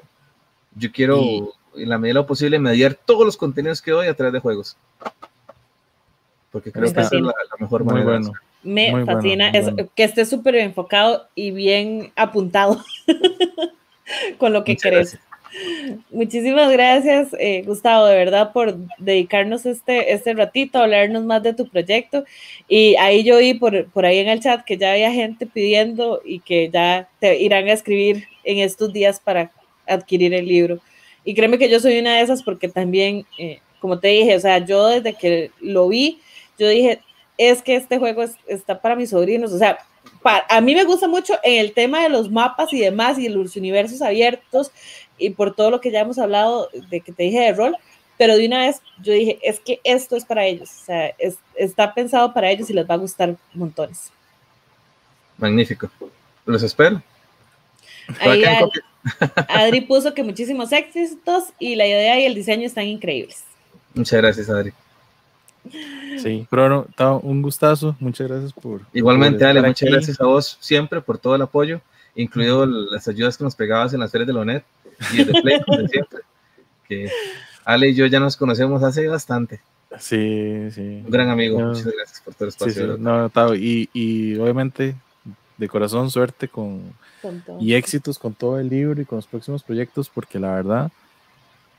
Yo quiero, Y- en la medida de lo posible, mediar todos los contenidos que doy a través de juegos. Porque creo Me que esa es fascina. la, la mejor Muy manera. de bueno. Me Muy fascina bueno. que esté súper enfocado y bien apuntado con lo que Muchas crees. Muchísimas gracias, eh, Gustavo, de verdad, por dedicarnos este, este ratito a hablarnos más de tu proyecto. Y ahí yo vi por, por ahí en el chat que ya había gente pidiendo y que ya te irán a escribir en estos días para adquirir el libro. Y créeme que yo soy una de esas porque también, eh, como te dije, o sea, yo desde que lo vi, yo dije, es que este juego es- está para mis sobrinos, o sea, a mí me gusta mucho en el tema de los mapas y demás y los universos abiertos y por todo lo que ya hemos hablado de que te dije de rol, pero de una vez yo dije, es que esto es para ellos, o sea, es- está pensado para ellos y les va a gustar montones. Magnífico. Los espero. Ahí. Adri puso que muchísimos éxitos y la idea y el diseño están increíbles. Muchas gracias, Adri. Sí, pero no, ta- un gustazo. Muchas gracias por. Igualmente, por Ale, muchas aquí. gracias a vos siempre por todo el apoyo, incluido las ayudas que nos pegabas en las ferias de la UNED y el de Play, como siempre. Que Ale y yo ya nos conocemos hace bastante. Sí, sí. Un gran amigo. No. Muchas gracias por todo el Sí, espacio. sí, no, ta- y, y obviamente, de corazón, suerte con, Con todo. y éxitos con todo el libro y con los próximos proyectos, porque la verdad,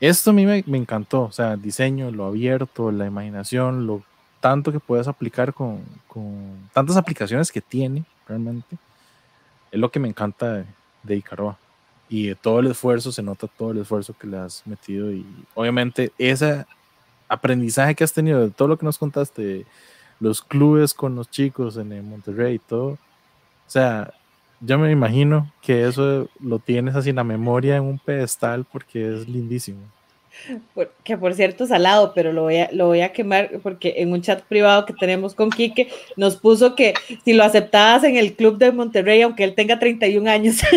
esto a mí me, me encantó. O sea, diseño, lo abierto, la imaginación, lo tanto que puedes aplicar con, con tantas aplicaciones que tiene realmente, es lo que me encanta de, de. Y de todo el esfuerzo, se nota todo el esfuerzo que le has metido. Y obviamente, ese aprendizaje que has tenido de todo lo que nos contaste, los clubes con los chicos en el Monterrey y todo. O sea, yo me imagino que eso lo tienes así en la memoria en un pedestal porque es lindísimo. Por- que por cierto es salado, pero lo voy, a, lo voy a quemar porque en un chat privado que tenemos con Quique nos puso que si lo aceptabas en el club de Monterrey, aunque él tenga 31 años.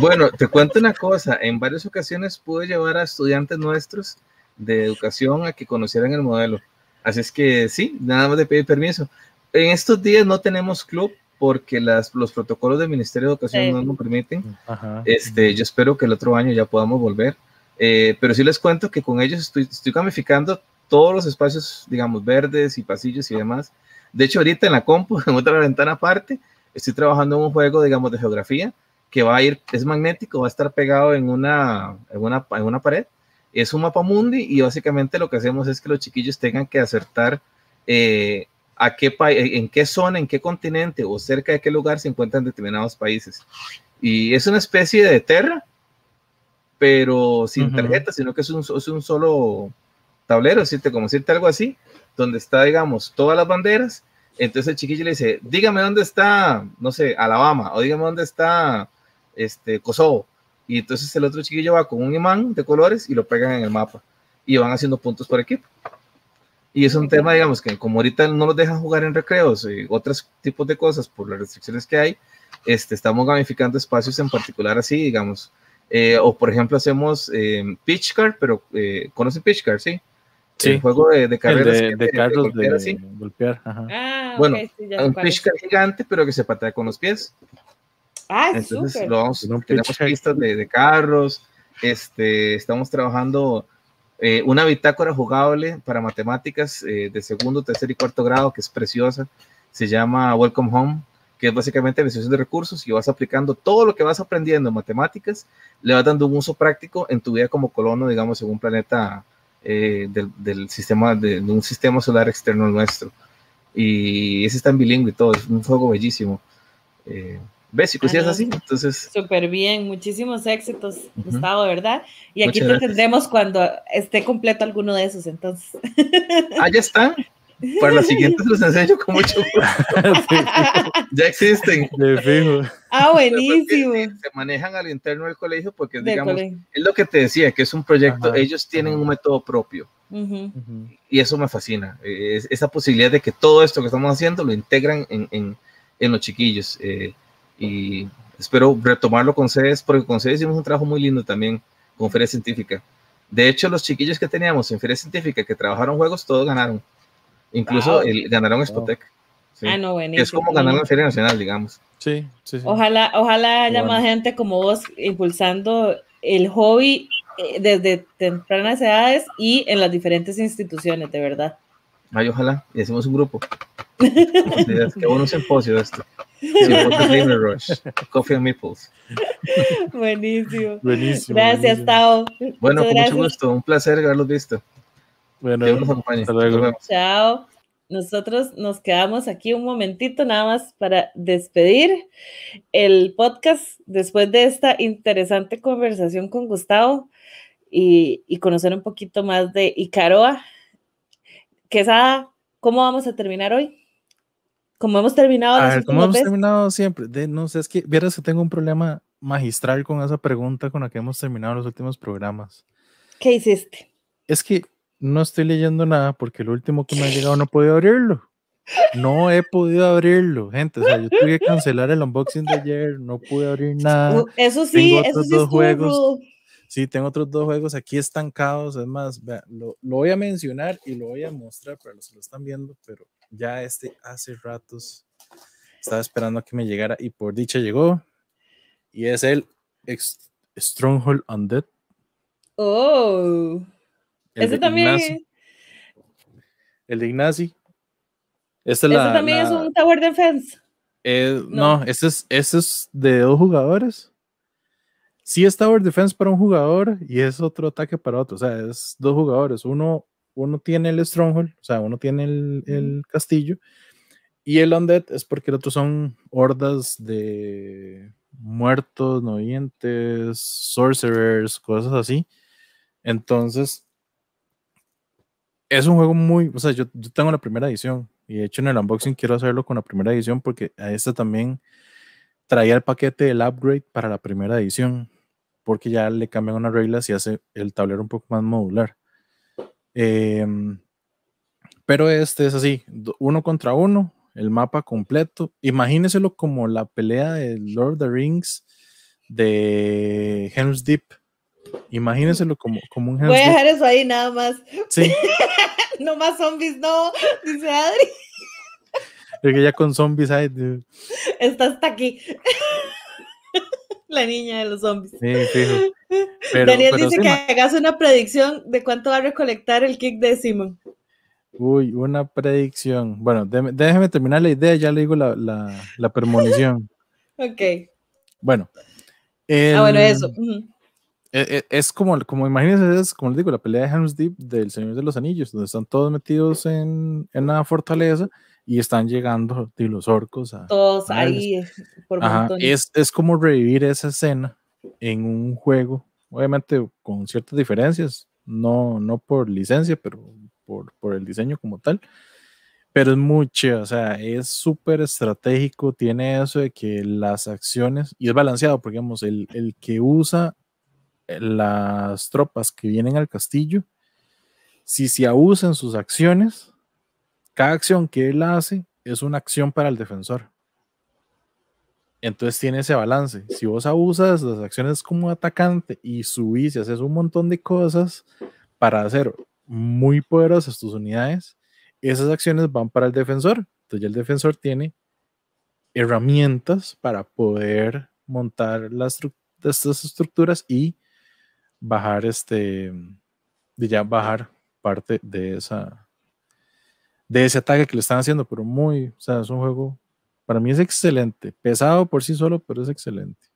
Bueno, te cuento una cosa. En varias ocasiones pude llevar a estudiantes nuestros de educación a que conocieran el modelo. Así es que sí, nada más de pedir permiso. En estos días no tenemos club porque las, los protocolos del Ministerio de Educación Sí. no nos permiten. Ajá. Este, yo espero que el otro año ya podamos volver. Eh, pero sí les cuento que con ellos estoy, estoy gamificando todos los espacios, digamos, verdes y pasillos y demás. De hecho, ahorita en la compu, en otra ventana aparte, estoy trabajando en un juego, digamos, de geografía que va a ir, es magnético, va a estar pegado en una, en una, en una pared. Es un mapa mundi y básicamente lo que hacemos es que los chiquillos tengan que acertar eh, a qué pa- en qué zona, en qué continente o cerca de qué lugar se encuentran determinados países. Y es una especie de Terra, pero sin tarjeta, sino que es un, es un solo tablero, decirte, como decirte algo así, donde está, digamos, todas las banderas Entonces el chiquillo le dice, dígame dónde está, no sé, Alabama, o dígame dónde está este, Kosovo. Y entonces el otro chiquillo va con un imán de colores y lo pegan en el mapa. Y van haciendo puntos por equipo. Y es un tema, digamos, que como ahorita no los dejan jugar en recreos y otros tipos de cosas por las restricciones que hay, este, estamos gamificando espacios en particular así, digamos. Eh, o por ejemplo hacemos eh, Pitch Car, pero eh, ¿conocen Pitch Car? Sí. Sí. El juego de, de carreras. de, que- de carros de, golpear así. golpear. Ajá. Ah, Bueno, sí, Un Pitch. Car gigante, pero que se patea con los pies. Ah, Entonces súper. lo vamos, Un tenemos pistas de, de carros, este, estamos trabajando eh, una bitácora jugable para matemáticas eh, de segundo, tercer y cuarto grado que es preciosa, se llama Welcome Home, que es básicamente administración de recursos y vas aplicando todo lo que vas aprendiendo en matemáticas, le vas dando un uso práctico en tu vida como colono, digamos, en un planeta eh, del, sistema, de, un sistema solar externo nuestro. Y ese está en bilingüe y todo, es un juego bellísimo. ¿Ves? Y Ah, cosillas no. así. Entonces, Súper bien, muchísimos éxitos, Ujú. Gustavo, ¿verdad? Y aquí Muchas te gracias. tendremos cuando esté completo alguno de esos, entonces. ah, ya están. Para la siguiente se los enseño con mucho gusto. Ya existen. De fijo. ah, Porque buenísimo. Se manejan al interno del colegio porque, De digamos, colegio. es lo que te decía, que es un proyecto, Ajá, ellos tienen ajá. un método propio Ujú. Ujú. y eso me fascina. Es- esa posibilidad de que todo esto que estamos haciendo lo integran en, en, en los chiquillos. eh, y espero retomarlo con CES, porque con CES hicimos un trabajo muy lindo también con Feria Científica. De hecho, los chiquillos que teníamos en Feria Científica que trabajaron juegos, todos ganaron. Incluso Wow. el, ganaron Spotec. Sí. Ah, no, buenísimo. es como ganar la Feria Nacional, digamos. Sí, sí, sí. Ojalá, ojalá haya Bueno. más gente como vos impulsando el hobby eh, desde tempranas edades y en las diferentes instituciones, de verdad. Ay, ojalá. Y hacemos un grupo. Es que bueno simposio esto. Rush. Coffee and Meeples. Buenísimo. Buenísimo. Gracias, buenísimo. Tao. Bueno, Muchas con gracias. mucho gusto. Un placer haberlos visto. Bueno, Dios los acompañe. hasta luego. Nos vemos. Chao. Nosotros nos quedamos aquí un momentito nada más para despedir el podcast después de esta interesante conversación con Gustavo y, y conocer un poquito más de Icaroa. Quesada, ¿cómo vamos a terminar hoy? Como hemos terminado A ver, ¿cómo hemos veces. terminado siempre? De, no sé, es que vieras que tengo un problema magistral con esa pregunta con la que hemos terminado los últimos programas. ¿Qué hiciste? Es que no estoy leyendo nada porque el último que me ha llegado no he podido abrirlo. No he podido abrirlo, gente. O sea, yo tuve que cancelar el unboxing de ayer, no pude abrir nada. Uh, eso sí, tengo eso sí dos juegos. rudo. Sí, tengo otros dos juegos aquí estancados. Es más, lo, lo voy a mencionar y lo voy a mostrar para los que lo están viendo, pero ya este hace ratos estaba esperando a que me llegara y por dicha llegó. Y es el ex- Stronghold Undead. Oh, El ese también, Ignacy. El de Ignacy. Esta es ese la- también es un Tower Defense. eh, no. no, ese es, ese es de dos jugadores. Sí es Tower Defense para un jugador y es otro ataque para otro. O sea, es dos jugadores. Uno, uno tiene el Stronghold, o sea, uno tiene el, el castillo. Y el Undead es porque el otro son hordas de muertos, novientes, sorcerers, cosas así. Entonces, es un juego muy, o sea, yo, yo tengo la primera edición y de hecho en el unboxing quiero hacerlo con la primera edición porque a esta también traía el paquete del upgrade para la primera edición porque ya le cambian unas reglas y hace el tablero un poco más modular. Em, pero este es así, uno contra uno, el mapa completo. Imagínenselo como la pelea de Lord of the Rings de Helm's Deep. Imagínenselo como, como un Helm's Voy a Deep. dejar eso ahí nada más. Sí, No más zombies, no, dice Adri. porque ya con zombies hay. Está hasta aquí. La niña de los zombies. Sí. Pero, Daniel pero dice que hagas una predicción de cuánto va a recolectar el kick de Simon. Uy, una predicción. Bueno, déjeme, déjeme terminar la idea, ya le digo la, la, la premonición. Ok. Bueno. Ah, bueno, eso. e- e- Es como, como imagínense, es como les digo, la pelea de Helm's Deep del Señor de los Anillos, donde están todos metidos en, en una fortaleza y están llegando de los orcos a, Todos Madres. ahí eh, por Ajá, es, es como revivir esa escena en un juego, obviamente con ciertas diferencias, no, no por licencia, pero por, por el diseño como tal. pero es mucho, o sea, es súper estratégico, tiene eso de que las acciones, y es balanceado, porque digamos, el, el que usa las tropas que vienen al castillo, si se abusan sus acciones, cada acción que él hace es una acción para el defensor. Entonces tiene ese balance. Si vos abusas las acciones como atacante y subís y haces un montón de cosas para hacer muy poderosas tus unidades, esas acciones van para el defensor. Entonces ya el defensor tiene herramientas para poder montar las estas estructuras y bajar este, ya bajar parte de esa, de ese ataque que le están haciendo, pero muy, o sea, es un juego, para mí es excelente, pesado por sí solo, pero es excelente.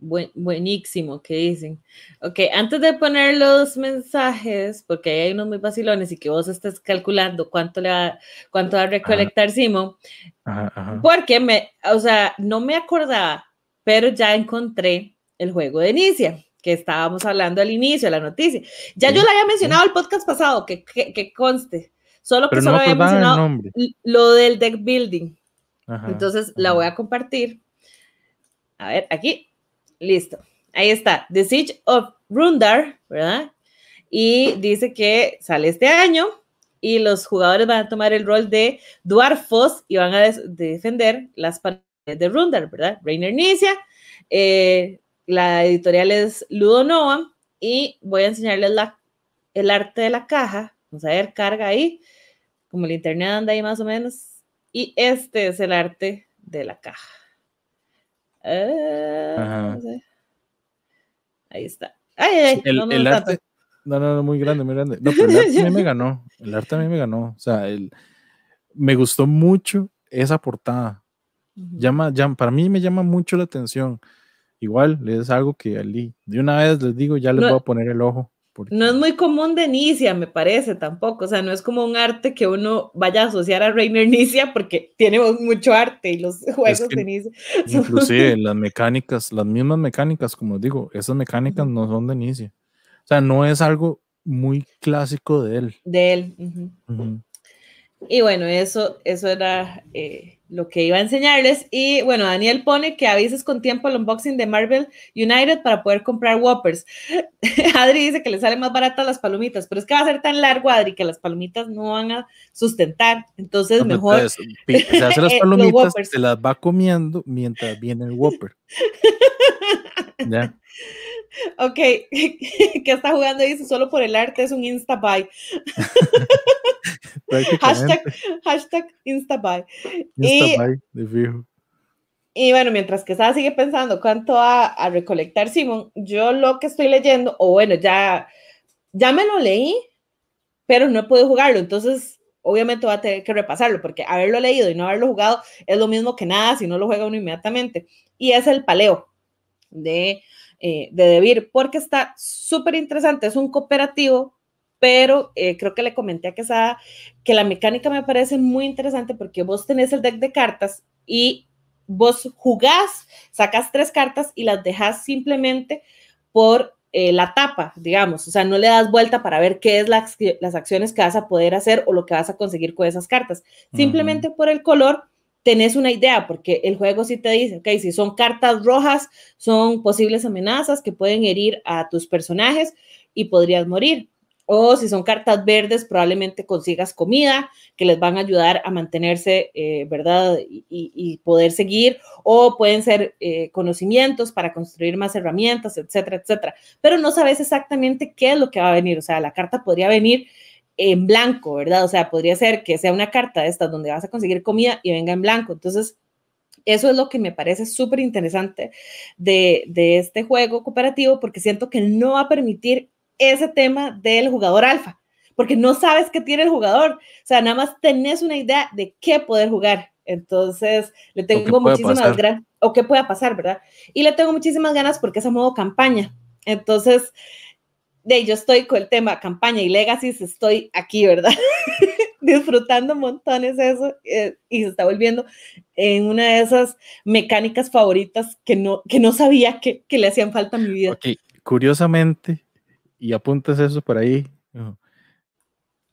Buen, buenísimo, que dicen. Ok, antes de poner los mensajes, porque hay unos muy vacilones y que vos estés calculando cuánto le va, cuánto va a recolectar Simón, porque me, o sea, no me acordaba, pero ya encontré el juego de Inicia, que estábamos hablando al inicio de la noticia. Ya yo lo había mencionado el podcast pasado, que, que, conste, solo que solo había mencionado lo del deck building. Entonces la voy a compartir. A ver, aquí Listo. Ahí está. The Siege of Rundar, ¿verdad? Y dice que sale este año y los jugadores van a tomar el rol de Dwarfos y van a defender las paredes de Rundar, ¿verdad? Rainer Nicia. Eh, la editorial es Ludonova y voy a enseñarles la, el arte de la caja. Vamos a ver, carga ahí, como el internet anda ahí más o menos. Y este es el arte de la caja. Ah, ahí está. el, no, arte, no, no, muy grande, muy grande. No, pero el arte a mí me ganó. El arte a mí me ganó. O sea, el, me gustó mucho esa portada. llama, llama, para mí me llama mucho la atención. Igual es algo que de una vez les digo, ya les voy a poner el ojo. No es muy común de Nicia, me parece tampoco. O sea, no es como un arte que uno vaya a asociar a Reiner Nicia porque tiene mucho arte y los juegos de Nicia. Inclusive las mecánicas, las mismas mecánicas, como digo, esas mecánicas no son de Nicia. O sea, no es algo muy clásico de él. De él. Y bueno, eso, eso era eh, lo que iba a enseñarles. Y bueno, Daniel pone que avises con tiempo el unboxing de Marvel United para poder comprar Whoppers. Adri dice que le sale más baratas las palomitas, pero es que va a ser tan largo, Adri, que las palomitas no van a sustentar. Entonces, mejor. se hace las palomitas, se las va comiendo mientras viene el Whopper. ya. Ok, que está jugando dice solo por el arte es un insta buy. hashtag, hashtag instabuy. y, Y bueno, mientras que Sara sigue pensando cuánto va a recolectar Simon, yo lo que estoy leyendo, o bueno, ya, ya me lo leí, pero no podido jugarlo, entonces obviamente va a tener que repasarlo, porque haberlo leído y no haberlo jugado es lo mismo que nada si no lo juega uno inmediatamente. Y es el paleo de, eh, de Debir, porque está súper interesante, es un cooperativo pero eh, creo que le comenté a Quesada que la mecánica me parece muy interesante porque vos tenés el deck de cartas y vos jugás, sacas tres cartas y las dejas simplemente por eh, la tapa, digamos, o sea, no le das vuelta para ver qué es las, las acciones que vas a poder hacer o lo que vas a conseguir con esas cartas. Simplemente por el color tenés una idea, porque el juego sí te dice, ok, si son cartas rojas, son posibles amenazas que pueden herir a tus personajes y podrías morir. O si son cartas verdes, probablemente consigas comida que les van a ayudar a mantenerse, eh, ¿verdad? Y, poder seguir. O pueden ser eh, conocimientos para construir más herramientas, etcétera, etcétera. Pero no sabes exactamente qué es lo que va a venir. O sea, la carta podría venir en blanco, ¿verdad? O sea, podría ser que sea una carta de estas donde vas a conseguir comida y venga en blanco. Entonces, eso es lo que me parece súper interesante de, de, este juego cooperativo porque siento que no va a permitir ese tema del jugador alfa, porque no sabes qué tiene el jugador, o sea, nada más tenés una idea de qué poder jugar. Entonces, le tengo muchísimas ganas, o qué pueda pasar, ¿verdad? Y le tengo muchísimas ganas porque es a modo campaña. Entonces, de yo estoy con el tema campaña y legacy, estoy aquí, ¿verdad? Disfrutando montones eso eh, y se está volviendo en una de esas mecánicas favoritas que no, que no sabía que, que le hacían falta a mi vida. curiosamente, y apuntes eso por ahí.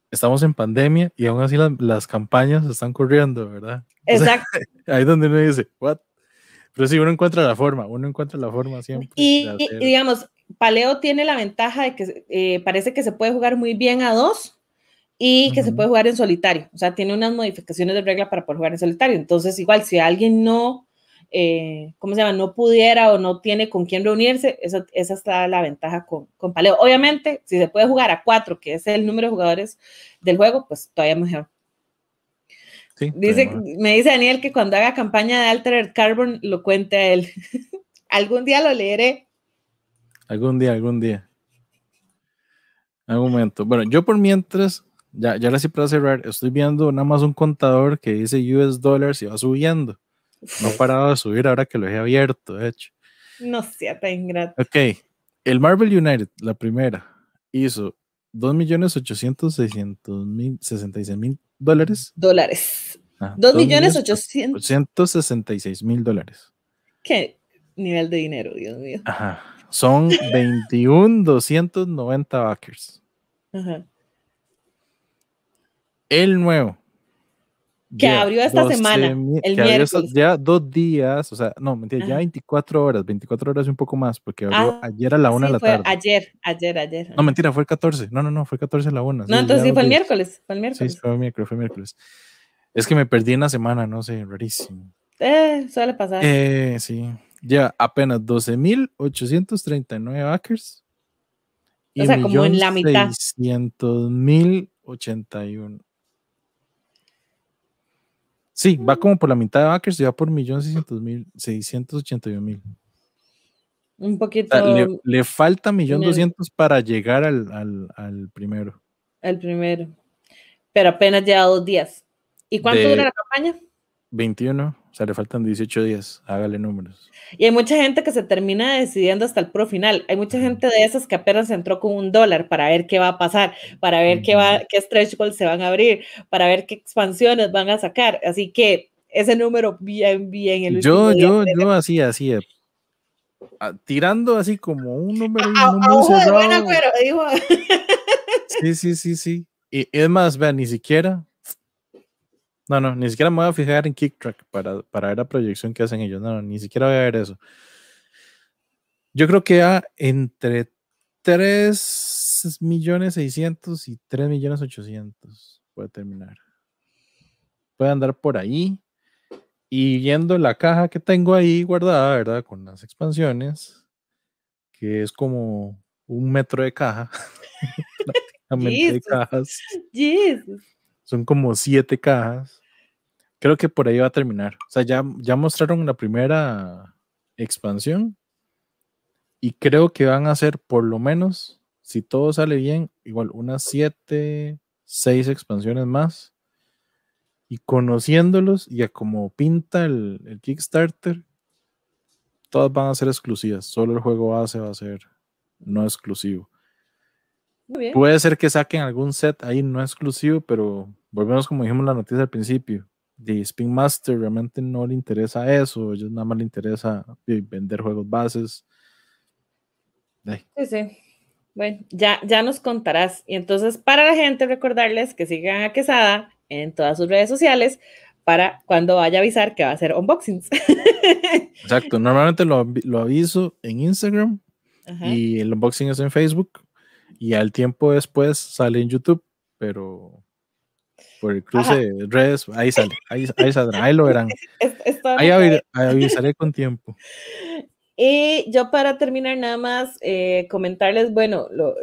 estamos en pandemia y aún así las, campañas están corriendo, ¿verdad? Exacto. ahí es donde uno dice, ¿what? Pero sí, uno encuentra la forma, uno encuentra la forma siempre. Y, digamos, Paleo tiene la ventaja de que eh, parece que se puede jugar muy bien a dos y que se puede jugar en solitario. O sea, tiene unas modificaciones de regla para poder jugar en solitario. Entonces, igual, si alguien no, eh, ¿cómo se llama? No pudiera o no tiene con quién reunirse, esa, esa está la ventaja con, con Paleo. Obviamente, si se puede jugar a cuatro, que es el número de jugadores del juego, pues todavía mejor dice, me dice Daniel que cuando haga campaña de Altered Carbon lo cuente a él. algún día lo leeré. Algún día, algún día. Algún momento. Bueno, yo por mientras, ya, ya ahora sí para cerrar, estoy viendo nada más un contador que dice US dollars y va subiendo. No ha parado de subir ahora que lo he abierto, de hecho. No sea tan ingrato. Ok. El Marvel United, la primera, hizo 2.866.066.000 dólares. Dólares. Ah, dos millones ochocientos mil dólares. ¿Qué nivel de dinero, Dios mío? Ajá. Son 21,290 backers. Ajá. El nuevo. Que abrió esta semana, el miércoles. ya dos días, o sea, no, mentira, ya 24 horas, 24 horas y un poco más, porque abrió ah, ayer a la una de la tarde. Ayer, ayer, ayer. No, mentira, fue el 14. No, no, no, fue el 14 a la una. No, entonces sí fue el miércoles, fue el miércoles. Sí, fue el miércoles, fue el miércoles. Es que me perdí en la semana, no sé, rarísimo. Eh, suele pasar. Eh, sí. Ya apenas 12.839 backers. O sea, como en la mitad. 600.081. Sí, va como por la mitad de backers y va por 1.600.681.000. Un poquito. le, le, falta 1.200.000 para llegar al, al, al, primero. El primero. Pero apenas lleva dos días. ¿Y cuánto dura la campaña? 21, o sea, le faltan 18 días, hágale números. Y hay mucha gente que se termina decidiendo hasta el pro final. Hay mucha gente de esas que apenas entró con un dólar para ver qué va a pasar, para ver qué, va, qué stretch goals se van a abrir, para ver qué expansiones van a sacar. Así que ese número bien, bien. El yo, yo, yo así, así, eh, tirando así como un número. un número Sí, sí, sí, sí. Y es más, vean, ni siquiera no, no, ni siquiera me voy a fijar en KickTrack para, para ver la proyección que hacen ellos. No, no, ni siquiera voy a ver eso. Yo creo que a entre 3 millones 600 y 3 millones 800 puede terminar. Puede andar por ahí. Y viendo la caja que tengo ahí guardada, ¿verdad? Con las expansiones, que es como un metro de caja. Prácticamente de cajas. Jesus. Son como siete cajas. Creo que por ahí va a terminar. O sea, ya, ya mostraron la primera expansión. Y creo que van a ser por lo menos, si todo sale bien, igual unas siete, seis expansiones más. Y conociéndolos y a como pinta el, el Kickstarter, todas van a ser exclusivas. Solo el juego base va a ser no exclusivo. Puede ser que saquen algún set ahí no exclusivo, pero volvemos como dijimos la noticia al principio. De Spin Master realmente no le interesa eso, ellos nada más le interesa vender juegos bases. Sí, sí. Bueno, ya, ya nos contarás. Y entonces, para la gente, recordarles que sigan a Quesada en todas sus redes sociales para cuando vaya a avisar que va a hacer unboxings. Exacto, normalmente lo, lo aviso en Instagram y el unboxing es en Facebook y al tiempo después sale en YouTube, pero por el cruce de redes, ahí sale, ahí, ahí saldrá, ahí lo verán. Ahí avisaré con tiempo. Y yo para terminar nada más eh, comentarles, bueno, lo,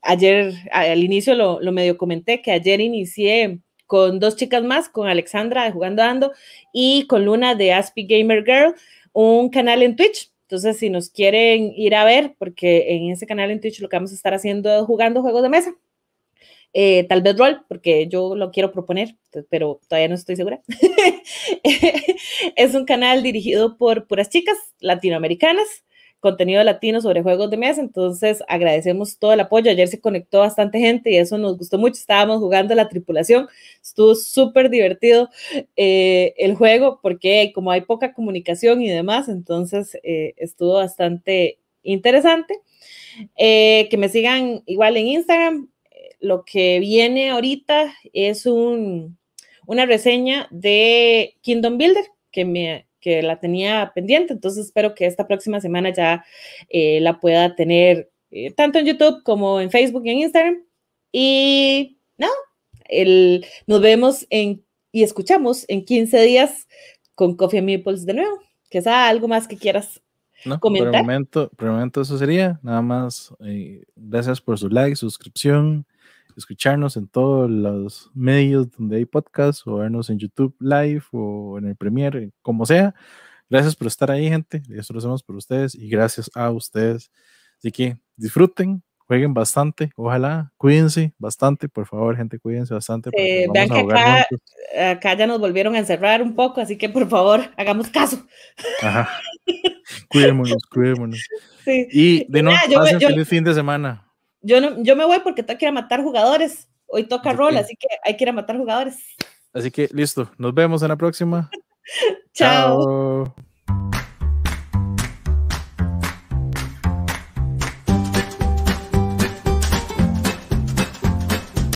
ayer al inicio lo, lo, medio comenté que ayer inicié con dos chicas más, con Alexandra de Jugando Ando y con Luna de Aspie Gamer Girl, un canal en Twitch entonces, si nos quieren ir a ver, porque en ese canal en Twitch lo que vamos a estar haciendo es jugando juegos de mesa. Eh, tal vez rol, porque yo lo quiero proponer, pero todavía no estoy segura. es un canal dirigido por puras chicas latinoamericanas contenido latino sobre juegos de mesa, entonces agradecemos todo el apoyo. Ayer se conectó bastante gente y eso nos gustó mucho. Estábamos jugando la tripulación, estuvo súper divertido eh, el juego porque como hay poca comunicación y demás, entonces eh, estuvo bastante interesante. Eh, que me sigan igual en Instagram, lo que viene ahorita es un, una reseña de Kingdom Builder que me que la tenía pendiente, entonces espero que esta próxima semana ya eh, la pueda tener eh, tanto en YouTube como en Facebook y en Instagram. Y no, el, nos vemos en, y escuchamos en 15 días con Coffee Meeples de nuevo. Que sea algo más que quieras no, comentar. Por el, momento, por el momento eso sería. Nada más, eh, gracias por su like, suscripción, escucharnos en todos los medios donde hay podcast o vernos en YouTube Live o en el Premiere, como sea. Gracias por estar ahí, gente. Eso lo hacemos por ustedes y gracias a ustedes. Así que disfruten, jueguen bastante, ojalá, cuídense bastante, por favor, gente, cuídense bastante. vean que acá, acá, ya nos volvieron a encerrar un poco, así que por favor, hagamos caso. Ajá. cuidémonos, cuidémonos. Sí. Y de nuevo, pasen feliz fin de semana yo, no, yo me voy porque tengo que ir a matar jugadores. Hoy toca rol, así que hay que ir a matar jugadores. Así que listo, nos vemos en la próxima. Chao.